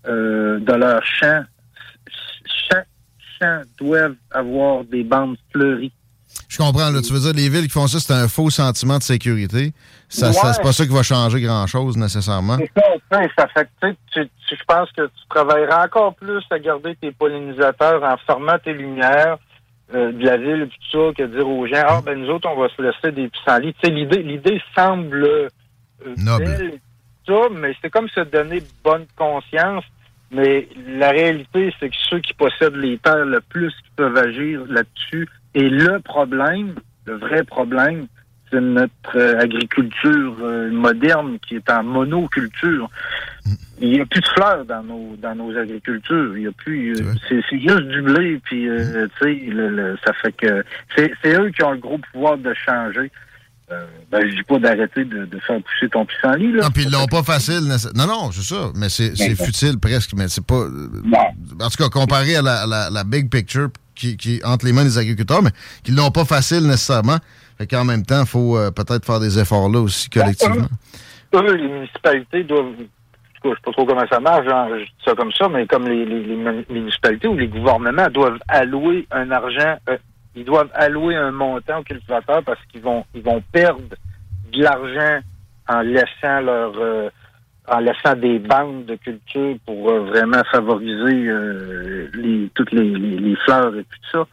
euh, de leur champ. Chaque champ doit avoir des bandes fleuries. Je comprends, là. Tu veux dire, les villes qui font ça, c'est un faux sentiment de sécurité. Ça, c'est pas ça qui va changer grand-chose, nécessairement. C'est ça, ça fait que tu tu- tu- je pense que tu travailleras encore plus à garder tes pollinisateurs en fermant tes lumières euh, de la ville et tout ça que de dire aux gens Ah ben nous autres, on va se laisser des pissenlits. Tu sais, l'idée, l'idée semble euh, belle ça, mais c'est comme se donner bonne conscience. Mais la réalité, c'est que ceux qui possèdent les terres le plus qui peuvent agir là-dessus. Et le problème, le vrai problème, c'est notre euh, agriculture euh, moderne qui est en monoculture. Il n'y a plus de fleurs dans nos dans nos agricultures. Il y a plus. euh, c'est c'est juste du blé. Puis euh, tu sais, ça fait que c'est c'est eux qui ont le gros pouvoir de changer. Ben, je dis pas d'arrêter de, de faire pousser ton pissenlit là. Non, puis ils l'ont pas facile. Non, non, c'est ça. Mais c'est c'est Ben, futile presque. Mais c'est pas. En tout cas, comparé à la, la- la big picture qui, qui entre les mains des agriculteurs, mais qu'ils l'ont pas facile nécessairement. Fait qu'en même temps, il faut euh, peut-être faire des efforts là aussi collectivement. eux, les municipalités doivent. Je sais pas trop comment ça marche, genre, ça comme ça, mais comme les, les- les mun- municipalités ou les gouvernements doivent allouer un argent, euh, ils doivent allouer un montant aux cultivateurs parce qu'ils vont ils vont perdre de l'argent en laissant leur euh, en laissant des bandes de culture pour euh, vraiment favoriser euh, les, toutes les, les, les fleurs et tout ça,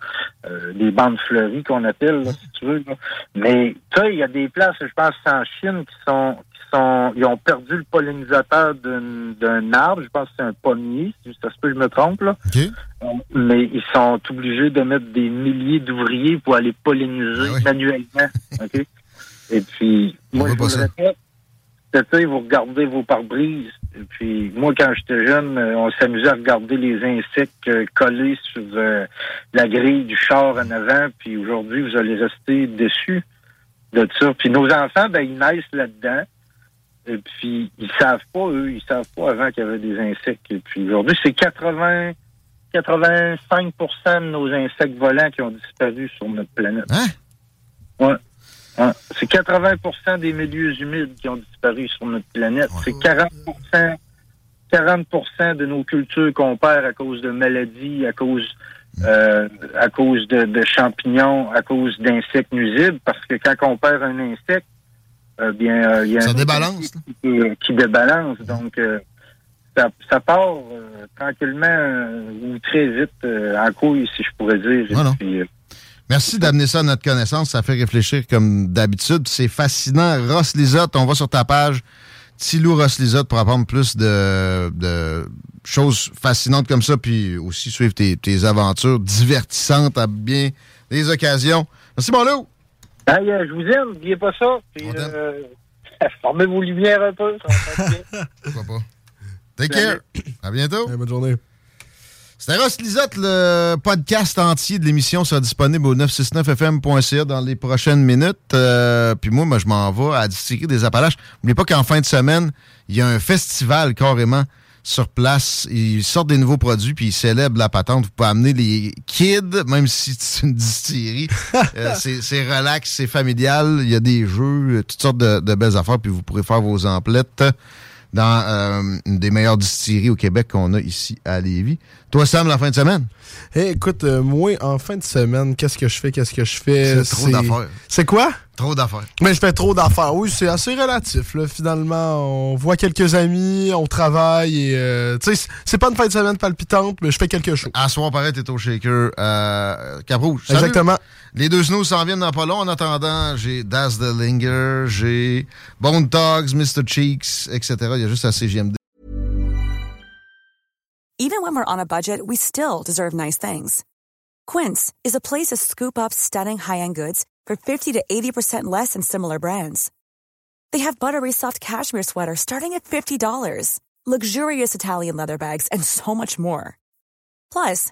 euh, les bandes fleuries qu'on appelle, là, si tu veux. là. Mais tu sais, il y a des places, je pense, en Chine qui sont qui sont ils ont perdu le pollinisateur d'un arbre, je pense que c'est un pommier, si ça se peut que je me trompe là. Euh, Mais ils sont obligés de mettre des milliers d'ouvriers pour aller polliniser manuellement. OK? Et puis, moi, je vous répète, vous regardez vos pare-brises. Puis, moi, quand j'étais jeune, euh, on s'amusait à regarder les insectes euh, collés sur euh, la grille du char en avant. Puis aujourd'hui, vous allez rester déçus de ça. Puis nos enfants, ben, ils naissent là-dedans. Et puis, ils savent pas, eux, ils savent pas avant qu'il y avait des insectes. Et puis aujourd'hui, c'est 80, 85% de nos insectes volants qui ont disparu sur notre planète. Hein? Ouais. Ouais. C'est 80% des milieux humides qui ont disparu sur notre planète. C'est 40 40 de nos cultures qu'on perd à cause de maladies, à cause euh, à cause de, de champignons, à cause d'insectes nuisibles, parce que quand on perd un insecte, euh, bien euh, il y a Ça un débalance, qui, qui débalance. Donc euh, ça, ça part tranquillement ou très vite en couille, si je pourrais dire. Et non. puis, euh, Merci d'amener ça à notre connaissance. Ça fait réfléchir comme d'habitude. C'est fascinant. Ross Lisotte, on va sur ta page. Tilou Ross Lisotte pour apprendre plus de, de choses fascinantes comme ça, puis aussi suivre tes, tes aventures divertissantes à bien des occasions. Merci, mon loup. Hey, euh, je vous aime, n'oubliez pas ça. Puis, euh, [laughs] formez vos lumières un peu. ça va? [laughs] Take care. À bientôt. bonne journée. C'était Ross Lisotte. Le podcast entier de l'émission sera disponible au 969fm.ca dans les prochaines minutes. Euh, puis moi, moi, je m'en vais à distiller des Appalaches. N'oubliez pas qu'en fin de semaine, il y a un festival carrément sur place. Ils sortent des nouveaux produits puis ils célèbrent la patente. Vous pouvez amener les kids, même si c'est une distillerie. [laughs] Euh, c'est relax, c'est familial. Il y a des jeux, toutes sortes de, de belles affaires. Puis vous pourrez faire vos emplettes dans euh, une des meilleures distilleries au Québec qu'on a ici à Lévis. Toi, Sam, la fin de semaine? Eh, écoute, euh, moi, en fin de semaine, qu'est-ce que je fais, qu'est-ce que je fais? C'est trop d'affaires. C'est quoi? Trop d'affaires. Mais je fais trop d'affaires. Oui, c'est assez relatif. Là. Finalement, on voit quelques amis, on travaille et euh, tu sais, c'est- pas une fin de semaine palpitante, mais je fais quelque chose. À soir, pareil, t'es au shaker euh, Cap-Rouge. Salut. Les deux s'en viennent dans pas long. En attendant, j'ai Das the Linger, j'ai Bone Dogs, Mr. Cheeks, etc. Il y a juste CGMD. Even when we're on a budget, we still deserve nice things. Quince is a place to scoop up stunning high-end goods for 50 to 80% less than similar brands. They have buttery soft cashmere sweaters starting at $50, luxurious Italian leather bags, and so much more. Plus,